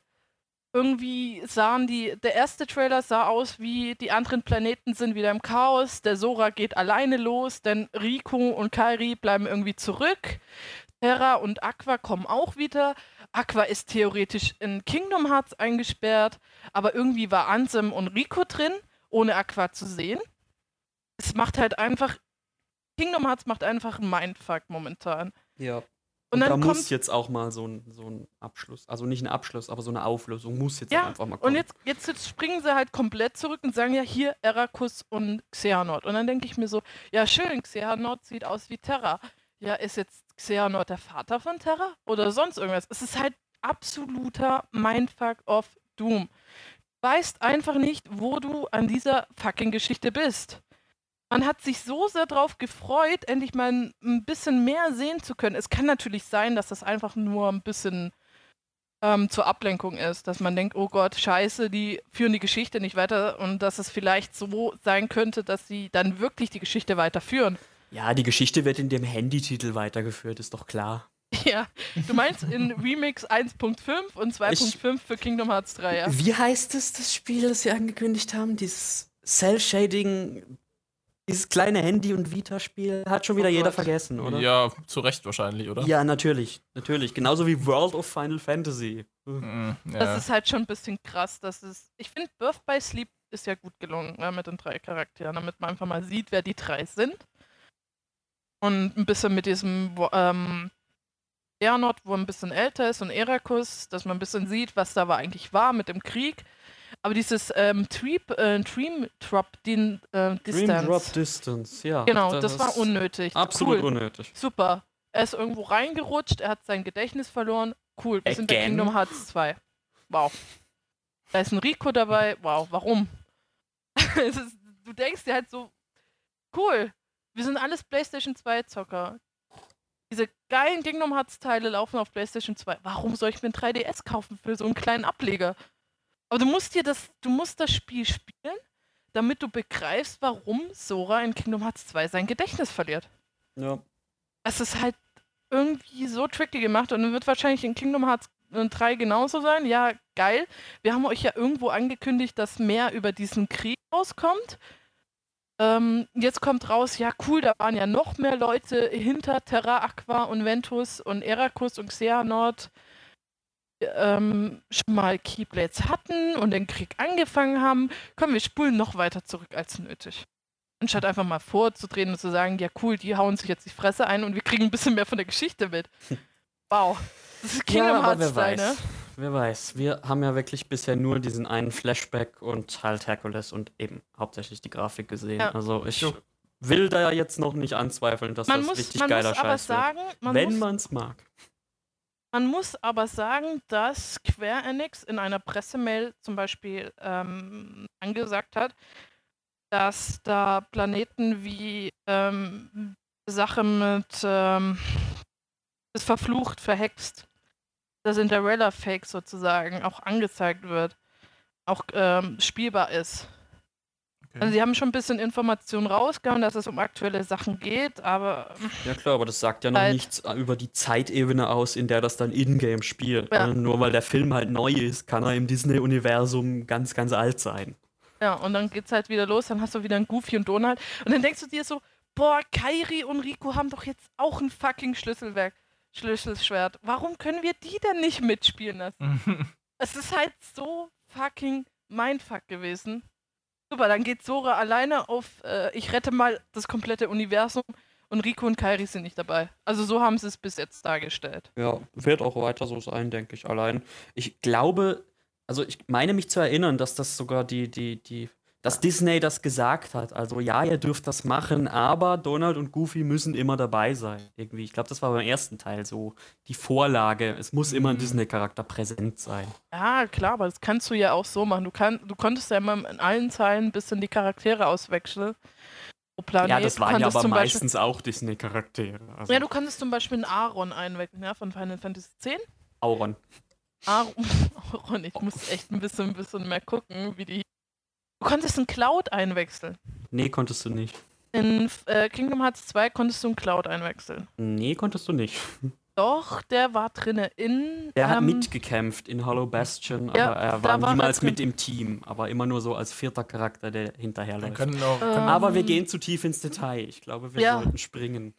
Irgendwie sahen die, der erste Trailer sah aus wie die anderen Planeten sind wieder im Chaos, der Sora geht alleine los, denn Rico und Kairi bleiben irgendwie zurück. Terra und Aqua kommen auch wieder. Aqua ist theoretisch in Kingdom Hearts eingesperrt, aber irgendwie war Ansem und Rico drin, ohne Aqua zu sehen. Es macht halt einfach. Kingdom Hearts macht einfach einen Mindfuck momentan. Ja. Und, und dann da muss jetzt auch mal so ein, so ein Abschluss, also nicht ein Abschluss, aber so eine Auflösung muss jetzt ja, einfach mal kommen. Und jetzt, jetzt, jetzt, springen sie halt komplett zurück und sagen ja hier Erakus und Xehanort. Und dann denke ich mir so, ja schön, Xehanort sieht aus wie Terra. Ja, ist jetzt Xehanort der Vater von Terra oder sonst irgendwas. Es ist halt absoluter Mindfuck of Doom. Du weißt einfach nicht, wo du an dieser fucking Geschichte bist. Man hat sich so sehr darauf gefreut, endlich mal ein bisschen mehr sehen zu können. Es kann natürlich sein, dass das einfach nur ein bisschen ähm, zur Ablenkung ist, dass man denkt, oh Gott, scheiße, die führen die Geschichte nicht weiter und dass es vielleicht so sein könnte, dass sie dann wirklich die Geschichte weiterführen. Ja, die Geschichte wird in dem Handytitel weitergeführt, ist doch klar. Ja, du meinst in Remix 1.5 und 2.5 für Kingdom Hearts 3, ja? Wie heißt es, das Spiel, das sie angekündigt haben? Dieses Cell-Shading, dieses kleine Handy- und Vita-Spiel hat schon wieder oh jeder vergessen, oder? Ja, zu Recht wahrscheinlich, oder? Ja, natürlich, natürlich. Genauso wie World of Final Fantasy. Mhm, ja. Das ist halt schon ein bisschen krass. Das ist, ich finde, Birth by Sleep ist ja gut gelungen ja, mit den drei Charakteren, damit man einfach mal sieht, wer die drei sind. Und ein bisschen mit diesem ähm, Earnot, wo ein bisschen älter ist, und Erakus, dass man ein bisschen sieht, was da war, eigentlich war mit dem Krieg. Aber dieses ähm, Treep, äh, Dream Drop din, äh, Distance. Dream Drop Distance, ja. Genau, das, das war unnötig. Absolut cool. unnötig. Super. Er ist irgendwo reingerutscht, er hat sein Gedächtnis verloren. Cool, wir Again? sind bei Kingdom Hearts 2. Wow. Da ist ein Rico dabei. Wow, warum? ist, du denkst dir halt so, cool, wir sind alles PlayStation 2 Zocker. Diese geilen Kingdom Hearts Teile laufen auf PlayStation 2. Warum soll ich mir ein 3DS kaufen für so einen kleinen Ableger? Aber du musst dir das, du musst das Spiel spielen, damit du begreifst, warum Sora in Kingdom Hearts 2 sein Gedächtnis verliert. Ja. Es ist halt irgendwie so tricky gemacht und wird wahrscheinlich in Kingdom Hearts 3 genauso sein. Ja, geil. Wir haben euch ja irgendwo angekündigt, dass mehr über diesen Krieg rauskommt. Ähm, jetzt kommt raus, ja cool, da waren ja noch mehr Leute hinter Terra Aqua und Ventus und Erakus und Xehanort ähm, schon mal Keyblades hatten und den Krieg angefangen haben. Komm, wir spulen noch weiter zurück als nötig. Anstatt einfach mal vorzudrehen und zu sagen, ja cool, die hauen sich jetzt die Fresse ein und wir kriegen ein bisschen mehr von der Geschichte mit. Wow. Das ist Kingdom ja, Hearts. Ne? Wer weiß. Wir haben ja wirklich bisher nur diesen einen Flashback und halt Hercules und eben hauptsächlich die Grafik gesehen. Ja. Also ich will da jetzt noch nicht anzweifeln, dass man das muss, richtig geiler Scheiß sagen, wird. Man wenn man es mag. Man muss aber sagen, dass Square Enix in einer Pressemail zum Beispiel ähm, angesagt hat, dass da Planeten wie ähm, Sache mit ähm, ist verflucht, verhext, das Cinderella-Fake sozusagen auch angezeigt wird, auch ähm, spielbar ist. Okay. Also sie haben schon ein bisschen Informationen rausgehauen, dass es um aktuelle Sachen geht, aber. Ja klar, aber das sagt ja noch halt, nichts über die Zeitebene aus, in der das dann in-game spielt. Ja. Nur weil der Film halt neu ist, kann er im Disney-Universum ganz, ganz alt sein. Ja, und dann geht's halt wieder los, dann hast du wieder ein Goofy und Donald. Und dann denkst du dir so, boah, Kairi und Rico haben doch jetzt auch ein fucking Schlüsselwerk. Schlüsselschwert. Warum können wir die denn nicht mitspielen lassen? es ist halt so fucking Mindfuck gewesen. Super, dann geht Sora alleine auf, äh, ich rette mal das komplette Universum und Rico und Kairi sind nicht dabei. Also so haben sie es bis jetzt dargestellt. Ja, wird auch weiter so sein, denke ich, allein. Ich glaube, also ich meine mich zu erinnern, dass das sogar die, die, die dass Disney das gesagt hat. Also ja, ihr dürft das machen, aber Donald und Goofy müssen immer dabei sein. Irgendwie. Ich glaube, das war beim ersten Teil so die Vorlage. Es muss immer ein mhm. Disney-Charakter präsent sein. Ja, klar, aber das kannst du ja auch so machen. Du, kann, du konntest ja immer in allen Teilen ein bisschen die Charaktere auswechseln. Planet, ja, das waren ja aber meistens Beispiel, auch Disney-Charaktere. Also. Ja, du konntest zum Beispiel einen Aaron einwechseln, ja, von Final Fantasy X. Auron. Aaron, ich muss echt ein bisschen, ein bisschen mehr gucken, wie die Du konntest einen Cloud einwechseln. Nee, konntest du nicht. In äh, Kingdom Hearts 2 konntest du einen Cloud einwechseln. Nee, konntest du nicht. Doch, der war drinne in. Der ähm, hat mitgekämpft in Hollow Bastion, ja, aber er war niemals war mit im Team, aber immer nur so als vierter Charakter, der hinterherläuft. Auch, ähm, aber wir gehen zu tief ins Detail. Ich glaube, wir ja. sollten springen.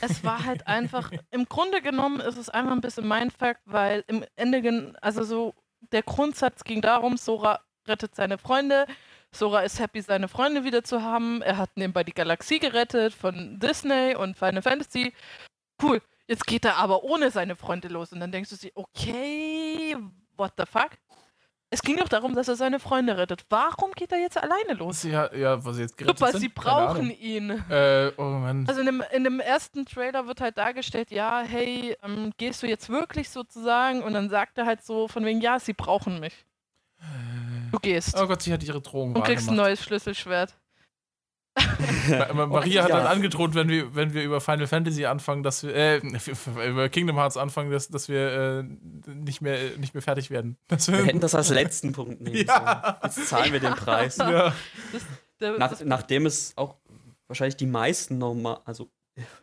Es war halt einfach, im Grunde genommen ist es einfach ein bisschen mein Fakt, weil im Ende, also so, der Grundsatz ging darum, Sora rettet seine Freunde, Sora ist happy, seine Freunde wieder zu haben. Er hat nebenbei die Galaxie gerettet von Disney und Final Fantasy. Cool. Jetzt geht er aber ohne seine Freunde los. Und dann denkst du dir, okay, what the fuck? Es ging doch darum, dass er seine Freunde rettet. Warum geht er jetzt alleine los? Ja, ja was jetzt gerettet Super, sind? sie brauchen ihn. Äh, oh Mann. Also in dem, in dem ersten Trailer wird halt dargestellt, ja, hey, ähm, gehst du jetzt wirklich sozusagen? Und dann sagt er halt so von wegen, ja, sie brauchen mich. Du gehst. Oh Gott, sie hat ihre Drohung Und kriegst ein neues Schlüsselschwert. Maria hat dann angedroht, wenn wir, wenn wir über Final Fantasy anfangen, dass wir, äh, über Kingdom Hearts anfangen, dass, dass wir äh, nicht, mehr, nicht mehr fertig werden. wir, wir hätten das als letzten Punkt nehmen ja. Jetzt zahlen wir den Preis. Ja. Das, Nach, nachdem es auch wahrscheinlich die meisten normal, also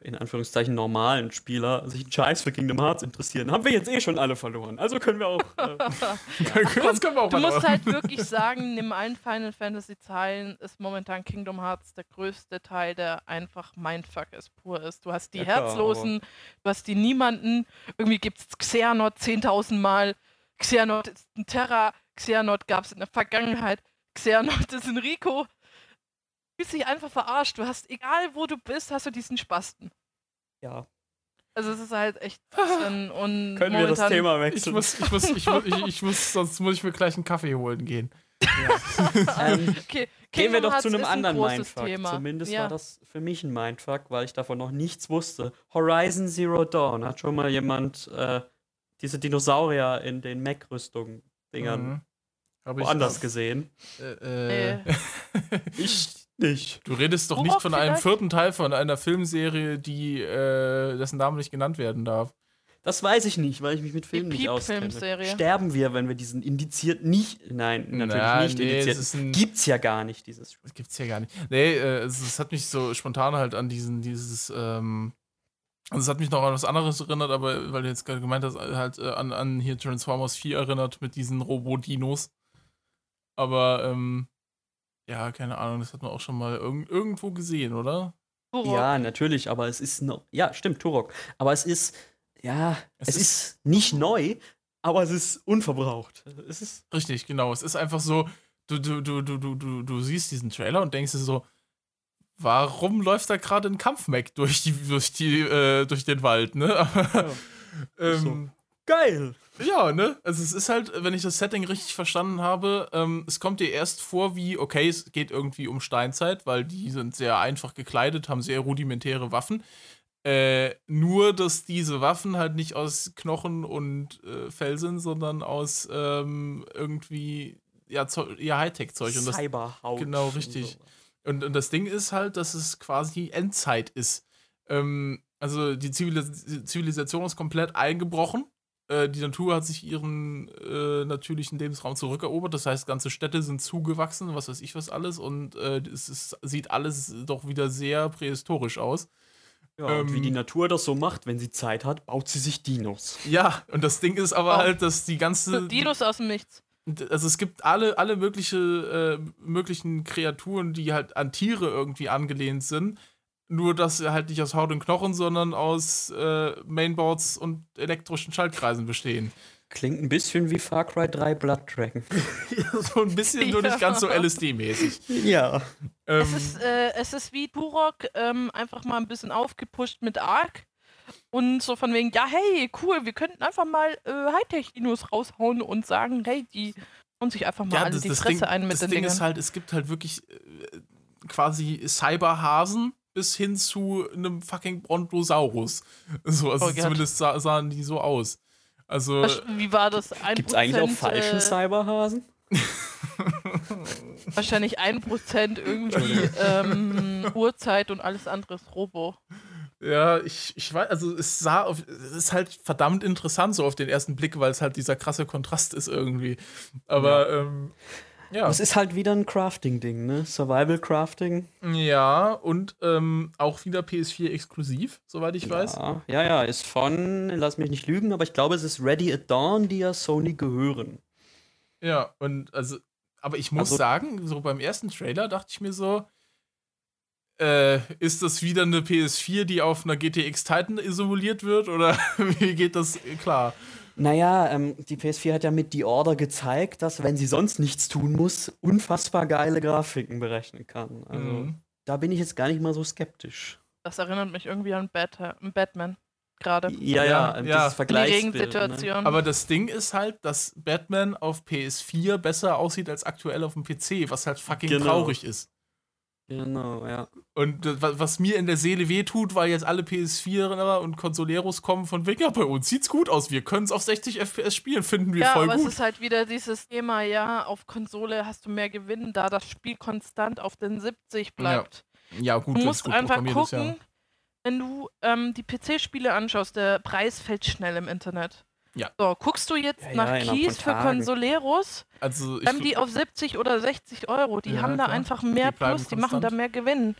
in Anführungszeichen normalen Spieler sich einen Scheiß für Kingdom Hearts interessieren, haben wir jetzt eh schon alle verloren. Also können wir auch. Äh, das können wir auch du musst halt wirklich sagen, in allen Final Fantasy Teilen ist momentan Kingdom Hearts der größte Teil, der einfach Mindfuck ist, pur ist. Du hast die ja, Herzlosen, klar, du hast die Niemanden. Irgendwie gibt es Xehanort 10.000 Mal. Xehanort ist ein Terra. Xehanort gab es in der Vergangenheit. Xehanort ist ein Rico fühlst dich einfach verarscht. Du hast, egal wo du bist, hast du diesen Spasten. Ja. Also es ist halt echt und Können wir das Thema wechseln? Ich muss, ich muss, ich muss, ich, ich muss, sonst muss ich mir gleich einen Kaffee holen gehen. Ja. ähm, okay. Gehen wir doch zu einem anderen ein Mindfuck. Thema. Zumindest ja. war das für mich ein Mindfuck, weil ich davon noch nichts wusste. Horizon Zero Dawn. Hat schon mal jemand äh, diese Dinosaurier in den Mac-Rüstung-Dingern mhm. woanders gesehen? Äh, äh. ich nicht. Du redest doch nicht von vielleicht? einem vierten Teil von einer Filmserie, die äh, dessen Name nicht genannt werden darf. Das weiß ich nicht, weil ich mich mit Filmen nicht auskenne. Sterben wir, wenn wir diesen indiziert nicht. Nein, natürlich Na, nicht nee, indiziert. Gibt's ja gar nicht, dieses Spiel. Gibt's ja gar nicht. Nee, äh, es, es, hat mich so spontan halt an diesen, dieses, ähm, also es hat mich noch an was anderes erinnert, aber weil du jetzt gerade gemeint hast, halt äh, an, an hier Transformers 4 erinnert mit diesen Robodinos. Aber, ähm, ja, keine Ahnung, das hat man auch schon mal irg irgendwo gesehen, oder? Turok. Ja, natürlich, aber es ist noch. Ja, stimmt, Turok. Aber es ist. Ja, es, es ist, ist, nicht neu, aber es ist unverbraucht. Es ist richtig, genau. Es ist einfach so, du, du, du, du, du, du, du siehst diesen Trailer und denkst dir so, warum läuft da gerade ein Kampfmeck durch die, durch die, äh, durch den Wald, ne? ja. ähm, so. Geil! Ja, ne? Also es ist halt, wenn ich das Setting richtig verstanden habe, ähm, es kommt dir erst vor wie, okay, es geht irgendwie um Steinzeit, weil die sind sehr einfach gekleidet, haben sehr rudimentäre Waffen. Äh, nur, dass diese Waffen halt nicht aus Knochen und äh, Fell sind, sondern aus ähm, irgendwie, ja, ja Hightech-Zeug. Cyberhaut. Genau, richtig. Und, und, das Ding ist halt, dass es quasi Endzeit ist. Ähm, also die Zivilis Zivilisation ist komplett eingebrochen äh, die Natur hat sich ihren äh, natürlichen Lebensraum zurückerobert. Das heißt, ganze Städte sind zugewachsen, was weiß ich was alles. Und äh, es ist, sieht alles doch wieder sehr prähistorisch aus. Ja, ähm, und wie die Natur das so macht, wenn sie Zeit hat, baut sie sich Dinos. Ja, und das Ding ist aber oh. halt, dass die ganze. Dinos aus dem Nichts. Also es gibt alle, alle mögliche, äh, möglichen Kreaturen, die halt an Tiere irgendwie angelehnt sind nur, dass sie halt nicht aus Haut und Knochen, sondern aus äh, Mainboards und elektrischen Schaltkreisen bestehen. Klingt ein bisschen wie Far Cry 3 Blood Dragon. so ein bisschen, ja. nur nicht ganz so LSD-mäßig. Ja. Ähm, es, ist, äh, es ist wie Turok, ähm, einfach mal ein bisschen aufgepusht mit Ark. Und so von wegen, ja, hey, cool, wir könnten einfach mal äh, Hightech-Dinos raushauen und sagen, hey, die hauen sich einfach mal ja, alle das, die das Fresse Ding, ein mit das den Ding Dingen. ist halt, es gibt halt wirklich äh, quasi Cyberhasen, bis hin zu einem fucking Brontosaurus. So, also oh zumindest sah, sahen die so aus. Also, Wie war das? Gibt es eigentlich auch falschen äh, Cyberhasen? Wahrscheinlich 1% irgendwie ähm, Uhrzeit und alles andere ist Robo. Ja, ich, ich weiß, also es sah auf, es ist halt verdammt interessant so auf den ersten Blick, weil es halt dieser krasse Kontrast ist irgendwie. Aber ja. ähm, ja. Es ist halt wieder ein Crafting-Ding, ne? Survival-Crafting. Ja, und ähm, auch wieder PS4 exklusiv, soweit ich ja. weiß. Ja, ja, ist von, lass mich nicht lügen, aber ich glaube, es ist Ready at Dawn, die ja Sony gehören. Ja, und also, aber ich muss also, sagen, so beim ersten Trailer dachte ich mir so, äh, ist das wieder eine PS4, die auf einer GTX Titan isoliert wird oder wie geht das klar? Naja, ähm, die PS4 hat ja mit The Order gezeigt, dass, wenn sie sonst nichts tun muss, unfassbar geile Grafiken berechnen kann. Also, mhm. da bin ich jetzt gar nicht mal so skeptisch. Das erinnert mich irgendwie an Bat Batman gerade. Ja, ja, ja, dieses Vergleichsbild. Ne? Aber das Ding ist halt, dass Batman auf PS4 besser aussieht als aktuell auf dem PC, was halt fucking genau. traurig ist. Genau, ja. Und was mir in der Seele wehtut, weil jetzt alle PS4 und Consoleros kommen von weg, ja, bei uns sieht's gut aus, wir können es auf 60 FPS spielen, finden wir ja, voll gut. Ja, aber es ist halt wieder dieses Thema, ja, auf Konsole hast du mehr Gewinn, da das Spiel konstant auf den 70 bleibt. Ja, gut, du musst gut einfach gucken, ist, ja. wenn du ähm, die PC-Spiele anschaust, der Preis fällt schnell im Internet. Ja. So, guckst du jetzt Ja, nach ja, Keys für Consoleros, Also ich, dann die auf 70 oder 60 Euro. Die Ja, haben da klar. einfach mehr Die Plus, die machen da mehr Gewinn.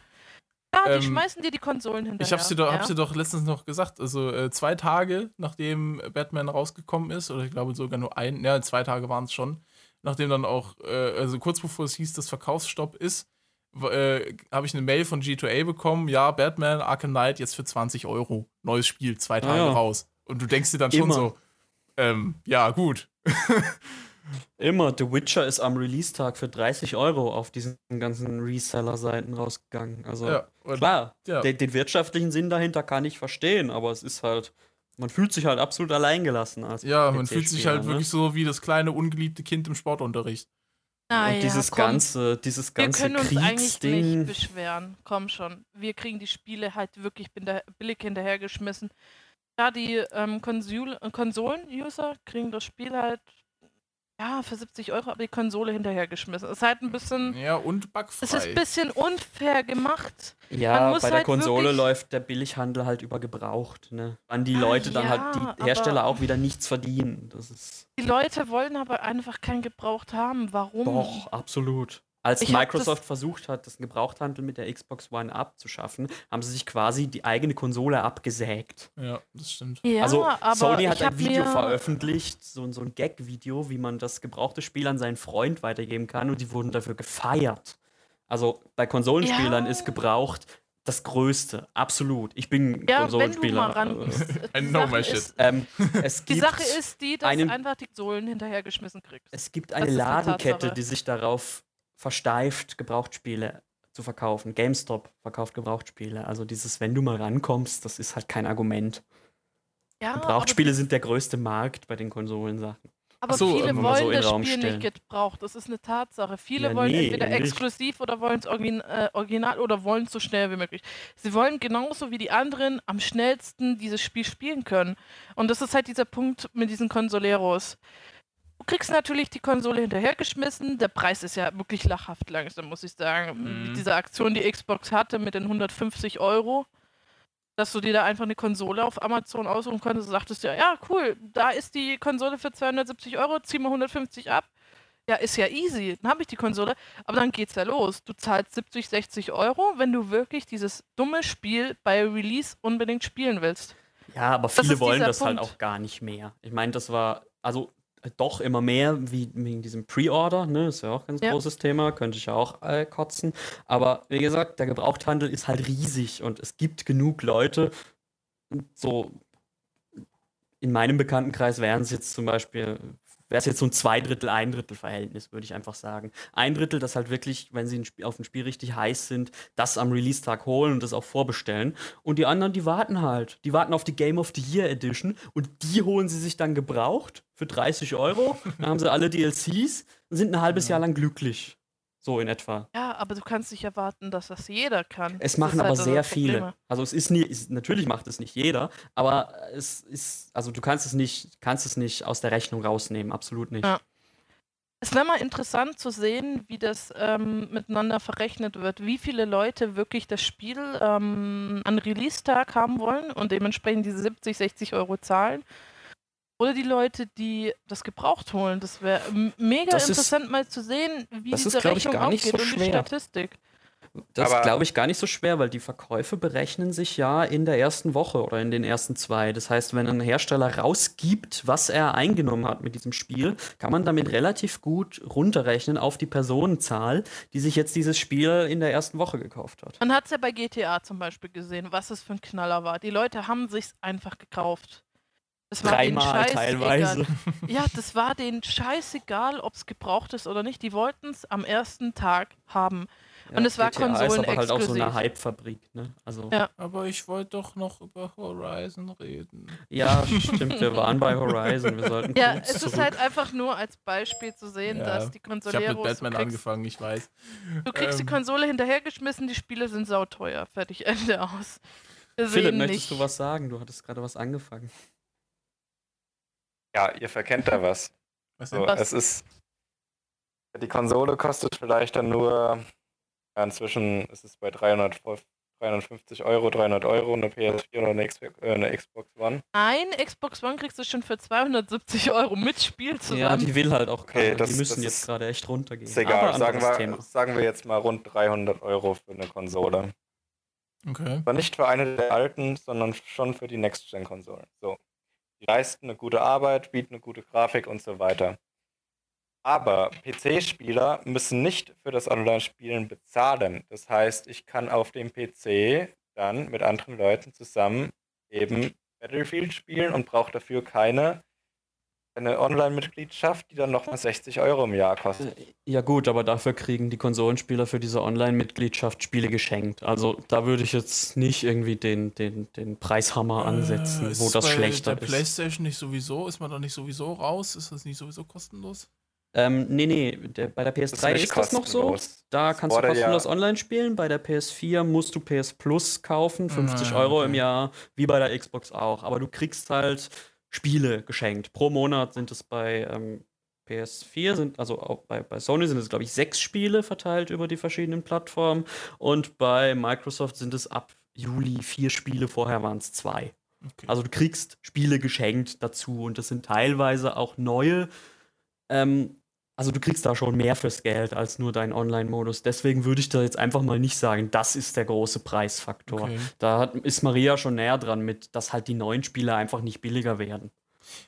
Ja, die Ähm, schmeißen dir die Konsolen hinterher. ich hab's dir, doch, ja. hab's dir doch letztens noch gesagt. Also äh, zwei Tage, nachdem Batman rausgekommen ist, oder ich glaube sogar nur ein, ja, zwei Tage waren es schon, nachdem dann auch, äh, also kurz bevor es hieß, dass Verkaufsstopp ist, äh, habe ich eine Mail von G2A bekommen, ja, Batman Arkham Knight jetzt für 20 Euro. Neues Spiel, zwei Tage ja. raus. Und du denkst dir dann schon Immer. so, ähm, ja, gut. Immer, The Witcher ist am Release-Tag für 30 Euro auf diesen ganzen Reseller-Seiten rausgegangen. Also Ja, und- klar, ja. den, den wirtschaftlichen Sinn dahinter kann ich verstehen, aber es ist halt, man fühlt sich halt absolut alleingelassen als Ja, man fühlt sich halt ne? wirklich so wie das kleine, ungeliebte Kind im Sportunterricht. Ah, Und ja, dieses komm. ganze, dieses Wir ganze können uns eigentlich nicht beschweren. Komm schon. Wir kriegen die Spiele halt wirklich billig hinterhergeschmissen. Ja, die ähm, äh, Konsolen-User kriegen das Spiel halt ja für 70 Euro, aber die Konsole hinterhergeschmissen. Ist halt ein bisschen. Ja, und bugfrei. Es ist ein bisschen unfair gemacht. Man Ja, muss bei der halt Konsole läuft der Billighandel halt über gebraucht, ne? An die Ah, Leute dann ja, halt die Hersteller auch wieder nichts verdienen. Das ist Die Leute wollen aber einfach kein Gebraucht haben. Warum? doch absolut. Als Ich Microsoft versucht hat, das Gebrauchthandel mit der Xbox One abzuschaffen, haben sie sich quasi die eigene Konsole abgesägt. Ja, das stimmt. Ja, also aber Sony hat ein Video veröffentlicht, so, so ein Gag-Video, wie man das gebrauchte Spiel an seinen Freund weitergeben kann und die wurden dafür gefeiert. Also bei Konsolenspielern Ja. ist gebraucht das Größte, absolut. Ich bin Ja, wenn du Konsolenspieler. mal ran. äh, I die know Sache my shit. ist, ähm, Die Sache ist die, dass einen- du einfach die Sohlen hinterhergeschmissen kriegst. es gibt eine Ladenkette, die sich darauf versteift, Gebrauchtspiele zu verkaufen. GameStop verkauft Gebrauchtspiele. Also dieses, wenn du mal rankommst, das ist halt kein Argument. ja, Gebrauchtspiele sind der größte Markt bei den Konsolensachen. Aber, so, viele wollen so das Raum Spiel stellen. nicht gebraucht. Das ist eine Tatsache. Viele Ja, wollen nee, entweder nicht. exklusiv oder wollen es origin äh, original oder wollen es so schnell wie möglich. Sie wollen genauso wie die anderen am schnellsten dieses Spiel spielen können. Und das ist halt dieser Punkt mit diesen Consoleros. Du kriegst natürlich die Konsole hinterhergeschmissen. Der Preis ist ja wirklich lachhaft langsam, muss ich sagen. Mhm. Mit dieser Aktion, die Xbox hatte mit den 150 Euro, dass du dir da einfach eine Konsole auf Amazon aussuchen konntest und sagtest ja, ja, cool, da ist die Konsole für 270 Euro, zieh mal 150 ab. Ja, ist ja easy. Dann habe ich die Konsole. Aber dann geht's ja los. Du zahlst 70, 60 Euro, wenn du wirklich dieses dumme Spiel bei Release unbedingt spielen willst. Ja, aber Das viele ist wollen das halt Punkt. auch gar nicht mehr. Ich meine, das war, also doch immer mehr wie wegen diesem Pre-Order, ne? Ist ja auch ein ganz Ja. großes Thema, könnte ich ja auch äh, kotzen. Aber wie gesagt, der Gebrauchthandel ist halt riesig und es gibt genug Leute, so in meinem Bekanntenkreis wären es jetzt zum Beispiel, wäre es jetzt so ein Zweidrittel, ein Drittel Verhältnis, würde ich einfach sagen. Ein Drittel, das halt wirklich, wenn sie auf ein Spiel richtig heiß sind, das am Release-Tag holen und das auch vorbestellen. Und die anderen, die warten halt. Die warten auf die Game of the Year Edition und die holen sie sich dann gebraucht für 30 Euro. Dann haben sie alle DLCs und sind ein halbes Jahr lang glücklich. So in etwa. Ja, aber du kannst nicht erwarten, dass das jeder kann. Es machen aber halt sehr viele. Also es ist nie, es, natürlich macht es nicht jeder, aber es ist, also du kannst es nicht, kannst es nicht aus der Rechnung rausnehmen, absolut nicht. Ja. Es wäre mal interessant zu sehen, wie das ähm, miteinander verrechnet wird, wie viele Leute wirklich das Spiel ähm, an Release-Tag haben wollen und dementsprechend diese 70, 60 Euro zahlen. Oder die Leute, die das gebraucht holen. Das wäre mega Das ist- interessant mal zu sehen, wie das ist, diese ich, Rechnung gar nicht aufgeht so und die schwer. Statistik. Das Aber- glaube ich gar nicht so schwer, weil die Verkäufe berechnen sich ja in der ersten Woche oder in den ersten zwei. Das heißt, wenn ein Hersteller rausgibt, was er eingenommen hat mit diesem Spiel, kann man damit relativ gut runterrechnen auf die Personenzahl, die sich jetzt dieses Spiel in der ersten Woche gekauft hat. Man hat es ja bei GTA zum Beispiel gesehen, was es für ein Knaller war. Die Leute haben sich's einfach gekauft. Es war denen Dreimal teilweise. Ja, das war denen scheißegal, ob es gebraucht ist oder nicht. Die wollten es am ersten Tag haben. Und es war GTA ist aber halt auch so eine Hype-Fabrik, ne? Also, Ja. Aber ich wollte doch noch über Horizon reden. ja, stimmt, wir waren bei Horizon. Wir sollten Ja, es ist zurück. halt einfach nur als Beispiel zu sehen, Ja, dass die Ich habe mit. Batman du kriegst, angefangen, ich weiß. du kriegst die Ähm. Konsole hinterhergeschmissen, die Spiele sind sauteuer. Fertig, Ende aus. Philipp, möchtest nicht. du was sagen? Du hattest gerade was angefangen. Ja, ihr verkennt da was. Was So, denn? Was? es ist. Die Konsole kostet vielleicht dann nur Ja, inzwischen ist es bei 300, 350 Euro, 300 Euro eine PS4 oder eine, Xbox, äh, eine Xbox One. Ein Xbox One kriegst du schon für 270 Euro mit Spiel zusammen. Ja, die will halt auch okay, das, Die müssen jetzt gerade echt runtergehen. Ist egal, sagen wir, sagen wir jetzt mal rund 300 Euro für eine Konsole. Okay. Aber nicht für eine der alten, sondern schon für die Next-Gen-Konsolen. So. Die leisten eine gute Arbeit, bieten eine gute Grafik und so weiter. Aber PC-Spieler müssen nicht für das Online-Spielen bezahlen. Das heißt, ich kann auf dem PC dann mit anderen Leuten zusammen eben Battlefield spielen und brauche dafür keine eine Online-Mitgliedschaft, die dann nochmal 60 Euro im Jahr kostet. Äh, ja gut, aber dafür kriegen die Konsolenspieler für diese Online-Mitgliedschaft Spiele geschenkt. Also da würde ich jetzt nicht irgendwie den, den, den Preishammer äh, ansetzen, äh, wo das schlechter ist. Ist PlayStation nicht sowieso? Ist man da nicht sowieso raus? Ist das nicht sowieso kostenlos? Ähm, nee, nee, der, bei der PS3 ist, ist das noch so. Da kannst du kostenlos ja. online spielen. Bei der PS4 musst du PS Plus kaufen, 50 ah, Euro okay. im Jahr, wie bei der Xbox auch. Aber du kriegst halt Spiele geschenkt. Pro Monat sind es bei ähm, PS4, sind, also auch bei, bei Sony sind es, glaube ich, sechs Spiele verteilt über die verschiedenen Plattformen. Und bei Microsoft sind es ab Juli vier Spiele, vorher waren es zwei. Okay. Also du kriegst Spiele geschenkt dazu und das sind teilweise auch neue ähm, also du kriegst da schon mehr fürs Geld als nur deinen Online-Modus. Deswegen würde ich da jetzt einfach mal nicht sagen, das ist der große Preisfaktor. Okay. Da hat, ist Maria schon näher dran mit, dass halt die neuen Spiele einfach nicht billiger werden.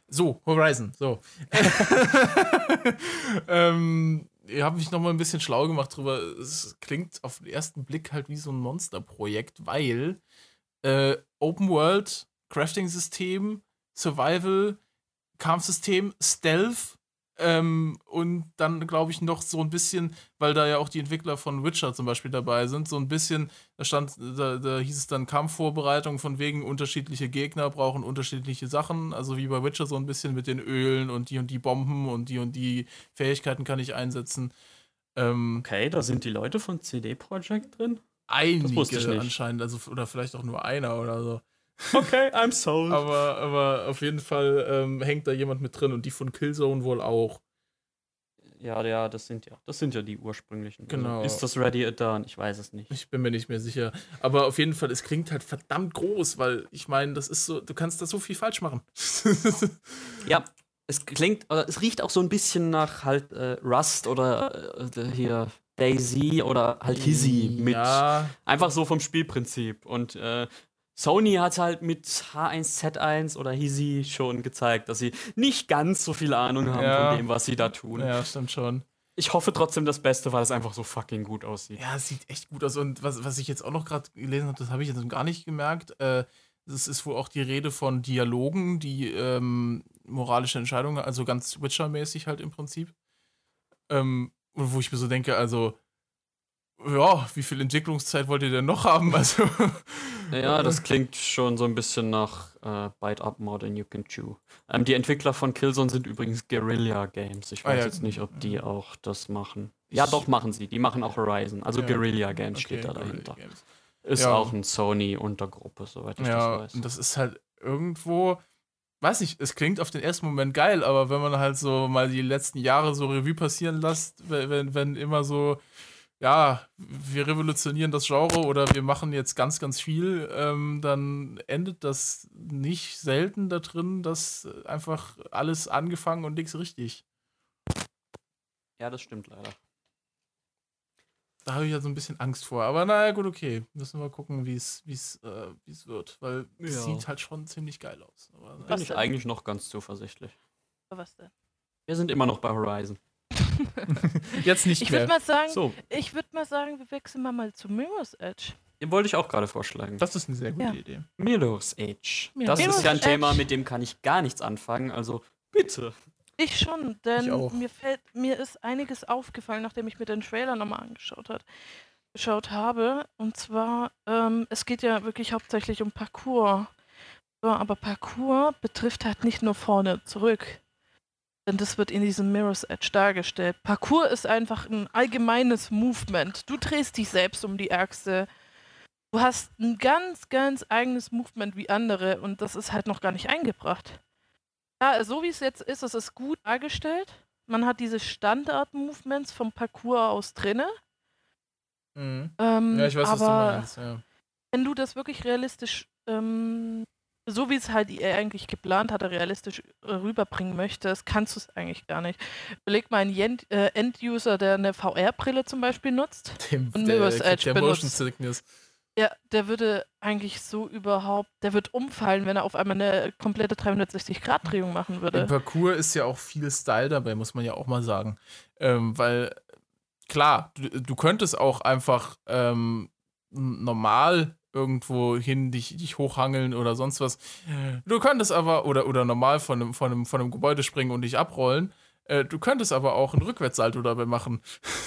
So, Horizon, so. ähm, ihr habt mich noch mal ein bisschen schlau gemacht drüber. Es klingt auf den ersten Blick halt wie so ein Monsterprojekt, weil äh, Open World, Crafting-System, Survival, Kampfsystem, Stealth, ähm, und dann glaube ich noch so ein bisschen, weil da ja auch die Entwickler von Witcher zum Beispiel dabei sind, so ein bisschen, da stand, da, da hieß es dann Kampfvorbereitung von wegen unterschiedliche Gegner brauchen unterschiedliche Sachen, also wie bei Witcher so ein bisschen mit den Ölen und die und die Bomben und die und die Fähigkeiten kann ich einsetzen. Ähm, okay, da sind die Leute von CD Projekt drin? Einige anscheinend, also oder vielleicht auch nur einer oder so. Okay, I'm sold. aber, aber auf jeden Fall ähm, hängt da jemand mit drin und die von Killzone wohl auch. Ja, ja, das sind ja, das sind ja die ursprünglichen. Also genau. Also ist das Ready at Dawn? Ich weiß es nicht. Ich bin mir nicht mehr sicher. Aber auf jeden Fall, es klingt halt verdammt groß, weil ich meine, das ist so, du kannst da so viel falsch machen. ja, es klingt, oder es riecht auch so ein bisschen nach halt äh, Rust oder äh, hier Daisy oder halt Hizzy mit. Ja. Einfach so vom Spielprinzip. Und äh, Sony hat halt mit H1Z1 oder Hisi schon gezeigt, dass sie nicht ganz so viel Ahnung haben ja. von dem, was sie da tun. Ja, stimmt schon. Ich hoffe trotzdem das Beste, weil es einfach so fucking gut aussieht. Ja, es sieht echt gut aus. Und was, was ich jetzt auch noch gerade gelesen habe, das habe ich jetzt gar nicht gemerkt. Äh, das ist wohl auch die Rede von Dialogen, die ähm, moralische Entscheidungen, also ganz Witcher-mäßig halt im Prinzip. Ähm, wo ich mir so denke, also ja, wie viel Entwicklungszeit wollt ihr denn noch haben? Also, ja, das klingt schon so ein bisschen nach äh, Bite Up More Than You Can Chew. Ähm, die Entwickler von Killzone sind übrigens Guerilla Games. Ich ah weiß ah, ja. jetzt nicht, ob die auch das machen. Ja, doch, machen sie. Die machen auch Horizon. Also ja. Guerilla Games okay, steht da dahinter. Ist ja. auch ein Sony-Untergruppe, soweit ich das weiß. Und das ist halt irgendwo weiß nicht, es klingt auf den ersten Moment geil, aber wenn man halt so mal die letzten Jahre so Revue passieren lässt, wenn, wenn immer so ja, wir revolutionieren das Genre oder wir machen jetzt ganz, ganz viel, ähm, dann endet das nicht selten da drin, dass einfach alles angefangen und nichts richtig. Ja, das stimmt leider. Da habe ich ja so ein bisschen Angst vor. Aber naja, gut, okay. Müssen wir mal gucken, wie es äh, wird. Weil es ja. sieht halt schon ziemlich geil aus. Aber, Bin ich eigentlich noch ganz zuversichtlich. Was denn? Wir sind immer noch bei Horizon. Jetzt nicht ich mehr. Mal sagen, so. Ich würde mal sagen, wir wechseln mal, mal zu Mirror's Edge. Den wollte ich auch gerade vorschlagen. Das ist eine sehr gute ja. Idee. Mirror's Edge. Mirror's das ist ja ein Edge. Thema, mit dem kann ich gar nichts anfangen. Also bitte. Ich schon, denn ich mir fällt, mir ist einiges aufgefallen, nachdem ich mir den Trailer nochmal angeschaut hat, geschaut habe. Und zwar, ähm, es geht ja wirklich hauptsächlich um Parcours. So, aber Parcours betrifft halt nicht nur vorne zurück. Denn das wird in diesem Mirror's Edge dargestellt. Parcours ist einfach ein allgemeines Movement. Du drehst dich selbst um die Achse. Du hast ein ganz, ganz eigenes Movement wie andere und das ist halt noch gar nicht eingebracht. Ja, so wie es jetzt ist, es ist gut dargestellt. Man hat diese Standard-Movements vom Parcours aus drinne. Mhm. Ähm, ja, ich weiß, was du meinst. Ja. Wenn du das wirklich realistisch, ähm, so wie es halt EA eigentlich geplant hatte, realistisch äh, rüberbringen möchtest, kannst du es eigentlich gar nicht. Überleg mal einen äh, End-User, der eine VR-Brille zum Beispiel nutzt Dem, und Mirror's Edge der benutzt. Motion Sickness. Ja, der würde eigentlich so überhaupt, der wird umfallen, wenn er auf einmal eine komplette 360-Grad-Drehung machen würde. Im Parcours ist ja auch viel Style dabei, muss man ja auch mal sagen. Ähm, weil, klar, du, du könntest auch einfach ähm, normal irgendwo hin dich, dich hochhangeln oder sonst was. Du könntest aber, oder, oder normal von einem, von, einem, von einem Gebäude springen und dich abrollen. Äh, du könntest aber auch einen Rückwärtssalto dabei machen.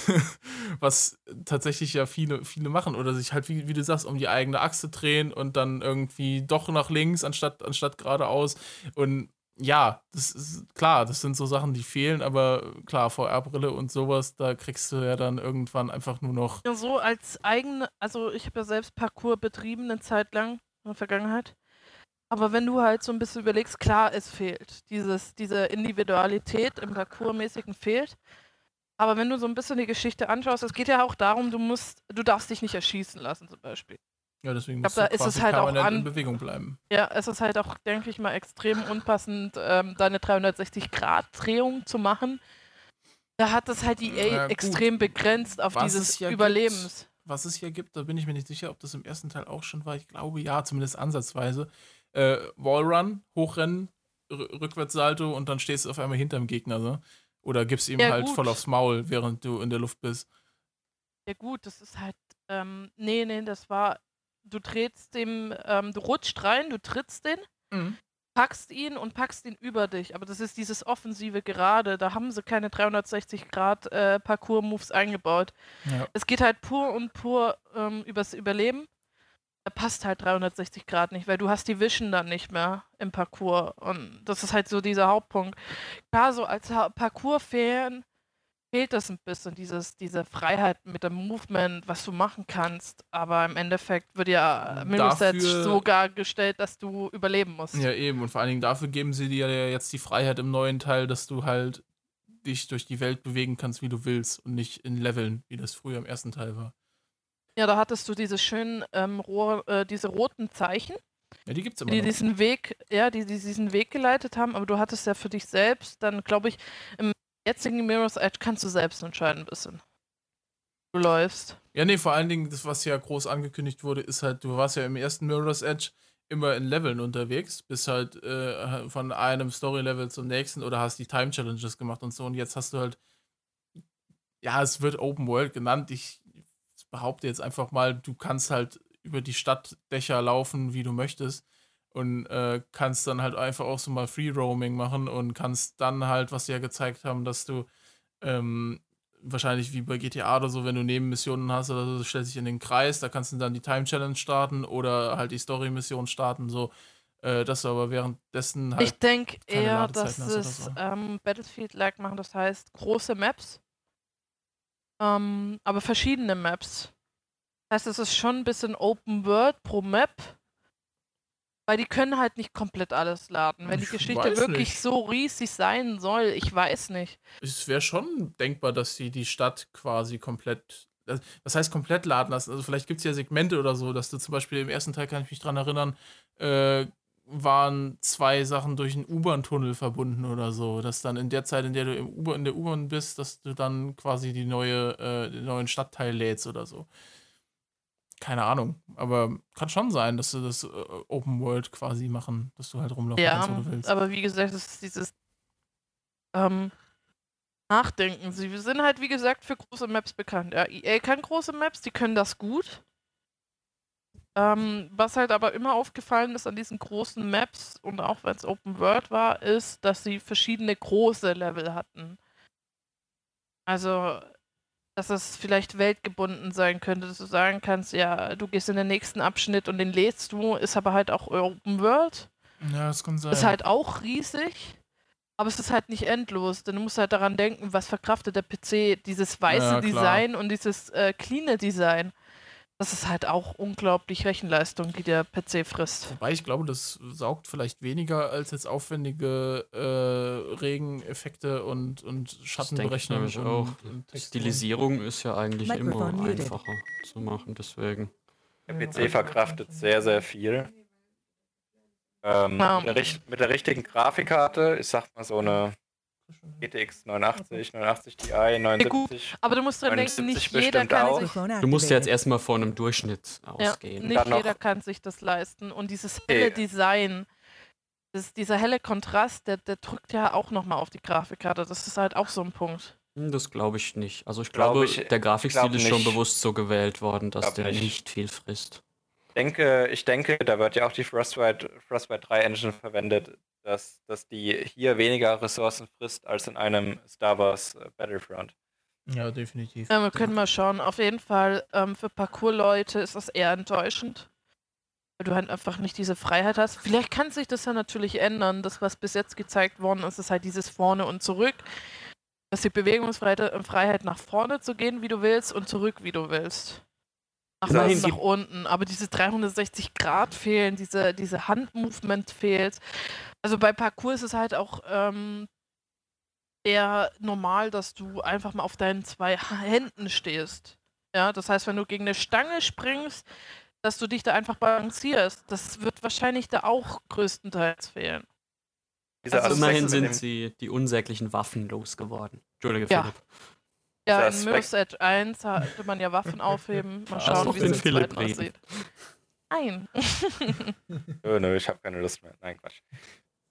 Was tatsächlich ja viele, viele machen. Oder sich halt, wie, wie du sagst, um die eigene Achse drehen und dann irgendwie doch nach links anstatt, anstatt geradeaus. Und ja, das ist klar, das sind so Sachen, die fehlen, aber klar, VR-Brille und sowas, da kriegst du ja dann irgendwann einfach nur noch. Ja, so als eigene, also ich habe ja selbst Parcours betrieben eine Zeit lang in der Vergangenheit. Aber wenn du halt so ein bisschen überlegst, klar, es fehlt. Dieses, diese Individualität im Parcours-mäßigen fehlt. Aber wenn du so ein bisschen die Geschichte anschaust, es geht ja auch darum, du musst, du darfst dich nicht erschießen lassen, zum Beispiel. Ja, deswegen du da ist es halt auch an, in Bewegung bleiben. Ja, es ist halt auch, denke ich mal, extrem unpassend, ähm, da eine 360-Grad-Drehung zu machen. Da hat das halt die EA extrem begrenzt auf was dieses Überlebens. Gibt, was es hier gibt, da bin ich mir nicht sicher, ob das im ersten Teil auch schon war. Ich glaube ja, zumindest ansatzweise äh, Wallrun, hochrennen, Rückwärtssalto und dann stehst du auf einmal hinterm Gegner, so. Oder gibst ihm ja, halt gut. voll aufs Maul, während du in der Luft bist. Ja gut, das ist halt, ähm, nee, nee, das war, du trittst dem, ähm, du rutscht rein, du trittst den, mhm. packst ihn und packst ihn über dich. Aber das ist dieses offensive Gerade, da haben sie keine 360 Grad äh, Parcours-Moves eingebaut. Ja. Es geht halt pur und pur ähm, übers Überleben passt halt 360 Grad nicht, weil du hast die Vision dann nicht mehr im Parcours. Und das ist halt so dieser Hauptpunkt. Klar, so als Parcours-Fan fehlt das ein bisschen, dieses, diese Freiheit mit dem Movement, was du machen kannst. Aber im Endeffekt wird ja Mirror's sogar gestellt, dass du überleben musst. Ja, eben. Und vor allen Dingen dafür geben sie dir ja jetzt die Freiheit im neuen Teil, dass du halt dich durch die Welt bewegen kannst, wie du willst und nicht in Leveln, wie das früher im ersten Teil war. Ja, da hattest du diese schönen ähm, Rohr, äh, diese roten Zeichen. Ja, die gibt es immer die noch. diesen Weg, ja, die, die diesen Weg geleitet haben, aber du hattest ja für dich selbst, dann glaube ich, im jetzigen Mirror's Edge kannst du selbst entscheiden ein bisschen. Du läufst. Ja, nee, vor allen Dingen, das, was ja groß angekündigt wurde, ist halt, du warst ja im ersten Mirror's Edge immer in Leveln unterwegs, bist halt äh, von einem Story-Level zum nächsten oder hast die Time-Challenges gemacht und so und jetzt hast du halt, ja, es wird Open World genannt, ich behaupte jetzt einfach mal, du kannst halt über die Stadtdächer laufen, wie du möchtest. Und äh, kannst dann halt einfach auch so mal Free Roaming machen und kannst dann halt, was sie ja gezeigt haben, dass du ähm, wahrscheinlich wie bei GTA oder so, wenn du Nebenmissionen hast oder so, stellst dich in den Kreis, da kannst du dann die Time Challenge starten oder halt die Story-Mission starten, so äh, dass du aber währenddessen halt. Ich denke eher, dass es so. ähm, Battlefield-like machen, das heißt große Maps ähm, aber verschiedene Maps. Das heißt, es ist schon ein bisschen Open World pro Map. Weil die können halt nicht komplett alles laden. Wenn die Geschichte wirklich nicht. so riesig sein soll, ich weiß nicht. Es wäre schon denkbar, dass sie die Stadt quasi komplett. Was heißt komplett laden lassen? Also vielleicht gibt es ja Segmente oder so, dass du zum Beispiel im ersten Teil kann ich mich dran erinnern, äh, waren zwei Sachen durch einen U-Bahn-Tunnel verbunden oder so, dass dann in der Zeit, in der du im U in der U-Bahn bist, dass du dann quasi die neue, äh, den neuen Stadtteil lädst oder so. Keine Ahnung, aber kann schon sein, dass du das äh, Open World quasi machen, dass du halt rumlaufen ja, kannst, wo du willst. aber wie gesagt, es ist dieses ähm, Nachdenken. Sie sind halt, wie gesagt, für große Maps bekannt. Ja, EA kann große Maps, die können das gut. Ähm, was halt aber immer aufgefallen ist an diesen großen Maps und auch wenn es Open World war, ist, dass sie verschiedene große Level hatten. Also, dass es vielleicht weltgebunden sein könnte, dass du sagen kannst, ja, du gehst in den nächsten Abschnitt und den lädst du, ist aber halt auch Open World. Ja, das kann sein. Ist halt auch riesig, aber es ist halt nicht endlos, denn du musst halt daran denken, was verkraftet der PC, dieses weiße ja, Design und dieses äh, cleane Design Das ist halt auch unglaublich Rechenleistung, die der PC frisst. Wobei ich glaube, das saugt vielleicht weniger als jetzt aufwendige äh, Regeneffekte und, und Schattenberechnung. Ich auch. Und Stilisierung ist ja eigentlich immer einfacher zu machen, deswegen. Der PC verkraftet sehr, sehr viel. Ähm, ja. mit, der, mit, der, richtigen Grafikkarte, ich sag mal so eine GTX 89, 89 Ti, 79. Ja, aber du musst dran denken, nicht jeder kann sich. Du musst jetzt erstmal von einem Durchschnitt ausgehen. Ja, nicht jeder kann sich das leisten. Und dieses helle Design, das, dieser helle Kontrast, der, der drückt ja auch nochmal auf die Grafikkarte. Das ist halt auch so ein Punkt. Hm, das glaube ich nicht. Also ich glaube, glaube ich, der Grafikstil glaub ist schon bewusst so gewählt worden, dass der nicht. nicht viel frisst. Ich denke, ich denke, da wird ja auch die Frostbite, Frostbite 3 Engine verwendet dass, dass die hier weniger Ressourcen frisst als in einem Star Wars äh, Battlefront. Ja, definitiv. Ja, wir können mal schauen. Auf jeden Fall ähm, für Parkour-Leute ist das eher enttäuschend. Weil du halt einfach nicht diese Freiheit hast. Vielleicht kann sich das ja natürlich ändern. Das, was bis jetzt gezeigt worden ist, ist halt dieses Vorne und Zurück. Dass die Bewegungsfreiheit äh, nach vorne zu gehen, wie du willst, und zurück, wie du willst. Nach, nach unten. Aber diese 360 Grad fehlen, diese, diese Handmovement fehlt. Also bei Parcours ist es halt auch ähm, eher normal, dass du einfach mal auf deinen zwei Händen stehst. Ja, das heißt, wenn du gegen eine Stange springst, dass du dich da einfach balancierst. Das wird wahrscheinlich da auch größtenteils fehlen. Also immerhin sind sie die unsäglichen Waffen losgeworden. Entschuldige, ja. Philipp. Ja, in Mirror's Edge 1 hatte man ja Waffen aufheben. Mal schauen, wie es in Philipp aussieht. Nein. oh, nö, ich habe keine Lust mehr. Nein, Quatsch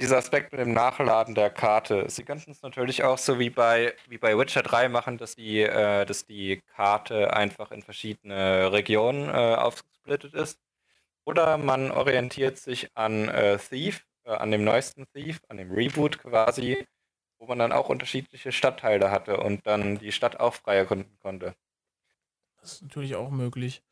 dieser Aspekt mit dem Nachladen der Karte. Sie könnten es natürlich auch so wie bei, wie bei Witcher 3 machen, dass die, äh, dass die Karte einfach in verschiedene Regionen äh, aufgesplittet ist. Oder man orientiert sich an äh, Thief, äh, an dem neuesten Thief, an dem Reboot quasi, wo man dann auch unterschiedliche Stadtteile hatte und dann die Stadt auch frei erkunden konnte. Das ist natürlich auch möglich.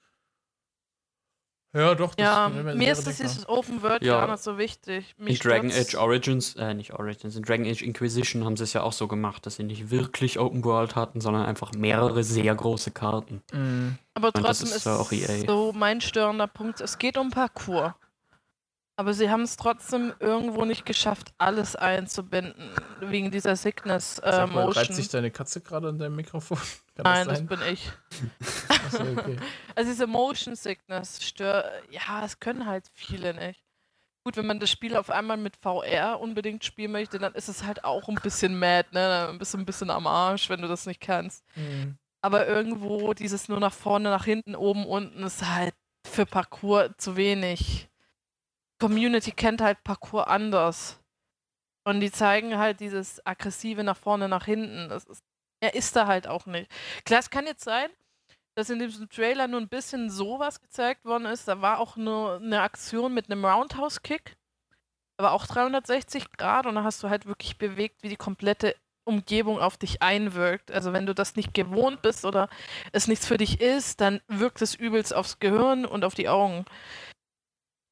Ja, doch. ja, mir ist das dieses Open World ja. gar nicht so wichtig. Mich in Dragon Age Origins, äh, nicht Origins, in Dragon Age Inquisition haben sie es ja auch so gemacht, dass sie nicht wirklich Open World hatten, sondern einfach mehrere sehr große Karten. Mhm. Aber trotzdem ist, ist auch EA. so mein störender Punkt, es geht um Parcours. Aber sie haben es trotzdem irgendwo nicht geschafft, alles einzubinden, wegen dieser Sickness äh, Sag mal, Motion. Reibt sich deine Katze gerade an deinem Mikrofon? Kann Nein, das, das, bin ich. Okay. Also diese Motion Sickness stört, ja, es können halt viele nicht. Gut, wenn man das Spiel auf einmal mit VR unbedingt spielen möchte, dann ist es halt auch ein bisschen mad, ne? Dann bist du ein bisschen am Arsch, wenn du das nicht kannst. Mhm. Aber irgendwo dieses nur nach vorne, nach hinten, oben, unten ist halt für Parcours zu wenig. Community kennt halt Parcours anders. Und die zeigen halt dieses aggressive nach vorne, nach hinten. Das ist, er ist da halt auch nicht. Klar, es kann jetzt sein, dass in diesem Trailer nur ein bisschen sowas gezeigt worden ist. Da war auch nur eine Aktion mit einem Roundhouse-Kick. Aber auch 360 Grad und da hast du halt wirklich bewegt, wie die komplette Umgebung auf dich einwirkt. Also wenn du das nicht gewohnt bist oder es nichts für dich ist, dann wirkt es übelst aufs Gehirn und auf die Augen.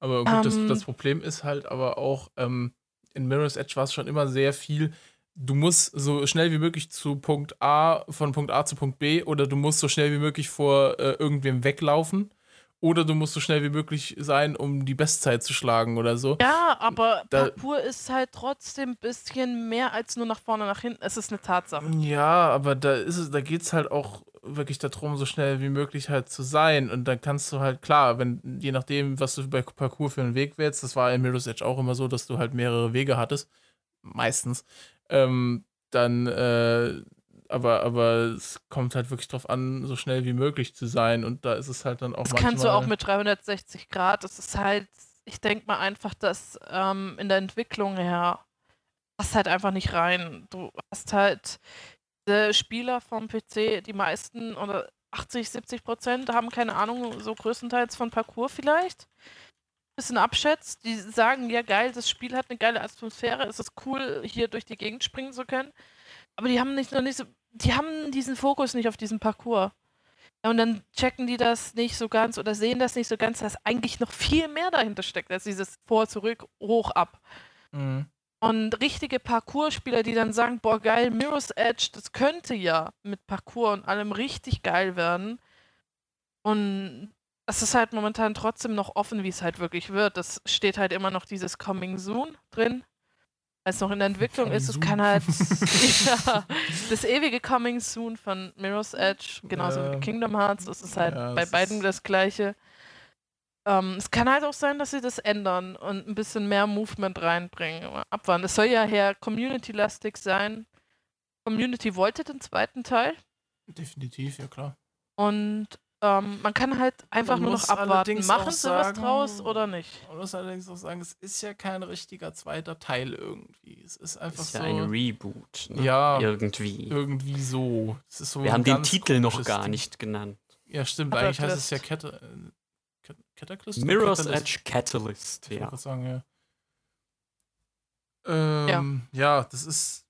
Aber gut, um, das, das, ähm. Problem ist halt aber auch, ähm, in Mirror's Edge war es schon immer sehr viel, du musst so schnell wie möglich zu Punkt A, von Punkt A zu Punkt B, oder du musst so schnell wie möglich vor äh, irgendwem weglaufen. Oder du musst so schnell wie möglich sein, um die Bestzeit zu schlagen oder so. Ja, aber da, Parkour ist halt trotzdem ein bisschen mehr als nur nach vorne, nach hinten. Es ist eine Tatsache. Ja, aber da ist es, da geht es halt auch wirklich darum, so schnell wie möglich halt zu sein. Und dann kannst du halt, klar, wenn, je nachdem, was du bei Parcours für einen Weg wählst, das war in Mirror's Edge auch immer so, dass du halt mehrere Wege hattest. Meistens. Ähm, dann, äh, aber, aber es kommt halt wirklich drauf an, so schnell wie möglich zu sein. Und da ist es halt dann auch das manchmal. kannst du auch mit 360 Grad. Das ist halt, ich denke mal einfach, dass ähm, in der Entwicklung her passt halt einfach nicht rein. Du hast halt Spieler vom PC, die meisten oder 80, 70 Prozent haben keine Ahnung, so größtenteils von Parcours vielleicht. Bisschen abschätzt. Die sagen, ja geil, das Spiel hat eine geile Atmosphäre, es ist cool, hier durch die Gegend springen zu können. Aber die haben nicht noch nicht so, die haben diesen Fokus nicht auf diesen Parcours. Ja, und dann checken die das nicht so ganz oder sehen das nicht so ganz, dass eigentlich noch viel mehr dahinter steckt, als dieses Vor, zurück, hoch, ab. Mhm. Und richtige Parcours-Spieler, die dann sagen, boah, geil, Mirror's Edge, das könnte ja mit Parcours und allem richtig geil werden. Und es ist halt momentan trotzdem noch offen, wie es halt wirklich wird. Das steht halt immer noch dieses Coming Soon drin. Weil es noch in der Entwicklung Coming ist, es kann halt ja, das ewige Coming Soon von Mirror's Edge, genauso ja. wie Kingdom Hearts, das ist halt ja, bei beiden das gleiche. Ähm, es kann halt auch sein, dass sie das ändern und ein bisschen mehr Movement reinbringen. Abwarten. Es soll ja her community-lastig sein. Community wollte den zweiten Teil. Definitiv, ja klar. Und ähm, man kann halt einfach nur noch abwarten. Machen sie was draus oder nicht? Man muss allerdings auch sagen, es ist ja kein richtiger zweiter Teil irgendwie. Es ist einfach ist so. Ja ein Reboot. Ne? Ja. Irgendwie. Irgendwie so. so Wir haben den Titel noch gar Ding. nicht genannt. Ja, stimmt. Eigentlich heißt es ja Kette. Äh, Catalyst? Mirror's Edge Catalyst, ja. Ich sagen, ja. Ähm, ja. ja, das ist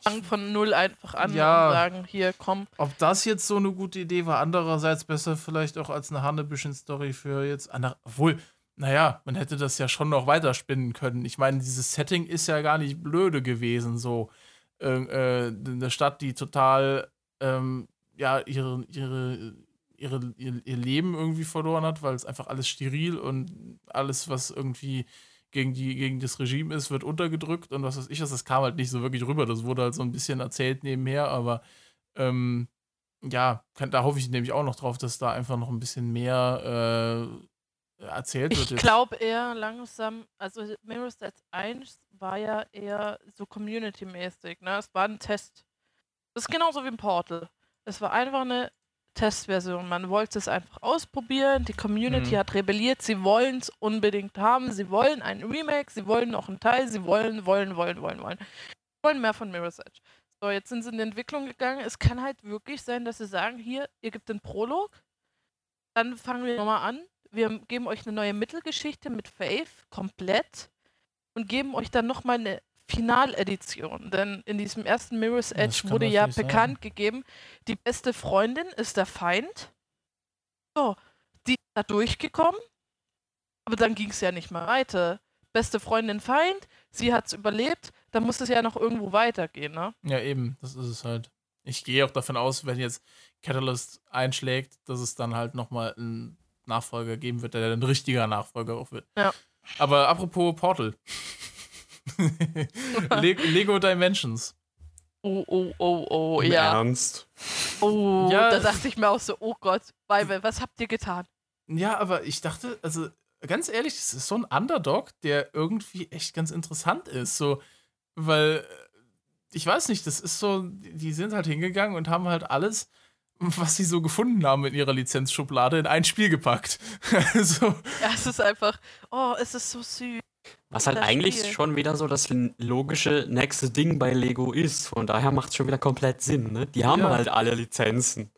Fangen von null einfach an ja, und sagen, hier, komm. Ob das jetzt so eine gute Idee war, andererseits besser vielleicht auch als eine Hannebüchen-Story für jetzt andere. Obwohl, naja, man hätte das ja schon noch weiterspinnen können. Ich meine, dieses Setting ist ja gar nicht blöde gewesen, so. Äh, äh, eine Stadt, die total, ähm, ja, ihre, ihre, ihre, ihr, ihr Leben irgendwie verloren hat, weil es einfach alles steril und alles, was irgendwie gegen, die, gegen das Regime ist, wird untergedrückt und was weiß ich, das kam halt nicht so wirklich rüber. Das wurde halt so ein bisschen erzählt nebenher, aber ähm, ja, kann, da hoffe ich nämlich auch noch drauf, dass da einfach noch ein bisschen mehr äh, erzählt wird. Ich glaube eher langsam, also Mirror's Edge 1 war ja eher so community-mäßig, ne? Es war ein Test. Das ist genauso wie ein Portal. Es war einfach eine Testversion. Man wollte es einfach ausprobieren. Die Community mhm. hat rebelliert. Sie wollen es unbedingt haben. Sie wollen ein Remake. Sie wollen noch einen Teil. Sie wollen, wollen, wollen, wollen, wollen. Sie wollen mehr von Mirror's Edge. So, jetzt sind sie in die Entwicklung gegangen. Es kann halt wirklich sein, dass sie sagen: Hier, ihr gebt den Prolog. Dann fangen wir nochmal an. Wir geben euch eine neue Mittelgeschichte mit Faith komplett und geben euch dann nochmal eine Finaledition. Denn in diesem ersten Mirror's Edge wurde ja bekannt sein. gegeben, die beste Freundin ist der Feind. So, die ist da durchgekommen. Aber dann ging es ja nicht mehr weiter. Beste Freundin Feind, sie hat es überlebt, dann muss es ja noch irgendwo weitergehen, ne? Ja, eben, das ist es halt. Ich gehe auch davon aus, wenn jetzt Catalyst einschlägt, dass es dann halt nochmal einen Nachfolger geben wird, der ein richtiger Nachfolger auch wird. Ja. Aber apropos Portal. Lego Dimensions. Oh, oh, oh, oh, Im ja. Ernst? Oh, ja. da dachte ich mir auch so, oh Gott, Weibel, was habt ihr getan? Ja, aber ich dachte, also ganz ehrlich, das ist so ein Underdog, der irgendwie echt ganz interessant ist. So, weil, ich weiß nicht, das ist so, die sind halt hingegangen und haben halt alles, was sie so gefunden haben in ihrer Lizenzschublade, in ein Spiel gepackt. also, ja, es ist einfach, oh, es ist so süß. Was halt eigentlich Spiel. schon wieder so das logische nächste Ding bei Lego ist. Von daher macht es schon wieder komplett Sinn. Ne? Die haben ja. halt alle Lizenzen.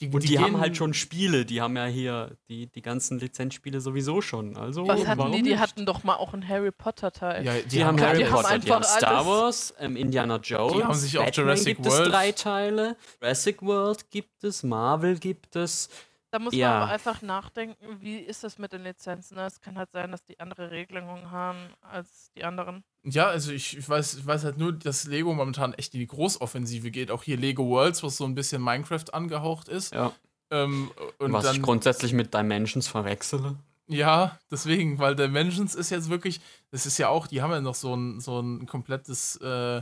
Die, und die, die haben halt schon Spiele. Die haben ja hier die, die ganzen Lizenzspiele sowieso schon. Also, Was hatten die? Die nicht? hatten doch mal auch einen Harry Potter Teil. Ja, die, die haben Harry die Potter, haben die haben Star Wars, ähm, Indiana Jones, die haben sich auch Jurassic gibt World. es drei Teile, Jurassic World gibt es, Marvel gibt es. Da muss ja. man aber einfach nachdenken, wie ist das mit den Lizenzen? Ne? Es kann halt sein, dass die andere Regelungen haben als die anderen. Ja, also ich, ich, weiß, ich weiß halt nur, dass Lego momentan echt in die Großoffensive geht. Auch hier Lego Worlds, was so ein bisschen Minecraft angehaucht ist. Ja. Ähm, was dann, ich grundsätzlich mit Dimensions verwechsele. Ja, deswegen, weil Dimensions ist jetzt wirklich, das ist ja auch, die haben ja noch so ein, so ein komplettes äh,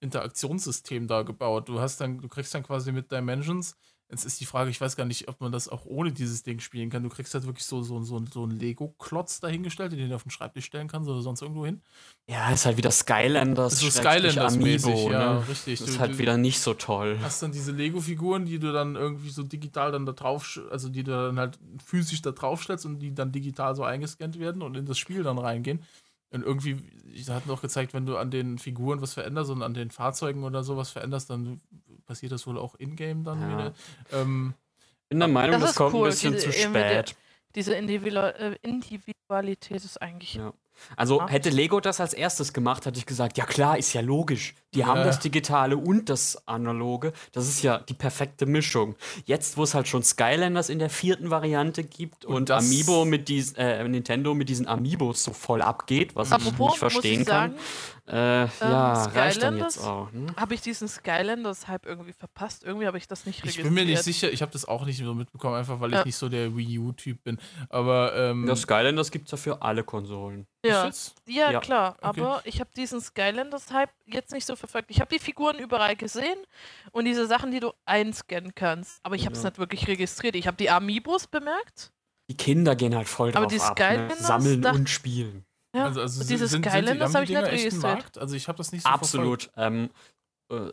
Interaktionssystem da gebaut. Du hast dann, du kriegst dann quasi mit Dimensions Jetzt ist die Frage, ich weiß gar nicht, ob man das auch ohne dieses Ding spielen kann. Du kriegst halt wirklich so, so, so, so einen Lego-Klotz dahingestellt, den du auf den Schreibtisch stellen kannst oder sonst irgendwo hin. Ja, ist halt wieder Skylanders. So Skylanders Amiibo, ja, ne? richtig. Das ist du, halt wieder nicht so toll. Hast dann diese Lego-Figuren, die du dann irgendwie so digital dann da drauf, also die du dann halt physisch da draufstellst und die dann digital so eingescannt werden und in das Spiel dann reingehen. Und irgendwie, ich hatte noch gezeigt, wenn du an den Figuren was veränderst und an den Fahrzeugen oder sowas veränderst, dann passiert das wohl auch in-game dann ja. wieder. Ähm, bin der Meinung, das, das kommt cool. ein bisschen diese, zu spät. Diese äh, Individualität ist eigentlich. Ja. Also ja. hätte Lego das als erstes gemacht, hätte ich gesagt, ja klar, ist ja logisch. Die ja. haben das Digitale und das Analoge. Das ist ja die perfekte Mischung. Jetzt, wo es halt schon Skylanders in der vierten Variante gibt und, und Amiibo mit diesen, äh, Nintendo mit diesen Amiibos so voll abgeht, was Apropos, ich nicht verstehen ich sagen, kann. Äh, ähm, ja, reicht dann jetzt auch. Hm? Habe ich diesen Skylanders-Hype irgendwie verpasst? Irgendwie habe ich das nicht registriert. Ich bin mir nicht sicher, ich habe das auch nicht so mitbekommen, einfach weil ja. ich nicht so der Wii U-Typ bin. Aber ähm, ja, Skylanders gibt es ja für alle Konsolen. Ja, ja, ja. klar. Okay. Aber ich habe diesen Skylanders-Hype jetzt nicht so verfolgt. Ich habe die Figuren überall gesehen und diese Sachen, die du einscannen kannst. Aber ich habe es ja. nicht wirklich registriert. Ich habe die Amiibos bemerkt. Die Kinder gehen halt voll aber drauf die ab, ne? Sammeln und spielen. Ja, also, also dieses sind, Skylanders habe ich nicht registriert. Also ich habe das nicht so Absolut. Ähm, äh,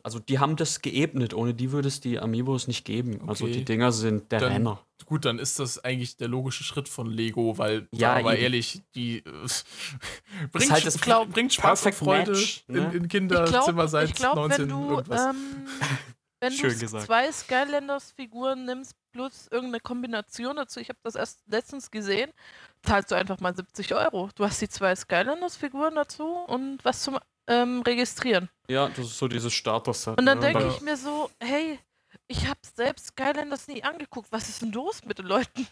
also die haben das geebnet. Ohne die würde es die Amiibos nicht geben. Also okay. Also die Dinger sind der dann, Renner. Gut, dann ist das eigentlich der logische Schritt von Lego, weil, ja, aber ehrlich, die äh, bringt, halt das glaub, bringt Spaß und Freude Match, ne? in, in Kinderzimmer seit ich glaub, 19 wenn du, irgendwas. Ähm, wenn du zwei Skylanders-Figuren nimmst plus irgendeine Kombination dazu, ich habe das erst letztens gesehen, zahlst du einfach mal 70 Euro. Du hast die zwei Skylanders-Figuren dazu und was zum ähm, Registrieren. Ja, das ist so dieses Starter-Set. Und dann ne? denke ich mir so, hey, ich habe selbst Skylanders nie angeguckt. Was ist denn los mit den Leuten?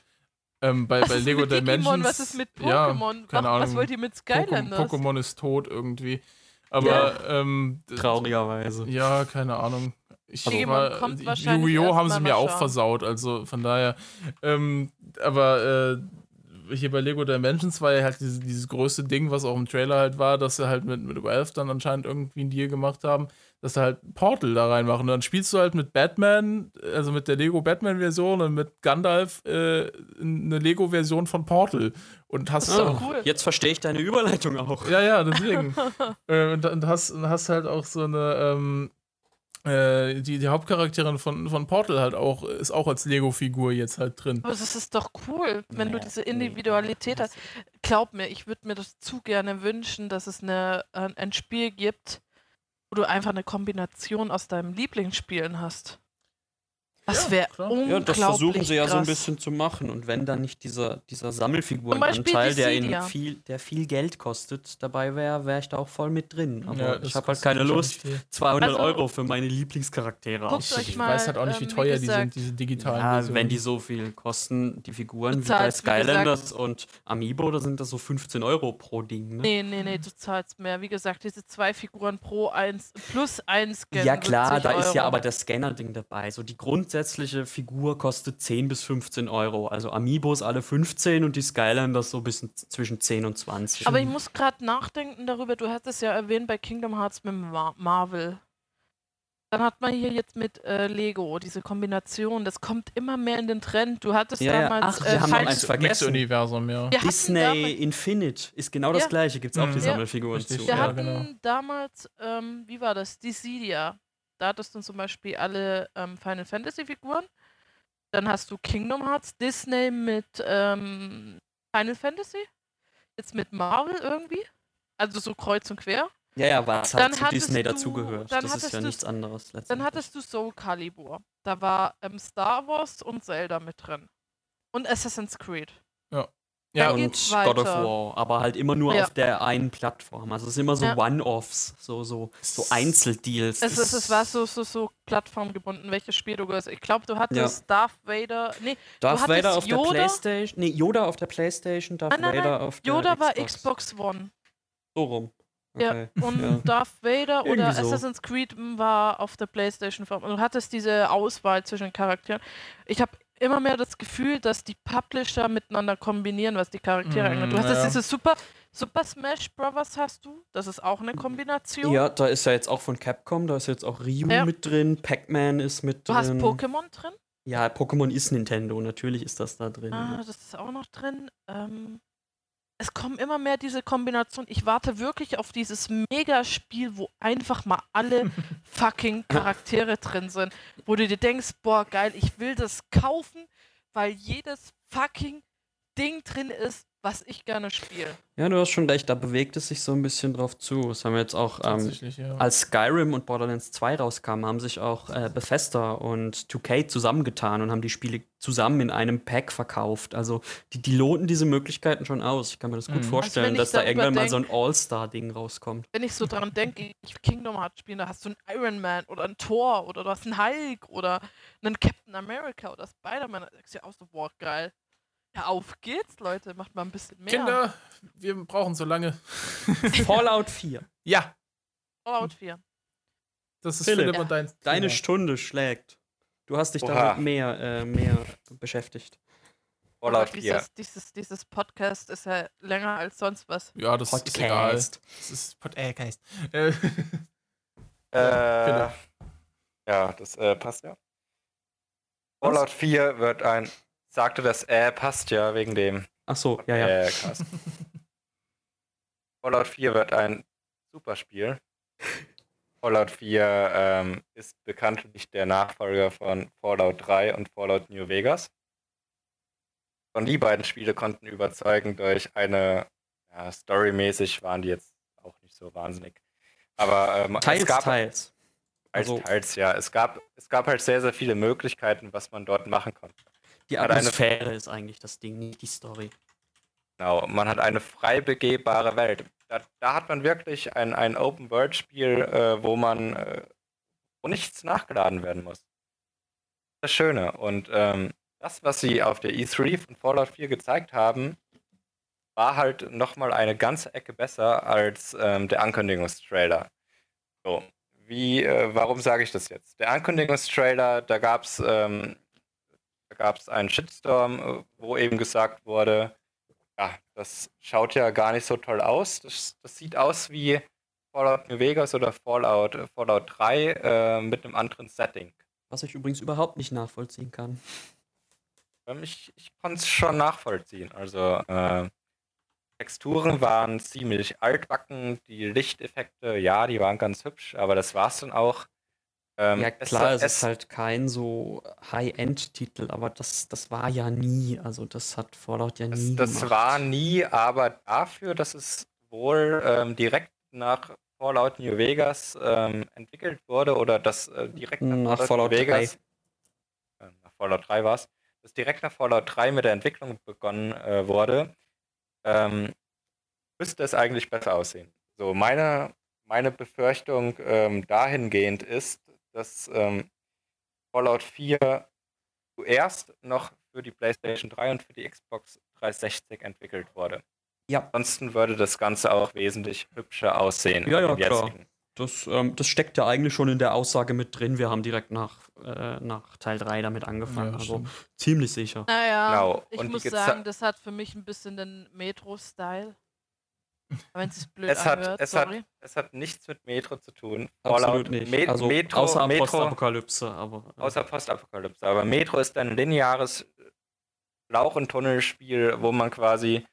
Ähm, bei, was bei Lego Dimensions. Was ist mit Pokémon? Ja, keine Ahnung. Was wollt ihr mit Skylanders? Pokémon ist tot irgendwie. Aber ja. ähm, traurigerweise. Ja, keine Ahnung. Ich Yu-Gi-Oh! haben sie mir auch versaut, also von daher. Ähm, aber äh, hier bei Lego Dimensions war ja halt dieses, dieses größte Ding, was auch im Trailer halt war, dass sie halt mit, mit Valve dann anscheinend irgendwie einen Deal gemacht haben, dass sie halt Portal da reinmachen. Und dann spielst du halt mit Batman, also mit der Lego Batman-Version und mit Gandalf äh, eine Lego-Version von Portal. Und hast oh, auch. Cool. Jetzt verstehe ich deine Überleitung auch. Ja, ja, deswegen. äh, und, und, hast, und hast halt auch so eine. Ähm, äh, die, die Hauptcharakterin von, von Portal halt auch, ist auch als Lego-Figur jetzt halt drin. Aber das ist doch cool, wenn ja, du diese Individualität hast. Glaub mir, ich würde mir das zu gerne wünschen, dass es eine, ein Spiel gibt, wo du einfach eine Kombination aus deinem Lieblingsspielen hast. Das wäre ja, unglaublich Ja, das versuchen sie ja krass. so ein bisschen zu machen. Und wenn dann nicht dieser, dieser Sammelfigurenanteil, der ihnen viel, der viel Geld kostet, dabei wäre, wäre ich da auch voll mit drin. Aber ja, ich habe halt keine Lust, 200 also, Euro für meine Lieblingscharaktere auszugeben. Ich weiß halt auch nicht, wie ähm, teuer die sind, diese digitalen ja, Versionen. Wenn die so viel kosten, die Figuren wie bei Skylanders wie und Amiibo, da sind das so 15 Euro pro Ding. Ne? Nee, nee, nee, du zahlst mehr. Wie gesagt, diese zwei Figuren pro eins plus eins Scan. Ja klar, da Euro. ist ja aber das Scanner-Ding dabei. So die Grund grundsätzliche Figur kostet 10 bis 15 Euro. Also Amiibos alle 15 und die Skylanders so bis zwischen 10 und 20. Aber ich muss gerade nachdenken darüber, du hattest ja erwähnt bei Kingdom Hearts mit Mar Marvel. Dann hat man hier jetzt mit äh, Lego diese Kombination. Das kommt immer mehr in den Trend. Du hattest ja, damals. Ach, wir äh, haben noch eins vergessen. Universum, ja. Disney Infinite ist genau das gleiche. Gibt es auch mhm. die Sammelfiguren zu. Wir hatten genau. damals, ähm, wie war das? Dissidia. Da hattest du zum Beispiel alle ähm, Final Fantasy Figuren. Dann hast du Kingdom Hearts, Disney mit ähm, Final Fantasy. Jetzt mit Marvel irgendwie. Also so kreuz und quer. Ja, ja, was halt dann zu Disney du, dazugehört. Das ist ja nichts anderes. Dann hattest du Soul Calibur. Da war ähm, Star Wars und Zelda mit drin. Und Assassin's Creed. Ja. Ja, und God of War, aber halt immer nur ja. auf der einen Plattform. Also es ist immer so ja. One-Offs, so, so, so Einzeldeals. Es, es, es war so, so, so plattformgebunden, welches Spiel du gehörst. Ich glaube, du hattest ja. Darth Vader. Nee, Darth Vader auf Yoda? der Playstation. Nee, Yoda auf der Playstation, Darth nein, nein, Vader auf der Yoda war Xbox One. So rum. Okay. Ja, und ja. Darth Vader oder so. Assassin's Creed war auf der Playstation. Du hattest diese Auswahl zwischen Charakteren. Ich habe immer mehr das Gefühl, dass die Publisher miteinander kombinieren, was die Charaktere mm, angeht. Du hast ja. diese Super, Super Smash Bros. hast du, das ist auch eine Kombination. Ja, da ist ja jetzt auch von Capcom, da ist jetzt auch Ryu ja. mit drin, Pac-Man ist mit du drin. Du hast Pokémon drin? Ja, Pokémon ist Nintendo, natürlich ist das da drin. Ah, das ist auch noch drin. Ähm, es kommen immer mehr diese Kombinationen. Ich warte wirklich auf dieses Megaspiel, wo einfach mal alle fucking Charaktere drin sind. Wo du dir denkst, boah, geil, ich will das kaufen, weil jedes fucking Ding drin ist, was ich gerne spiele. Ja, du hast schon recht, da bewegt es sich so ein bisschen drauf zu. Das haben wir jetzt auch, ähm, ja. als Skyrim und Borderlands 2 rauskamen, haben sich auch äh, Bethesda und 2K zusammengetan und haben die Spiele zusammen in einem Pack verkauft. Also die, die loten diese Möglichkeiten schon aus. Ich kann mir das gut mhm. vorstellen, also dass da irgendwann mal so ein All-Star-Ding rauskommt. Wenn ich so dran denke, ich Kingdom Hearts spiele, da hast du einen Iron Man oder einen Thor oder du hast einen Hulk oder einen Captain America oder Spider-Man. Da denkst du ja auch so, boah, geil. Ja, auf geht's, Leute. Macht mal ein bisschen mehr. Kinder, wir brauchen so lange. Fallout 4. Ja. Fallout 4. Das ist Philipp, Philipp und dein. Deine Stunde schlägt. Du hast dich Oha. damit mehr, äh, mehr beschäftigt. Fallout 4. Dieses, dieses, dieses, Podcast ist ja länger als sonst was. Ja, das Podcast. ist egal. Das ist Podcast. Äh, äh, ja, das äh, passt ja. Fallout 4 wird ein sagte, das äh passt ja wegen dem. Ach so, ja, ja. Äh, Fallout 4 wird ein super Spiel. Fallout 4 ähm, ist bekanntlich der Nachfolger von Fallout 3 und Fallout New Vegas. Und die beiden Spiele konnten überzeugen durch eine, ja, storymäßig waren die jetzt auch nicht so wahnsinnig. Aber ähm, teils, es gab, teils. Teils, also, teils, ja. Es gab, es gab halt sehr, sehr viele Möglichkeiten, was man dort machen konnte. Die Atmosphäre eine, ist eigentlich das Ding, nicht die Story. Genau, man hat eine frei begehbare Welt. Da, da hat man wirklich ein, ein Open-World-Spiel, äh, wo man äh, wo nichts nachgeladen werden muss. Das Schöne. Und ähm, das, was sie auf der E3 von Fallout 4 gezeigt haben, war halt nochmal eine ganze Ecke besser als ähm, der Ankündigungstrailer. So, wie, äh, warum sage ich das jetzt? Der Ankündigungstrailer, da gab es ähm, da gab es einen Shitstorm, äh, wo eben gesagt wurde, ja, das schaut ja gar nicht so toll aus. Das, das sieht aus wie Fallout New Vegas oder Fallout, äh, Fallout 3 äh, mit einem anderen Setting. Was ich übrigens überhaupt nicht nachvollziehen kann. Ich, ich konnte es schon nachvollziehen. Also äh, Texturen waren ziemlich altbacken, die Lichteffekte, ja, die waren ganz hübsch, aber das war es dann auch. Ähm, ja, klar, es, es, ist halt kein so High-End-Titel, aber das, das war ja nie. Also, das hat Fallout ja nie. Das, das war nie, aber dafür, dass es wohl ähm, direkt nach Fallout New Vegas ähm, entwickelt wurde oder das äh, direkt nach, nach Fallout, Fallout New Vegas. 3. Äh, nach Fallout 3 war es. Dass direkt nach Fallout 3 mit der Entwicklung begonnen äh, wurde, ähm, müsste es eigentlich besser aussehen. So, meine, meine Befürchtung ähm, dahingehend ist, dass ähm, Fallout 4 zuerst noch für die PlayStation 3 und für die Xbox 360 entwickelt wurde. Ja. Ansonsten würde das Ganze auch wesentlich hübscher aussehen. Ja, ja, klar. Das, ähm, das steckt ja eigentlich schon in der Aussage mit drin. Wir haben direkt nach, äh, nach Teil 3 damit angefangen. Ja, also ziemlich sicher. Naja, genau. ich und muss sagen, das hat für mich ein bisschen den Metro-Style. Wenn es blöd es hat, anhört, es sorry. Hat, es hat nichts mit Metro zu tun. Absolut nicht. Me also Metro, außer Metro, Postapokalypse. Aber, ja. Außer Postapokalypse. Aber Metro ist ein lineares Lauch- und Tunnelspiel, wo man quasi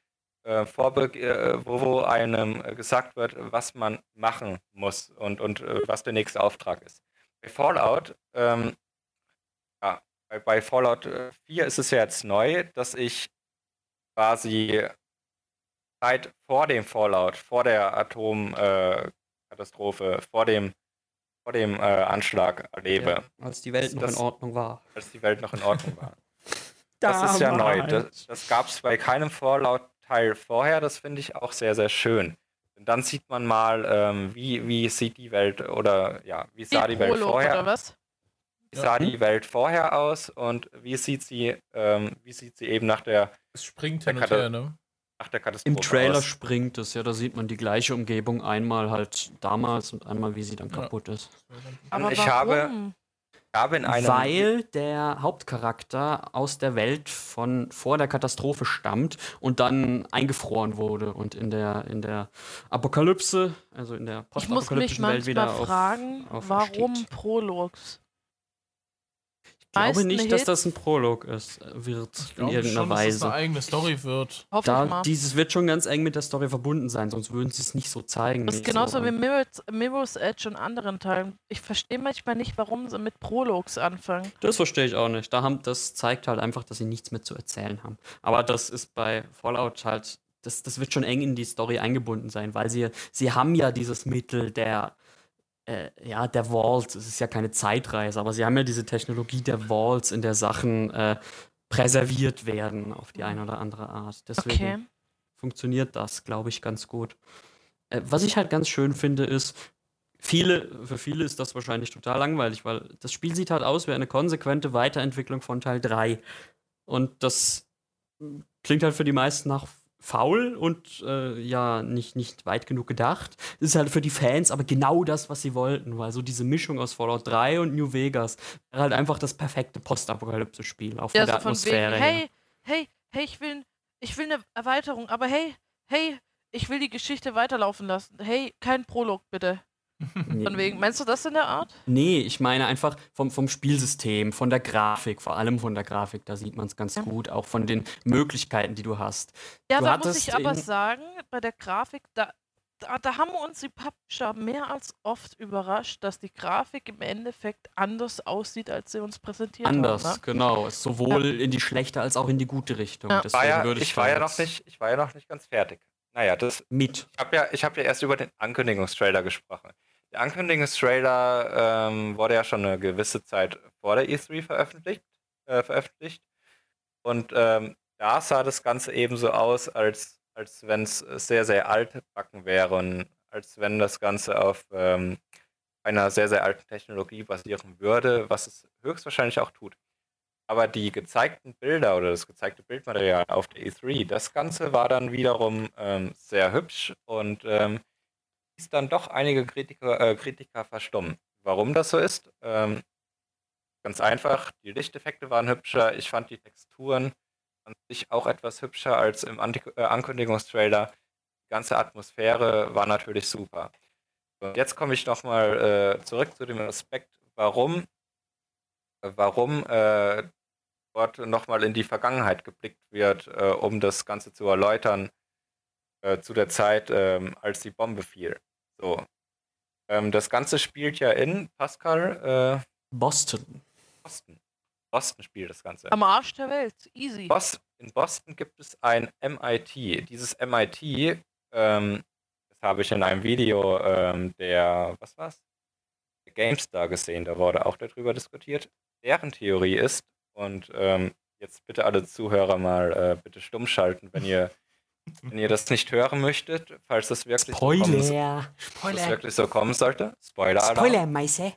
äh, äh, wo, wo einem gesagt wird, was man machen muss und, und äh, was der nächste Auftrag ist. Bei Fallout, ähm, ja, bei, bei Fallout 4 ist es ja jetzt neu, dass ich quasi Zeit vor dem Fallout, vor der Atomkatastrophe, äh, vor dem, vor dem äh, Anschlag erlebe. Ja, als die Welt das, noch in Ordnung war. Als die Welt noch in Ordnung war. das ist ja neu. Das, das gab es bei keinem Fallout-Teil vorher. Das finde ich auch sehr, sehr schön. Und dann sieht man mal, ähm, wie, wie sieht die Welt oder ja, wie sah die, die Welt vorher was? Wie sah ja. die Welt vorher aus und wie sieht sie, ähm, wie sieht sie eben nach der. Es springt hin und her, ne? Nach der Katastrophe. Im Trailer aus. springt es, ja, da sieht man die gleiche Umgebung einmal halt damals und einmal, wie sie dann kaputt ist. Aber ich warum? habe, habe in einem Weil der Hauptcharakter aus der Welt von vor der Katastrophe stammt und dann eingefroren wurde und in der, in der Apokalypse, also in der postapokalyptischen Welt wieder auf, fragen, auf warum Prologs? Glaube nicht, dass das ein Prolog ist, wird ich in irgendeiner schon, Weise. Dass das eine eigene Story wird. Hoffe da, dieses wird schon ganz eng mit der Story verbunden sein, sonst würden sie es nicht so zeigen. Das ist genauso so. wie Mirror's, Mirror's Edge und anderen Teilen. Ich verstehe manchmal nicht, warum sie mit Prologs anfangen. Das verstehe ich auch nicht. Da haben, das zeigt halt einfach, dass sie nichts mehr zu erzählen haben. Aber das ist bei Fallout halt das, das wird schon eng in die Story eingebunden sein, weil sie, sie haben ja dieses Mittel der, äh, ja, der Vault. Es ist ja keine Zeitreise, aber sie haben ja diese Technologie der Vaults, in der Sachen äh, präserviert werden auf die eine oder andere Art. Deswegen okay. funktioniert das, glaube ich, ganz gut. Äh, was ich halt ganz schön finde, ist, viele, für viele ist das wahrscheinlich total langweilig, weil das Spiel sieht halt aus wie eine konsequente Weiterentwicklung von Teil 3. Und das klingt halt für die meisten nach faul und äh, ja, nicht, nicht weit genug gedacht. Das ist halt für die Fans aber genau das, was sie wollten, weil so diese Mischung aus Fallout 3 und New Vegas wäre halt einfach das perfekte Postapokalypse-Spiel, von ja, der so Atmosphäre. Wegen, hey, hey, hey, ich will, ich will eine Erweiterung, aber hey, hey, ich will die Geschichte weiterlaufen lassen. Hey, kein Prolog, bitte. Von wegen, meinst du das in der Art? Nee, ich meine einfach vom, vom Spielsystem, von der Grafik, vor allem von der Grafik, da sieht man es ganz ja. gut, auch von den Möglichkeiten, die du hast. Ja, du da muss ich aber sagen, bei der Grafik, da, da, da, haben uns die Publisher mehr als oft überrascht, dass die Grafik im Endeffekt anders aussieht, als sie uns präsentiert anders, haben. Anders, ne? genau. Sowohl ja. in die schlechte als auch in die gute Richtung. Ja. War ja, ich, ich war ja noch nicht, ich war ja noch nicht ganz fertig. Naja, das. Mit. Ich habe ja, hab ja erst über den Ankündigungstrailer gesprochen. Der Ankündigungstrailer ähm, wurde ja schon eine gewisse Zeit vor der E3 veröffentlicht. Äh, veröffentlicht. Und ähm, da sah das Ganze eben so aus, als, als wenn es sehr, sehr alt backen wäre und als wenn das Ganze auf ähm, einer sehr, sehr alten Technologie basieren würde, was es höchstwahrscheinlich auch tut. Aber die gezeigten Bilder oder das gezeigte Bildmaterial auf der E3, das Ganze war dann wiederum ähm, sehr hübsch und ähm, ließ dann doch einige Kritiker, äh, Kritiker verstummen. Warum das so ist? Ähm, ganz einfach, die Lichteffekte waren hübscher, ich fand die Texturen an sich auch etwas hübscher als im Anti äh, Ankündigungstrailer. Die ganze Atmosphäre war natürlich super. Und jetzt komme ich nochmal äh, zurück zu dem Aspekt, warum, warum äh, dort nochmal in die Vergangenheit geblickt wird, äh, um das Ganze zu erläutern, äh, zu der Zeit, ähm, als die Bombe fiel. So. Ähm, das Ganze spielt ja in Pascal. Äh, Boston. Boston. Boston spielt das Ganze. Am Arsch der Welt. Easy. Bos in Boston gibt es ein MIT. Dieses MIT, ähm, das habe ich in einem Video ähm, der, was war's? Der GameStar gesehen, da wurde auch darüber diskutiert. Deren Theorie ist, und ähm, jetzt bitte alle Zuhörer mal äh, bitte stumm schalten, wenn ihr wenn ihr das nicht hören möchtet, falls das wirklich, Spoiler. So, kommen, Spoiler. Das wirklich so kommen sollte. Spoiler. Spoiler, Meise.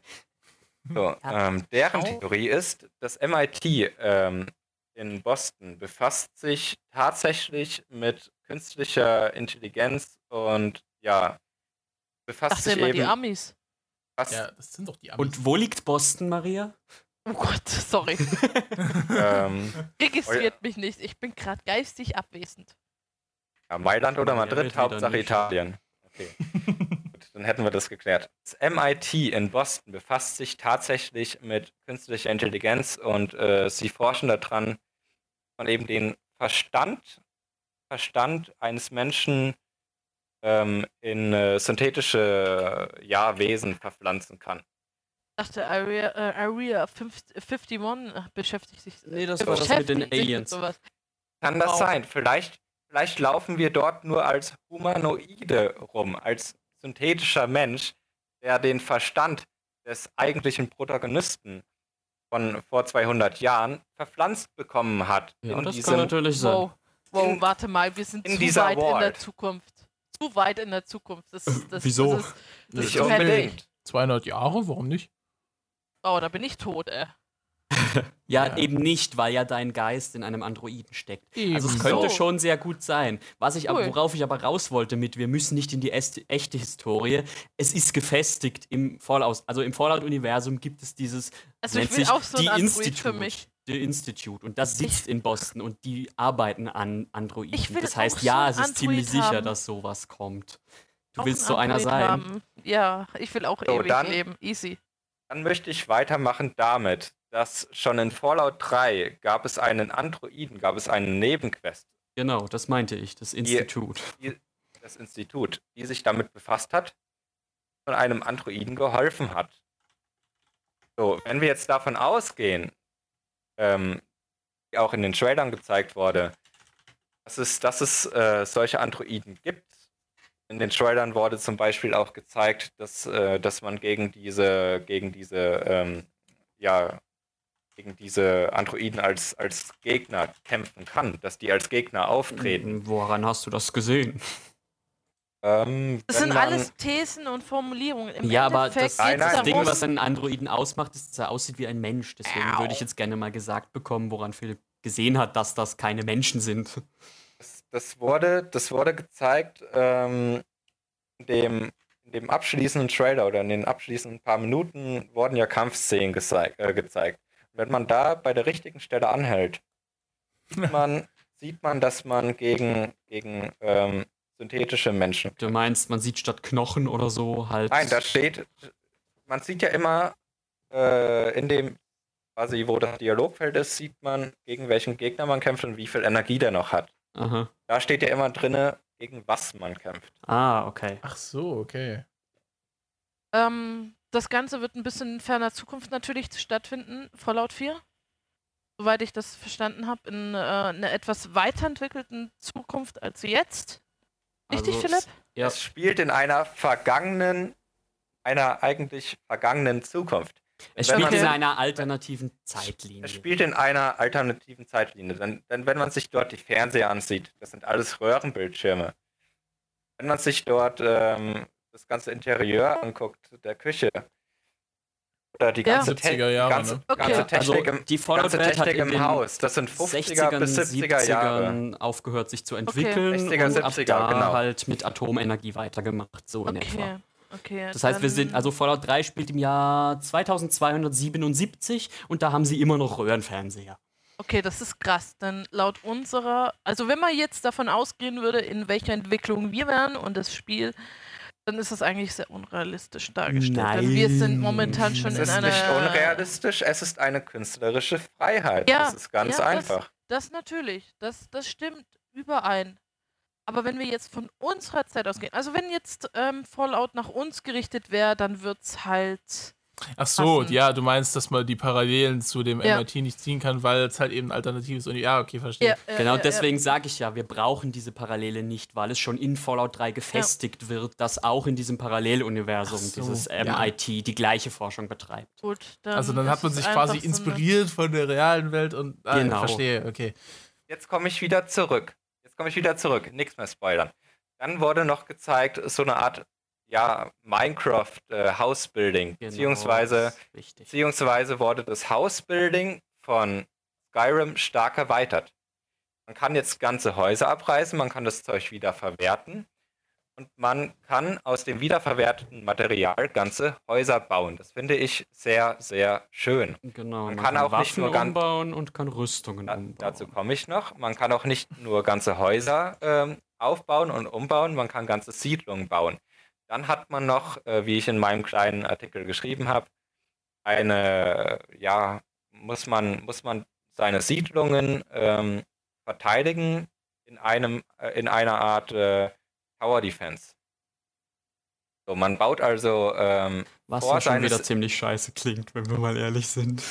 So, ähm, deren Theorie ist, das MIT ähm, in Boston befasst sich tatsächlich mit künstlicher Intelligenz und ja, befasst Ach, sich eben... die Amis. Was? Ja, das sind doch die Amis. Und wo liegt Boston, Maria? Oh Gott, sorry. ähm, Registriert mich nicht. Ich bin gerade geistig abwesend. Ja, Mailand oder Madrid, Hauptsache Italien. Okay. Gut, dann hätten wir das geklärt. Das MIT in Boston befasst sich tatsächlich mit künstlicher Intelligenz und äh, sie forschen daran, man eben den Verstand, Verstand eines Menschen ähm, in äh, synthetische ja, Wesen verpflanzen kann. Ich dachte, Area, äh, Area 50, 51 beschäftigt sich. Nee, das war das mit den Aliens. Kann das wow. sein? Vielleicht Vielleicht laufen wir dort nur als Humanoide rum, als synthetischer Mensch, der den Verstand des eigentlichen Protagonisten von vor 200 Jahren verpflanzt bekommen hat. Ja, das diesem, kann natürlich sein. Wow, wow in, warte mal, wir sind zu weit World. in der Zukunft. Zu weit in der Zukunft. Das, das, Wieso? Das ist, das nicht unbedingt. 200 Jahre, warum nicht? Oh, da bin ich tot, ey. ja, ja, eben nicht, weil ja dein Geist in einem Androiden steckt. Eben also es könnte so. schon sehr gut sein. Was ich, cool. worauf ich aber raus wollte mit, wir müssen nicht in die echte Historie. Es ist gefestigt im Fallout, also im Fallout-Universum gibt es dieses, also nennt sich so die Institute. The Institute und das sitzt ich, in Boston und die arbeiten an Androiden. Das heißt, ja, es ist Android ziemlich haben. sicher, dass sowas kommt. Du auch willst ein so einer sein. Haben. Ja, ich will auch so, ewig dann, leben. Easy. Dann möchte ich weitermachen damit, dass schon in Fallout 3 gab es einen Androiden, gab es einen Nebenquest. Genau, das meinte ich, das Institut. Die, die, das Institut, die sich damit befasst hat, von einem Androiden geholfen hat. So, wenn wir jetzt davon ausgehen, ähm, wie auch in den Trailern gezeigt wurde, dass es, dass es äh, solche Androiden gibt. In den Trailern wurde zum Beispiel auch gezeigt, dass, äh, dass man gegen diese, gegen diese, ähm, ja, gegen diese Androiden als, als Gegner kämpfen kann, dass die als Gegner auftreten. Woran hast du das gesehen? Ähm, das sind alles Thesen und Formulierungen. Im ja, aber das, nein, nein, das Ding, was einen Androiden ausmacht, ist, dass er aussieht wie ein Mensch. Deswegen Au. würde ich jetzt gerne mal gesagt bekommen, woran Philipp gesehen hat, dass das keine Menschen sind. Das, wurde, das wurde gezeigt ähm, in, dem, dem abschließenden Trailer oder in den abschließenden paar Minuten wurden ja Kampfszenen gezeigt. Äh, gezeigt. wenn man da bei der richtigen Stelle anhält, sieht man, sieht man dass man gegen, gegen ähm, synthetische Menschen. Du meinst, man sieht statt Knochen oder so halt. Nein, da steht, man sieht ja immer äh, in dem, quasi wo das Dialogfeld ist, sieht man, gegen welchen Gegner man kämpft und wie viel Energie der noch hat. Aha. Da steht ja immer drinne, gegen was man kämpft. Ah, okay. Ach so, okay. Ähm, das Ganze wird ein bisschen in ferner Zukunft natürlich stattfinden, Fallout 4. Soweit ich das verstanden habe, in äh, einer etwas weiterentwickelten Zukunft als jetzt. Richtig, also, Philipp? Ja. Es spielt in einer vergangenen, einer eigentlich vergangenen Zukunft. Es spielt in einer alternativen Zeitlinie. Es spielt in einer alternativen Zeitlinie. Denn, denn wenn man sich dort die Fernseher ansieht, das sind alles Röhrenbildschirme. Wenn man sich dort ähm, das ganze Interieur anguckt, der Küche, oder die ganze, ja. Te Jahre, ganze, ne? okay. ganze Technik, also, die ganze Technik im Haus. Das sind 50er 60ern, bis 70er Jahre. aufgehört sich zu entwickeln okay. 60er, und 70er, ab da genau. halt mit Atomenergie weitergemacht, so in etwa. Okay, das heißt, wir sind, also Fallout 3 spielt im Jahr 2277 und da haben sie immer noch Röhrenfernseher. Okay, das ist krass. Denn laut unserer, also wenn man jetzt davon ausgehen würde, in welcher Entwicklung wir wären und das Spiel dann ist es eigentlich sehr unrealistisch dargestellt. Nein. Denn wir sind momentan schon in einer. Es ist nicht unrealistisch, es ist eine künstlerische Freiheit. Ja, das ist ganz ja, einfach. Das, das, natürlich, das, das stimmt überein. Aber wenn wir jetzt von unserer Zeit ausgehen, also wenn jetzt ähm, Fallout nach uns gerichtet wäre, dann wird es halt Ach so, passen. ja, du meinst, dass man die Parallelen zu dem ja. MIT nicht ziehen kann, weil es halt eben ein alternatives und ja, okay, verstehe. Ja, äh, genau, deswegen sage ich ja, wir brauchen diese Parallele nicht, weil es schon in Fallout 3 gefestigt wird, dass auch in diesem Paralleluniversum so, dieses MIT die gleiche Forschung betreibt. Gut, dann also dann hat man sich quasi inspiriert von der realen Welt und ah, genau. verstehe, okay. Jetzt komme ich wieder zurück. Jetzt komme ich wieder zurück. Nichts mehr spoilern. Dann wurde noch gezeigt, so eine Art ja, Minecraft äh, Housebuilding. Genau, beziehungsweise, beziehungsweise wurde das Housebuilding von Skyrim stark erweitert. Man kann jetzt ganze Häuser abreißen, man kann das Zeug wieder verwerten und man kann aus dem wiederverwerteten Material ganze Häuser bauen. Das finde ich sehr, sehr schön. Genau, man, man kann, kann, auch Waffen nicht nur ganz umbauen und kann Rüstungen da, umbauen. Dazu komme ich noch. Man kann auch nicht nur ganze Häuser ähm, aufbauen und umbauen, man kann ganze Siedlungen bauen. Dann hat man noch, äh, wie ich in meinem kleinen Artikel geschrieben habe, eine, ja, muss man, muss man seine Siedlungen ähm, verteidigen in einem, äh, in einer Art äh, Tower Defense. So, man baut also ähm, Was vor schon wieder ziemlich scheiße klingt, wenn wir mal ehrlich sind.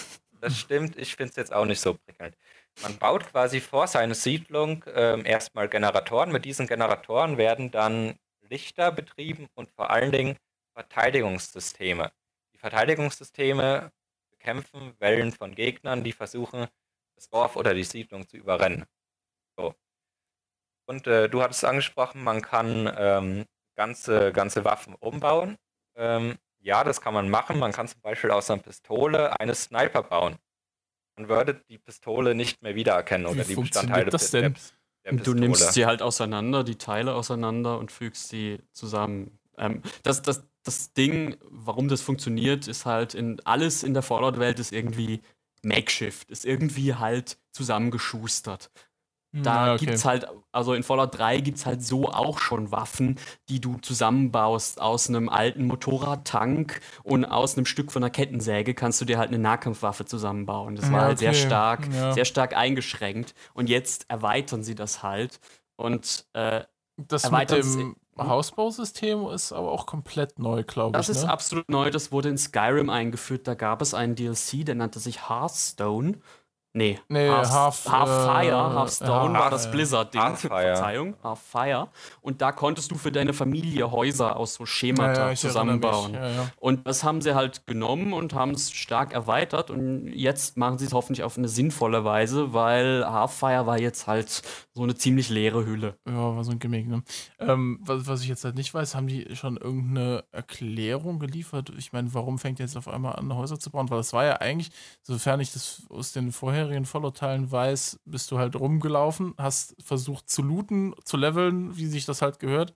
Das stimmt, ich finde es jetzt auch nicht so prickelnd. Man baut quasi vor seine Siedlung ähm, erstmal Generatoren. Mit diesen Generatoren werden dann Lichter betrieben und vor allen Dingen Verteidigungssysteme. Die Verteidigungssysteme bekämpfen Wellen von Gegnern, die versuchen, das Dorf oder die Siedlung zu überrennen. So. Und äh, du hattest angesprochen, man kann ähm, ganze, ganze Waffen umbauen. Ähm, ja, das kann man machen. Man kann zum Beispiel aus einer Pistole eine Sniper bauen. Man würde die Pistole nicht mehr wiedererkennen oder Wie die Bestandteile das denn? Der, Du nimmst sie halt auseinander, die Teile auseinander und fügst sie zusammen. Ähm, das, das, das Ding, warum das funktioniert, ist halt in alles in der Fallout-Welt ist irgendwie Makeshift, ist irgendwie halt zusammengeschustert. Da ja, okay. gibt's halt, also in Fallout 3 gibt es halt so auch schon Waffen, die du zusammenbaust aus einem alten Motorradtank und aus einem Stück von einer Kettensäge kannst du dir halt eine Nahkampfwaffe zusammenbauen. Das war ja, halt sehr stark, ja. sehr stark eingeschränkt. Und jetzt erweitern sie das halt und äh, das mit dem Hausbausystem ist aber auch komplett neu, glaube ich. Das ist ne? absolut neu. Das wurde in Skyrim eingeführt. Da gab es einen DLC, der nannte sich Hearthstone. Nee, nee Half, Half, Half Fire, äh, Half Stone Half, war das Blizzard-Ding. Half Fire. Verzeihung, Half Fire. Und da konntest du für deine Familie Häuser aus so Schemata ja, zusammenbauen. Ja, ja. Und das haben sie halt genommen und haben es stark erweitert. Und jetzt machen sie es hoffentlich auf eine sinnvolle Weise, weil Half Fire war jetzt halt so eine ziemlich leere Hülle. Ja, war so ein Gimmick. Ne? Ähm, was, was ich jetzt halt nicht weiß, haben die schon irgendeine Erklärung geliefert? Ich meine, warum fängt ihr jetzt auf einmal an, Häuser zu bauen? Weil das war ja eigentlich, sofern ich das aus den vorherigen Fallout-Teilen weiß, bist du halt rumgelaufen, hast versucht zu looten, zu leveln, wie sich das halt gehört,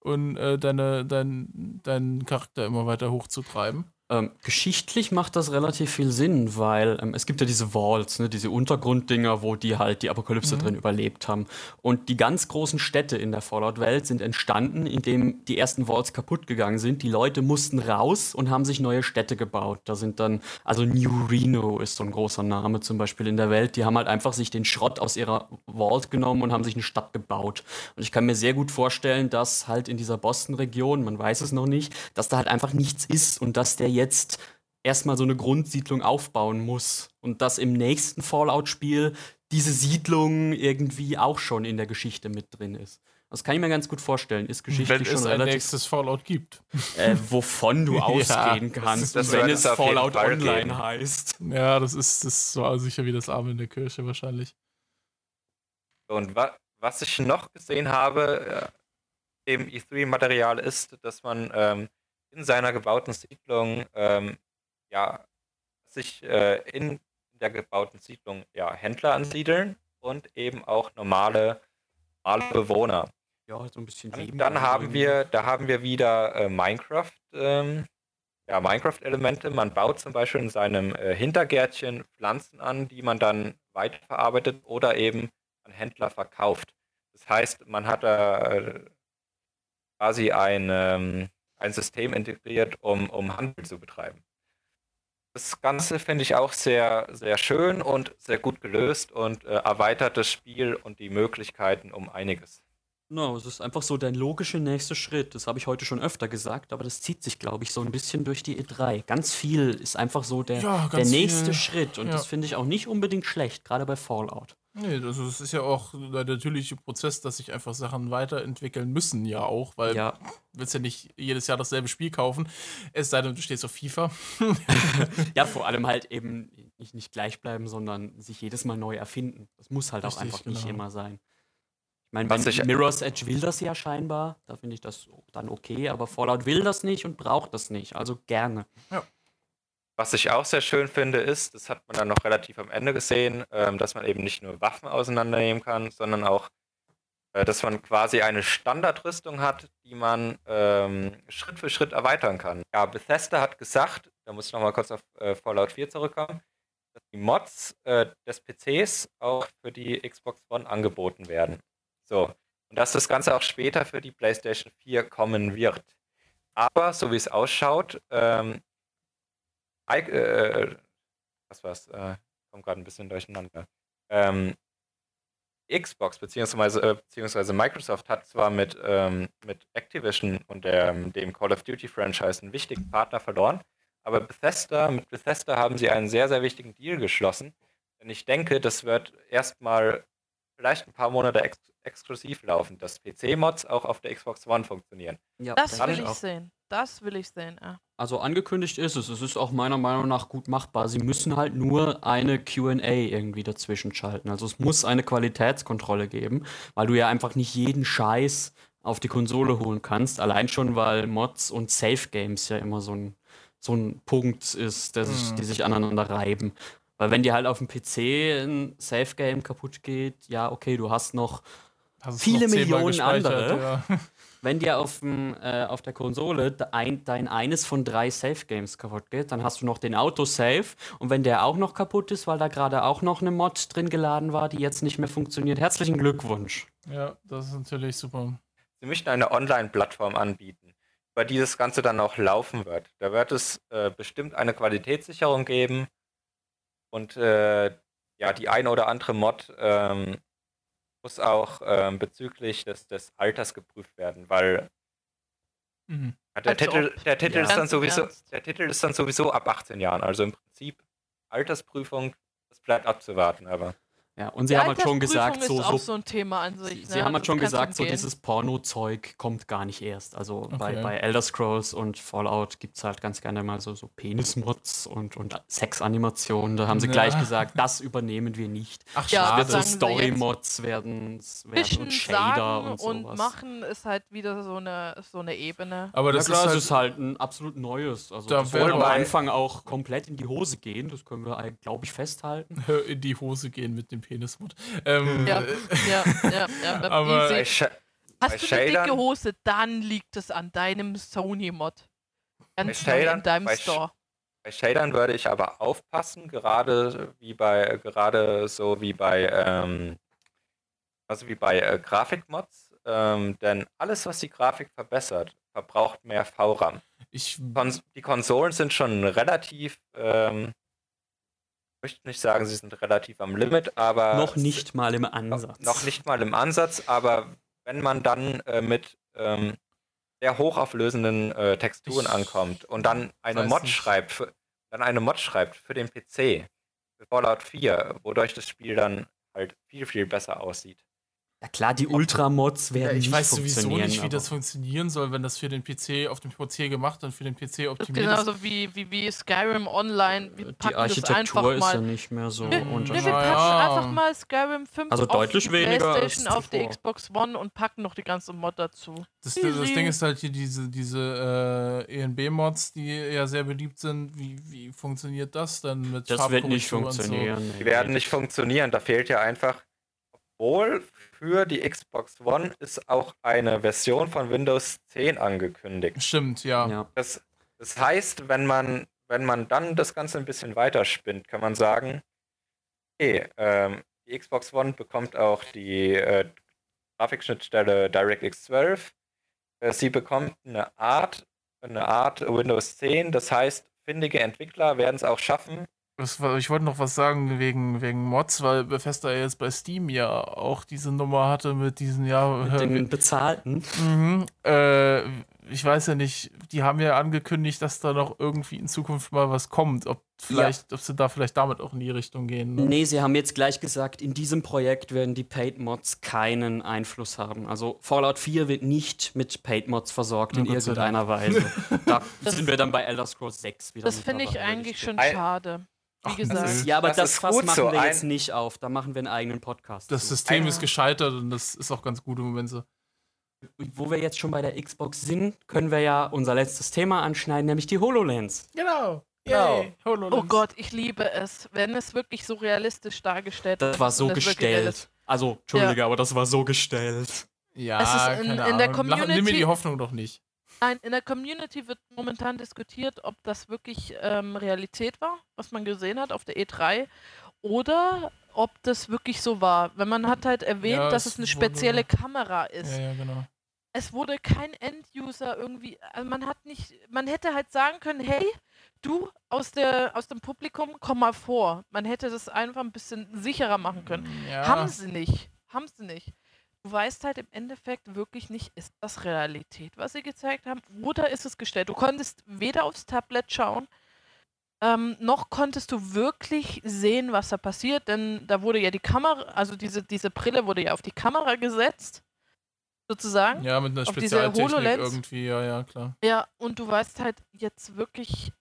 und äh, deine, dein, deinen Charakter immer weiter hochzutreiben. Ähm, geschichtlich macht das relativ viel Sinn, weil ähm, es gibt ja diese Walls, ne, diese Untergrunddinger, wo die halt die Apokalypse mhm. drin überlebt haben. Und die ganz großen Städte in der Fallout-Welt sind entstanden, indem die ersten Walls kaputt gegangen sind. Die Leute mussten raus und haben sich neue Städte gebaut. Da sind dann, also New Reno ist so ein großer Name zum Beispiel in der Welt. Die haben halt einfach sich den Schrott aus ihrer Vault genommen und haben sich eine Stadt gebaut. Und ich kann mir sehr gut vorstellen, dass halt in dieser Boston-Region, man weiß es noch nicht, dass da halt einfach nichts ist und dass der jetzt erstmal so eine Grundsiedlung aufbauen muss und dass im nächsten Fallout-Spiel diese Siedlung irgendwie auch schon in der Geschichte mit drin ist. Das kann ich mir ganz gut vorstellen. Ist geschichtlich wenn schon es relativ. ein nächstes Fallout gibt. Äh, wovon du ausgehen kannst, das wenn wird es Fallout Fall Online geben. heißt. Ja, das ist, das war sicher wie das Arme in der Kirche wahrscheinlich. Und wa was ich noch gesehen habe äh, im E3-Material ist, dass man ähm, in seiner gebauten Siedlung ähm, ja, sich äh, in der gebauten Siedlung ja, Händler ansiedeln und eben auch normale, normale Bewohner. Ja, so ein bisschen Dann, Leben dann haben reinbringen. wir, da haben wir wieder äh, Minecraft, ähm, ja, Minecraft-Elemente. Man baut zum Beispiel in seinem äh, Hintergärtchen Pflanzen an, die man dann weiterverarbeitet oder eben an Händler verkauft. Das heißt, man hat da äh, quasi ein, ähm, ein System integriert, um, um Handel zu betreiben. Das Ganze finde ich auch sehr, sehr schön und sehr gut gelöst und äh, erweitert das Spiel und die Möglichkeiten um einiges. No, es ist einfach so der logische nächste Schritt. Das habe ich heute schon öfter gesagt, aber das zieht sich, glaube ich, so ein bisschen durch die E3. Ganz viel ist einfach so der, Ja, der nächste viel, Schritt. Und ja. das finde ich auch nicht unbedingt schlecht, gerade bei Fallout. Nee, das ist, ist ja auch der natürliche Prozess, dass sich einfach Sachen weiterentwickeln müssen, ja auch, weil Ja, du willst ja nicht jedes Jahr dasselbe Spiel kaufen, es sei denn, du stehst auf FIFA. ja, vor allem halt eben nicht, nicht gleich bleiben, sondern sich jedes Mal neu erfinden. Das muss halt auch Richtig, einfach nicht genau. immer sein. Ich meine, Was wenn ich- Mirror's Edge will das ja scheinbar, da finde ich das dann okay, aber Fallout will das nicht und braucht das nicht. Also gerne. Was ich auch sehr schön finde, ist, das hat man dann noch relativ am Ende gesehen, ähm, dass man eben nicht nur Waffen auseinandernehmen kann, sondern auch, äh, dass man quasi eine Standardrüstung hat, die man ähm, Schritt für Schritt erweitern kann. Ja, Bethesda hat gesagt, da muss ich nochmal kurz auf äh, Fallout 4 zurückkommen, dass die Mods äh, des PCs auch für die Xbox One angeboten werden. So. Und dass das Ganze auch später für die PlayStation 4 kommen wird. Aber, so wie es ausschaut, ähm, I- äh, was war's? Äh, kommt gerade ein bisschen durcheinander. Ähm, Xbox beziehungsweise, äh, beziehungsweise Microsoft hat zwar mit, ähm, mit Activision und der, dem Call of Duty Franchise einen wichtigen Partner verloren, aber Bethesda, mit Bethesda haben sie einen sehr, sehr wichtigen Deal geschlossen. Denn ich denke, das wird erstmal vielleicht ein paar Monate ex exklusiv laufen, dass PC-Mods auch auf der Xbox One funktionieren. Ja, Das will ich auch. sehen. Das will ich sehen. Ja. Also angekündigt ist es. Es ist auch meiner Meinung nach gut machbar. Sie müssen halt nur eine QA irgendwie dazwischen schalten. Also es muss eine Qualitätskontrolle geben, weil du ja einfach nicht jeden Scheiß auf die Konsole holen kannst. Allein schon, weil Mods und Safe Games ja immer so ein, so ein Punkt ist, der sich, Mhm. die sich aneinander reiben. Weil wenn dir halt auf dem PC ein Safe Game kaputt geht, ja, okay, du hast noch Hast Viele noch Millionen andere. Ja. wenn dir auf, dem, äh, auf der Konsole ein, dein eines von drei Safe Games kaputt geht, dann hast du noch den Autosave und wenn der auch noch kaputt ist, weil da gerade auch noch eine Mod drin geladen war, die jetzt nicht mehr funktioniert, herzlichen Glückwunsch. ja, das ist natürlich super. Sie möchten eine Online-Plattform anbieten, über die das Ganze dann auch laufen wird. Da wird es äh, bestimmt eine Qualitätssicherung geben und äh, ja, die eine oder andere Mod ähm, muss auch ähm, bezüglich des, des Alters geprüft werden, weil Mhm. der Also Titel, der, Titel Ja. ist dann sowieso, Ernst. der Titel ist dann sowieso ab 18 Jahren. Also im Prinzip Altersprüfung das bleibt abzuwarten, aber. Ja, und sie die haben halt schon gesagt, so, so, so ein Thema an sich. Sie, ne? haben halt schon gesagt, so dieses Porno-Zeug kommt gar nicht erst. Also okay. bei, bei Elder Scrolls und Fallout gibt es halt ganz gerne mal so, so Penis-Mods und, und Sex-Animationen. Da haben sie ja. gleich gesagt, das übernehmen wir nicht. Ach, ja, wird so Story-Mods werden, werden und Shader und sowas. Und machen ist halt wieder so eine, so eine Ebene. Aber das klar, ist, halt, ist, halt, ein absolut neues. Also da das wollte am Anfang auch komplett in die Hose gehen. Das können wir, glaube ich, festhalten. In die Hose gehen mit dem Penismod. Ähm, ja, ja, ja, ja. Aber Hast du eine dicke Hose, dann liegt es an deinem Sony-Mod. Ganz bei in deinem bei Store. Bei Shadern würde ich aber aufpassen, gerade wie bei, gerade so wie bei, ähm, also wie bei äh, Grafikmods, ähm, denn alles, was die Grafik verbessert, verbraucht mehr VRAM. Ich, Kon die Konsolen sind schon relativ ähm, möchte nicht sagen, sie sind relativ am Limit, aber. Noch nicht mal im Ansatz. Noch, noch nicht mal im Ansatz, aber wenn man dann äh, mit ähm, sehr hochauflösenden äh, Texturen ich ankommt und dann eine Mod nicht. schreibt, für, dann eine Mod schreibt für den PC, für Fallout 4, wodurch das Spiel dann halt viel, viel besser aussieht. Ja klar, die Ultramods werden ja, ich nicht weiß sowieso nicht, wie das funktionieren soll, wenn das für den PC auf dem PC gemacht und für den PC optimiert ist. Genauso wie, wie, wie Skyrim Online. Wir die Architektur ist ja nicht mehr so. Wir, wir, wir packen ja. einfach mal Skyrim 5 also deutlich auf die weniger Playstation, auf die Xbox One und packen noch die ganze Mod dazu. Das, das, das Ding ist halt hier diese, diese äh, ENB-Mods, die ja sehr beliebt sind. Wie, wie funktioniert das dann mit Das wird nicht funktionieren. So? Die werden nicht funktionieren. Da fehlt ja einfach, obwohl für die Xbox One ist auch eine Version von Windows 10 angekündigt. Stimmt, ja. ja. Das, das heißt, wenn man, wenn man dann das Ganze ein bisschen weiter spinnt, kann man sagen, okay, ähm, die Xbox One bekommt auch die äh, Grafikschnittstelle DirectX 12. Äh, sie bekommt eine Art, eine Art Windows 10. Das heißt, findige Entwickler werden es auch schaffen, ich wollte noch was sagen wegen, wegen Mods, weil Bethesda jetzt bei Steam ja auch diese Nummer hatte mit diesen, ja. Mit den bezahlten. Mhm, äh, ich weiß ja nicht, die haben ja angekündigt, dass da noch irgendwie in Zukunft mal was kommt. Ob vielleicht, ja. ob sie da vielleicht damit auch in die Richtung gehen. Ne? Nee, sie haben jetzt gleich gesagt, in diesem Projekt werden die Paid Mods keinen Einfluss haben. Also Fallout 4 wird nicht mit Paid Mods versorgt in irgendeiner Weise. da sind wir dann bei Elder Scrolls 6 wieder. Das finde ich eigentlich schon schade. Wie gesagt. Das ist, ja, aber das, das Fass machen so. wir jetzt nicht auf. Da machen wir einen eigenen Podcast. Das zu. System ist gescheitert und das ist auch ganz gut im Moment so. Wo wir jetzt schon bei der Xbox sind, können wir ja unser letztes Thema anschneiden, nämlich die HoloLens. Genau. Genau. Oh Gott, ich liebe es, wenn es wirklich so realistisch dargestellt wird. Das war so gestellt. Also, Entschuldige, ja. aber das war so gestellt. Ja, es ist in, in der Community. Nimm mir die Hoffnung doch nicht. Nein, in der Community wird momentan diskutiert, ob das wirklich ähm, Realität war, was man gesehen hat auf der E3, oder ob das wirklich so war. Wenn man hat halt erwähnt, ja, dass es, es eine spezielle Kamera ist. Ja, ja, genau. Es wurde kein End-User irgendwie, also man hat nicht, man hätte halt sagen können, hey, du aus, der, aus dem Publikum, komm mal vor. Man hätte das einfach ein bisschen sicherer machen können. Ja. Haben sie nicht. Haben sie nicht du weißt halt im Endeffekt wirklich nicht, ist das Realität, was sie gezeigt haben, oder ist es gestellt. Du konntest weder aufs Tablet schauen, ähm, noch konntest du wirklich sehen, was da passiert, denn da wurde ja die Kamera, also diese, diese Brille wurde ja auf die Kamera gesetzt, sozusagen. Ja, mit einer Spezialtechnik irgendwie, ja, ja, klar. Ja, und du weißt halt jetzt wirklich,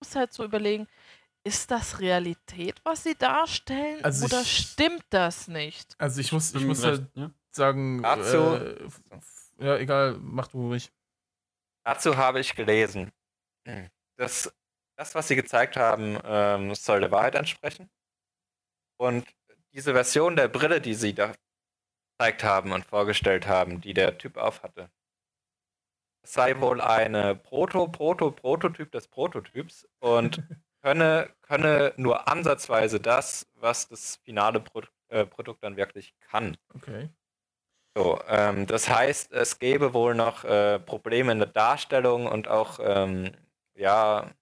musst halt so überlegen, ist das Realität, was sie darstellen, also oder ich, stimmt das nicht? Also ich muss, ich muss halt, ja? Sagen. Dazu. Äh, ja, egal, mach du ruhig. Dazu habe ich gelesen, dass das, was sie gezeigt haben, ähm, soll der Wahrheit entsprechen. Und diese Version der Brille, die sie da gezeigt haben und vorgestellt haben, die der Typ aufhatte, sei wohl eine Proto-Proto-Prototyp des Prototyps und könne, könne nur ansatzweise das, was das finale Pro äh, Produkt dann wirklich kann. Okay. So, ähm, das heißt, es gäbe wohl noch äh, Probleme in der Darstellung und auch, ähm, ja,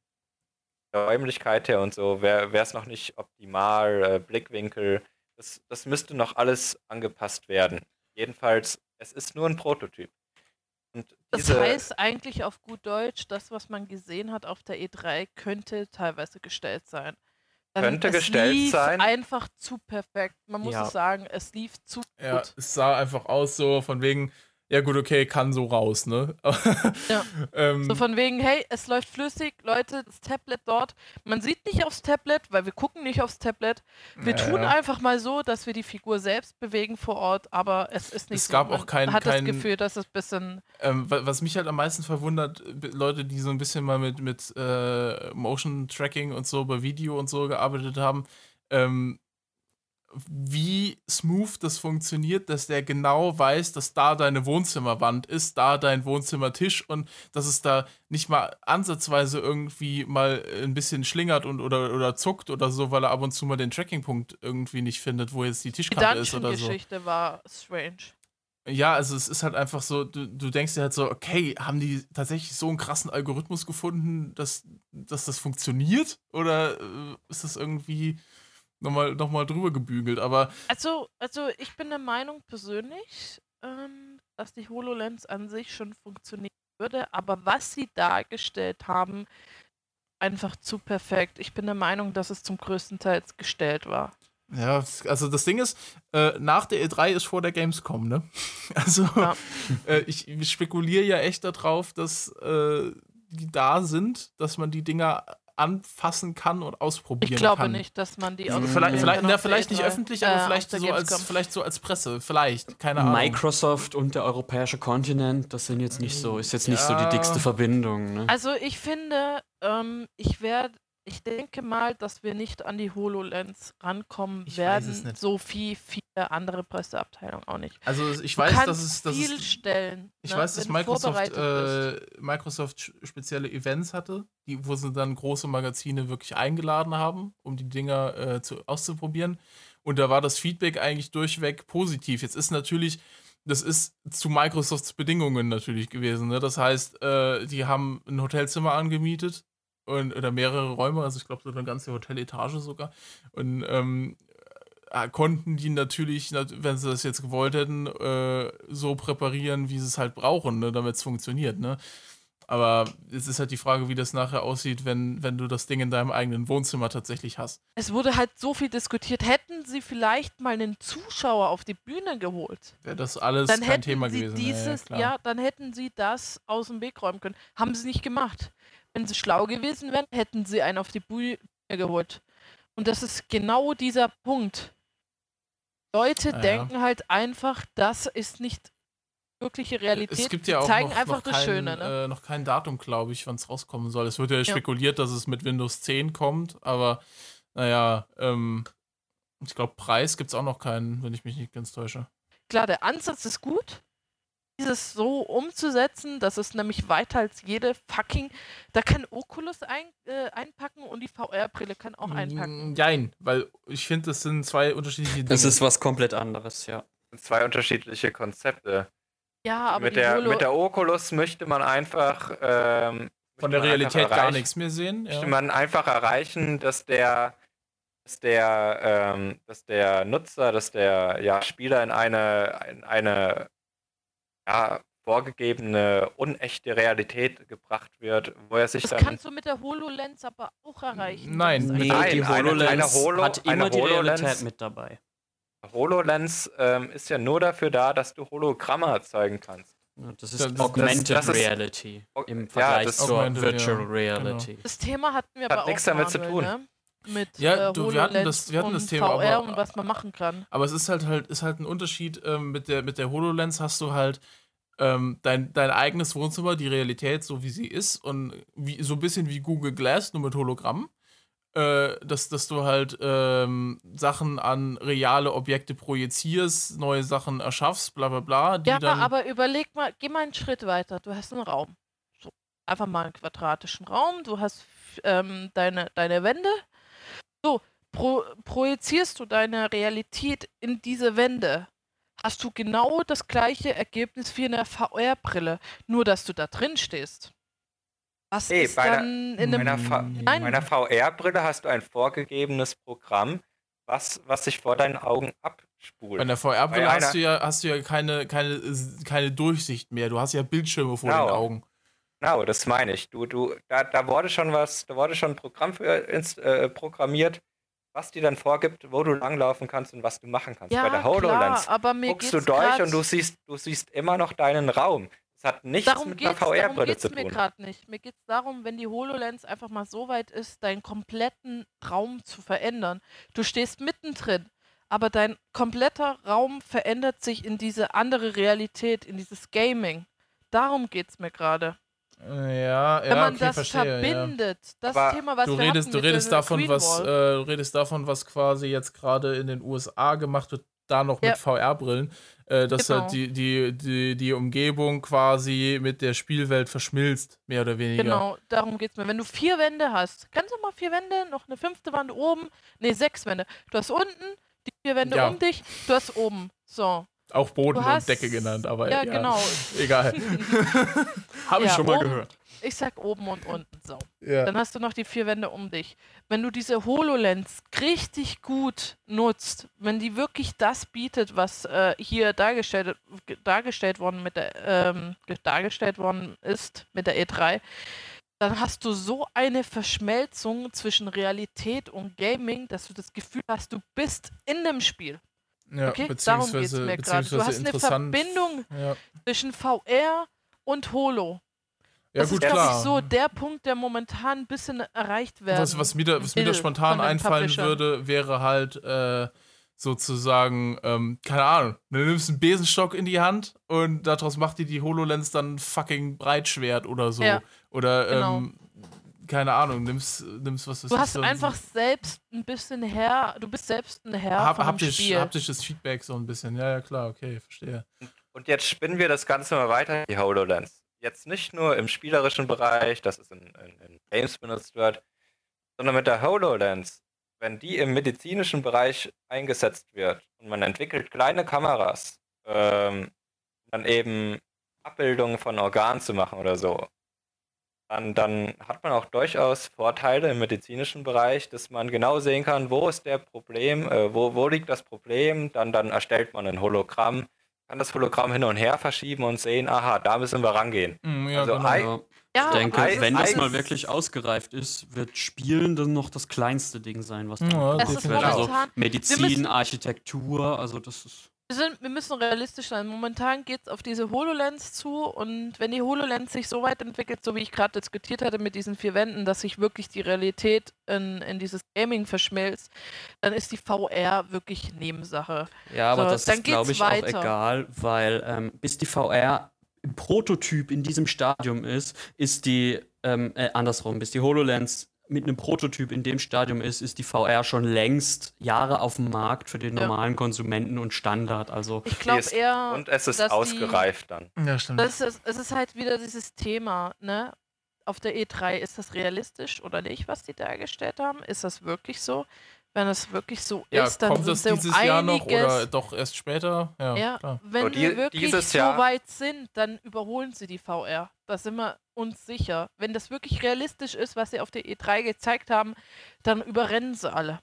der Räumlichkeit her und so, wäre es noch nicht optimal, äh, Blickwinkel, das, das müsste noch alles angepasst werden. Jedenfalls, es ist nur ein Prototyp. das heißt eigentlich auf gut Deutsch, das, was man gesehen hat auf der E3, könnte teilweise gestellt sein. Könnte es gestellt lief sein. einfach zu perfekt. Man muss ja. es sagen, es lief zu ja, gut. Es sah einfach aus so von wegen, ja gut, okay, kann so raus, ne? ja. ähm, so von wegen, hey, es läuft flüssig, Leute, das Tablet dort. Man sieht nicht aufs Tablet, weil wir gucken nicht aufs Tablet. Wir ja, tun einfach mal so, dass wir die Figur selbst bewegen vor Ort, aber es ist nicht es so. gab auch kein, Man hat kein, das Gefühl, dass es ein bisschen. Ähm, was mich halt am meisten verwundert, Leute, die so ein bisschen mal mit, mit äh, Motion Tracking und so bei Video und so gearbeitet haben, ähm, wie smooth das funktioniert, dass der genau weiß, dass da deine Wohnzimmerwand ist, da dein Wohnzimmertisch und dass es da nicht mal ansatzweise irgendwie mal ein bisschen schlingert und oder, oder zuckt oder so, weil er ab und zu mal den Trackingpunkt irgendwie nicht findet, wo jetzt die Tischkante ist oder so. Die Geschichte war strange. Ja, also es ist halt einfach so, du, du denkst dir halt so, okay, haben die tatsächlich so einen krassen Algorithmus gefunden, dass, dass das funktioniert? Oder äh, ist das irgendwie nochmal noch mal drüber gebügelt, aber. Also, also ich bin der Meinung persönlich, ähm, dass die HoloLens an sich schon funktionieren würde, aber was sie dargestellt haben, einfach zu perfekt. Ich bin der Meinung, dass es zum größten Teil gestellt war. Ja, also das Ding ist, äh, nach der E3 ist vor der Gamescom, ne? Also ja. äh, ich, ich spekuliere ja echt darauf, dass äh, die da sind, dass man die Dinger anfassen kann und ausprobieren ich glaube kann. nicht, dass man die mhm. Vielleicht, vielleicht, na, vielleicht nicht öffentlich, aber äh, vielleicht, so als, vielleicht so als Presse. Vielleicht, keine Ahnung. Microsoft und der europäische Kontinent, das sind jetzt nicht so, ist jetzt nicht ja. so die dickste Verbindung. Ne? Also ich finde, ähm, ich werde ich denke mal, dass wir nicht an die HoloLens rankommen ich werden. So viel, viele andere Presseabteilungen auch nicht. Also ich weiß, dass es dass viel stellen. Ich ne, weiß, dass Microsoft, äh, Microsoft spezielle Events hatte, die, wo sie dann große Magazine wirklich eingeladen haben, um die Dinger äh, zu, auszuprobieren. Und da war das Feedback eigentlich durchweg positiv. Jetzt ist natürlich, das ist zu Microsofts Bedingungen natürlich gewesen. Ne? Das heißt, äh, die haben ein Hotelzimmer angemietet und, oder mehrere Räume, also ich glaube so eine ganze Hoteletage sogar. Und ähm, äh, konnten die natürlich, wenn sie das jetzt gewollt hätten, äh, so präparieren, wie sie es halt brauchen, ne, damit es funktioniert. Ne? Aber es ist halt die Frage, wie das nachher aussieht, wenn, wenn du das Ding in deinem eigenen Wohnzimmer tatsächlich hast. Es wurde halt so viel diskutiert. Hätten sie vielleicht mal einen Zuschauer auf die Bühne geholt? Wäre das alles dann kein Thema gewesen. Dieses, ja, ja, dann hätten sie das aus dem Weg räumen können. Haben sie nicht gemacht. Wenn sie schlau gewesen wären, hätten sie einen auf die Bühne geholt. Und das ist genau dieser Punkt. Leute ja. denken halt einfach, das ist nicht wirkliche Realität. Es gibt ja auch zeigen noch, einfach noch das kein, Schöne. Ne? Äh, noch kein Datum, glaube ich, wann es rauskommen soll. Es wird ja, ja, spekuliert, dass es mit Windows 10 kommt, aber naja, ähm, ich glaube, Preis gibt es auch noch keinen, wenn ich mich nicht ganz täusche. Klar, der Ansatz ist gut, dieses so umzusetzen, das ist nämlich weiter als jede fucking. Da kann Oculus ein, äh, einpacken und die VR-Brille kann auch einpacken. Nein, weil ich finde, das sind zwei unterschiedliche Dinge. Das ist was komplett anderes, ja. Zwei unterschiedliche Konzepte. Ja, aber mit, der, mit der Oculus möchte man einfach. Ähm, Von der Realität gar nichts mehr sehen. Ja. Möchte man einfach erreichen, dass der dass der, ähm, dass der Nutzer, dass der ja, Spieler in eine, in eine ja, vorgegebene, unechte Realität gebracht wird, wo er sich das dann. Das kannst du mit der HoloLens aber auch erreichen. Nein, nee, die HoloLens eine, eine Holo, hat immer die HoloLens, Realität mit dabei. HoloLens ähm, ist ja nur dafür da, dass du Hologramme erzeugen kannst. Ja, das ist das, Augmented das, das Reality ist, im Vergleich ja, zur Virtual ja, Reality. Genau. Das Thema hatten wir hat aber nichts damit zu tun. Ne? Mit ja, äh, du, wir hatten das, wir hatten das Thema, VR aber, und was man machen kann. Aber es ist halt halt ist halt ein Unterschied ähm, mit der mit der Hololens hast du halt ähm, dein, dein eigenes Wohnzimmer, die Realität so wie sie ist und wie, so ein bisschen wie Google Glass nur mit Hologramm. Äh, dass, dass du halt ähm, Sachen an reale Objekte projizierst, neue Sachen erschaffst, bla bla bla. ja, aber überleg mal, geh mal einen Schritt weiter. Du hast einen Raum. So, einfach mal einen quadratischen Raum, du hast ähm, deine, deine Wände, so, pro, projizierst du deine Realität in diese Wände, hast du genau das gleiche Ergebnis wie in der VR-Brille, nur dass du da drin stehst. Was hey, ist bei dann einer, in einem meiner VR-Brille hast du ein vorgegebenes Programm, was, was sich vor deinen Augen abspult. Bei der VR-Brille hast du ja, hast du ja keine, keine, keine Durchsicht mehr. Du hast ja Bildschirme vor genau. den Augen. Genau, das meine ich. Du, du, da, da wurde schon was, da wurde schon ein Programm für ins, äh, programmiert, was dir dann vorgibt, wo du langlaufen kannst und was du machen kannst. Ja, Bei der HoloLens klar, aber mir guckst du durch und du siehst, du siehst immer noch deinen Raum. Es hat nichts Darum mit einer geht's, darum VR-Brille geht's zu mir tun. gerade nicht. Mir geht es darum, wenn die HoloLens einfach mal so weit ist, deinen kompletten Raum zu verändern. Du stehst mittendrin, aber dein kompletter Raum verändert sich in diese andere Realität, in dieses Gaming. Darum geht es mir gerade. Ja, Wenn ja, man okay, das verstehe. Ja. verbindet, das Aber Thema, was Du wir redest, hatten du mit redest davon, Green was, äh, du redest davon, was quasi jetzt gerade in den USA gemacht wird, da noch Ja. mit VR-Brillen, äh, dass Genau. halt die, die, die, die Umgebung quasi mit der Spielwelt verschmilzt, mehr oder weniger. Genau, darum geht es mir. Wenn du vier Wände hast, kannst du mal vier Wände, noch eine fünfte Wand oben, nee, sechs Wände. Du hast unten die vier Wände Ja. um dich, du hast oben. So. Auch Boden hast- und Decke genannt, aber ja, ja, genau. egal. Habe ich Ja, schon mal oben- gehört. Ich sag oben und unten. So. Ja. Dann hast du noch die vier Wände um dich. Wenn du diese HoloLens richtig gut nutzt, wenn die wirklich das bietet, was äh, hier dargestellt, ge- dargestellt worden mit der, ähm, ge- dargestellt worden ist mit der E3, dann hast du so eine Verschmelzung zwischen Realität und Gaming, dass du das Gefühl hast, du bist in dem Spiel. Ja, Okay, darum geht es mir gerade. Du hast eine. Verbindung Ja, zwischen VR und Holo. ja das gut, ist, glaube klar. ich, so der Punkt, der momentan ein bisschen erreicht werden. was, was mir da, was mir da spontan einfallen Publishern. würde, wäre halt äh, sozusagen, ähm, keine Ahnung, du nimmst einen Besenstock in die Hand und daraus macht dir die HoloLens dann fucking Breitschwert oder so. Ja, oder, genau. ähm, keine Ahnung, nimmst, nimmst was weiß Du hast so- einfach selbst ein bisschen Herr, du bist selbst ein Herr hab, von dem haptisch, Spiel. haptisches Feedback so ein bisschen. Ja, ja, klar, okay, verstehe. Und jetzt spinnen wir das Ganze mal weiter, die HoloLens. Jetzt nicht nur im spielerischen Bereich, dass es in, in, in Games benutzt wird, sondern mit der HoloLens, wenn die im medizinischen Bereich eingesetzt wird und man entwickelt kleine Kameras, ähm, dann eben Abbildungen von Organen zu machen oder so, dann, dann hat man auch durchaus Vorteile im medizinischen Bereich, dass man genau sehen kann, wo ist der Problem, äh, wo, wo liegt das Problem, dann, dann erstellt man ein Hologramm, kann das Hologramm hin und her verschieben und sehen, aha, da müssen wir rangehen. Mm, ja, Also genau. Ja, ich denke, Ei- wenn das mal wirklich ausgereift ist, wird Spielen dann noch das kleinste Ding sein, was Ja, dann es das ist. Also Medizin, Architektur, also das ist. Wir, sind, wir müssen realistisch sein. Momentan geht es auf diese HoloLens zu und wenn die HoloLens sich so weit entwickelt, so wie ich gerade diskutiert hatte mit diesen vier Wänden, dass sich wirklich die Realität in, in dieses Gaming verschmilzt, dann ist die VR wirklich Nebensache. Ja, aber So, das ist, glaube ich, auch weiter. egal, weil ähm, bis die VR im Prototyp in diesem Stadium ist, ist die, ähm, äh, andersrum, bis die HoloLens mit einem Prototyp in dem Stadium ist, ist die VR schon längst Jahre auf dem Markt für den Ja. normalen Konsumenten und Standard. Also Ich glaube eher, Und es ist dass die- ausgereift dann. Ja, stimmt. Das ist, es ist halt wieder dieses Thema, ne? Auf der E3, ist das realistisch oder nicht, was die dargestellt haben? Ist das wirklich so? Wenn es wirklich so ja, ist, dann kommt sind das sie um dieses Jahr noch oder doch erst später? Ja, Ja, klar. wenn So, die- wir wirklich so Jahr- weit sind, dann überholen sie die VR. Da sind wir uns sicher. Wenn das wirklich realistisch ist, was sie auf der E3 gezeigt haben, dann überrennen sie alle.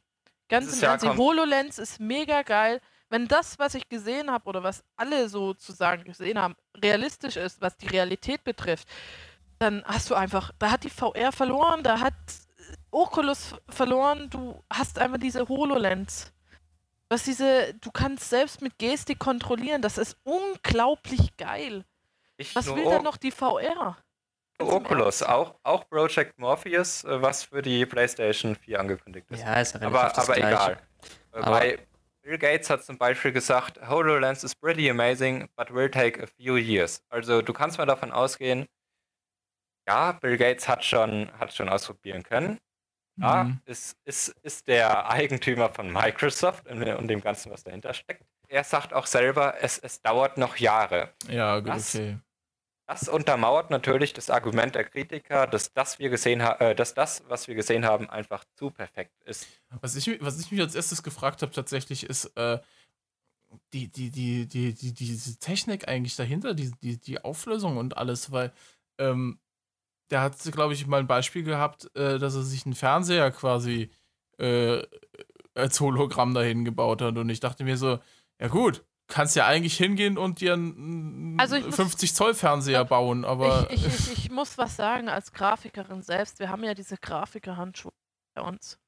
Ganz im Ernst, die HoloLens ist mega geil. Wenn das, was ich gesehen habe oder was alle sozusagen gesehen haben, realistisch ist, was die Realität betrifft, dann hast du einfach, da hat die VR verloren, da hat Oculus verloren, du hast einfach diese HoloLens. Was diese, du kannst selbst mit Gestik kontrollieren, das ist unglaublich geil. Nicht Was will O- denn noch die VR? Oculus, auch, auch Project Morpheus, äh, was für die PlayStation 4 angekündigt ist. ja, ist aber das aber Gleiche. egal. Äh, Aber- Bei Bill Gates hat zum Beispiel gesagt, HoloLens is pretty amazing, but will take a few years. Also du kannst mal davon ausgehen, ja, Bill Gates hat schon, hat schon ausprobieren können. Ja, Mhm. ist, ist, ist der Eigentümer von Microsoft und, und dem Ganzen, was dahinter steckt. Er sagt auch selber, es, es dauert noch Jahre. Ja, gut, Was? okay. Das untermauert natürlich das Argument der Kritiker, dass das, wir gesehen äh, dass das, was wir gesehen haben, einfach zu perfekt ist. Was ich, was ich mich als erstes gefragt habe, tatsächlich, ist äh, die, die, die, die, die, diese Technik eigentlich dahinter, die, die, die Auflösung und alles, weil ähm, der hat, glaube ich, mal ein Beispiel gehabt, äh, dass er sich einen Fernseher quasi äh, als Hologramm dahin gebaut hat. Und ich dachte mir so, ja gut, kannst ja eigentlich hingehen und dir einen Also ich muss- 50 Zoll Fernseher bauen, aber ich, ich, ich, ich muss was sagen als Grafikerin selbst. Wir haben ja diese Grafikerhandschuhe bei uns.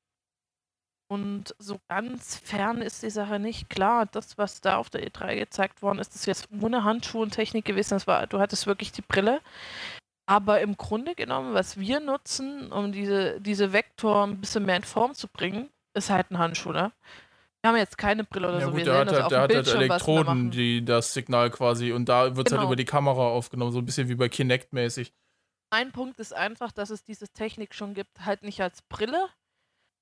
Und so ganz fern ist die Sache nicht. Klar, das, was da auf der E3 gezeigt worden ist, ist jetzt ohne Handschuhentechnik gewesen. Das war, du hattest wirklich die Brille. Aber im Grunde genommen, was wir nutzen, um diese, diese Vektor ein bisschen mehr in Form zu bringen, ist halt ein Handschuh, ne? Wir haben jetzt keine Brille oder ja, so. Gut, wir der hat, halt, der hat halt Elektroden, die das Signal quasi und da wird es halt genau. halt über die Kamera aufgenommen, so ein bisschen wie bei Kinect-mäßig. Ein Punkt ist einfach, dass es diese Technik schon gibt, halt nicht als Brille,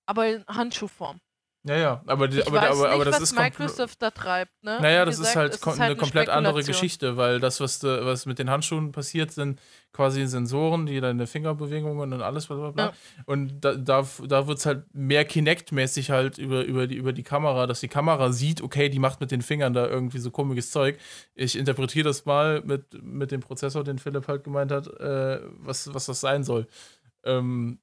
aber in Handschuhform. Ja, ja, aber, die, aber, aber, aber das was ist Microsoft da treibt, ne? Naja, das gesagt, ist halt, ist halt eine komplett andere Geschichte, weil das, was, de, was mit den Handschuhen passiert, sind quasi Sensoren, die deine Fingerbewegungen und alles, bla bla bla. Ja. Und da, da, da wird es halt mehr Kinect-mäßig halt über, über, die, über die Kamera, dass die Kamera sieht, okay, die macht mit den Fingern da irgendwie so komisches Zeug. Ich interpretiere das mal mit, mit dem Prozessor, den Philipp halt gemeint hat, äh, was, was das sein soll. Ähm,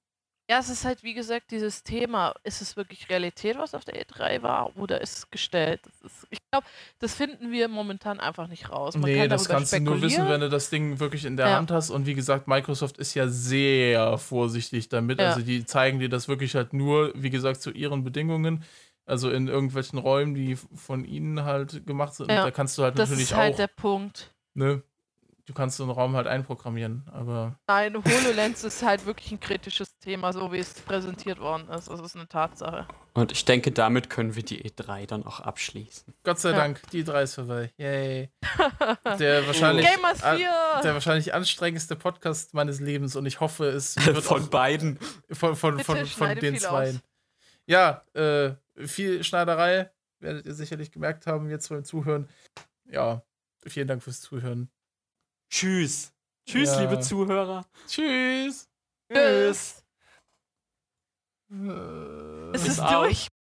ja, es ist halt, wie gesagt, dieses Thema, ist es wirklich Realität, was auf der E3 war, oder ist es gestellt? Ist, ich glaube, das finden wir momentan einfach nicht raus. Man nee, das kannst du nur wissen, wenn du das Ding wirklich in der ja. Hand hast. Und wie gesagt, Microsoft ist ja sehr vorsichtig damit. Ja. Also die zeigen dir das wirklich halt nur, wie gesagt, zu ihren Bedingungen. Also in irgendwelchen Räumen, die von ihnen halt gemacht sind. Ja. Da kannst du halt das natürlich auch. Das ist halt der Punkt. Ne? Du kannst so einen Raum halt einprogrammieren, aber. Nein, HoloLens ist halt wirklich ein kritisches Thema, so wie es präsentiert worden ist. Das ist eine Tatsache. Und ich denke, damit können wir die E3 dann auch abschließen. Gott sei ja. Dank, die E3 ist vorbei. Yay. Der wahrscheinlich, Gamers 4. der wahrscheinlich anstrengendste Podcast meines Lebens und ich hoffe, es wird von beiden. Von, von, von, von, von den zwei. Ja, äh, viel Schneiderei werdet ihr sicherlich gemerkt haben jetzt beim Zuhören. Ja, vielen Dank fürs Zuhören. Tschüss. Tschüss, ja. liebe Zuhörer. Tschüss. Tschüss. Äh, es ist durch.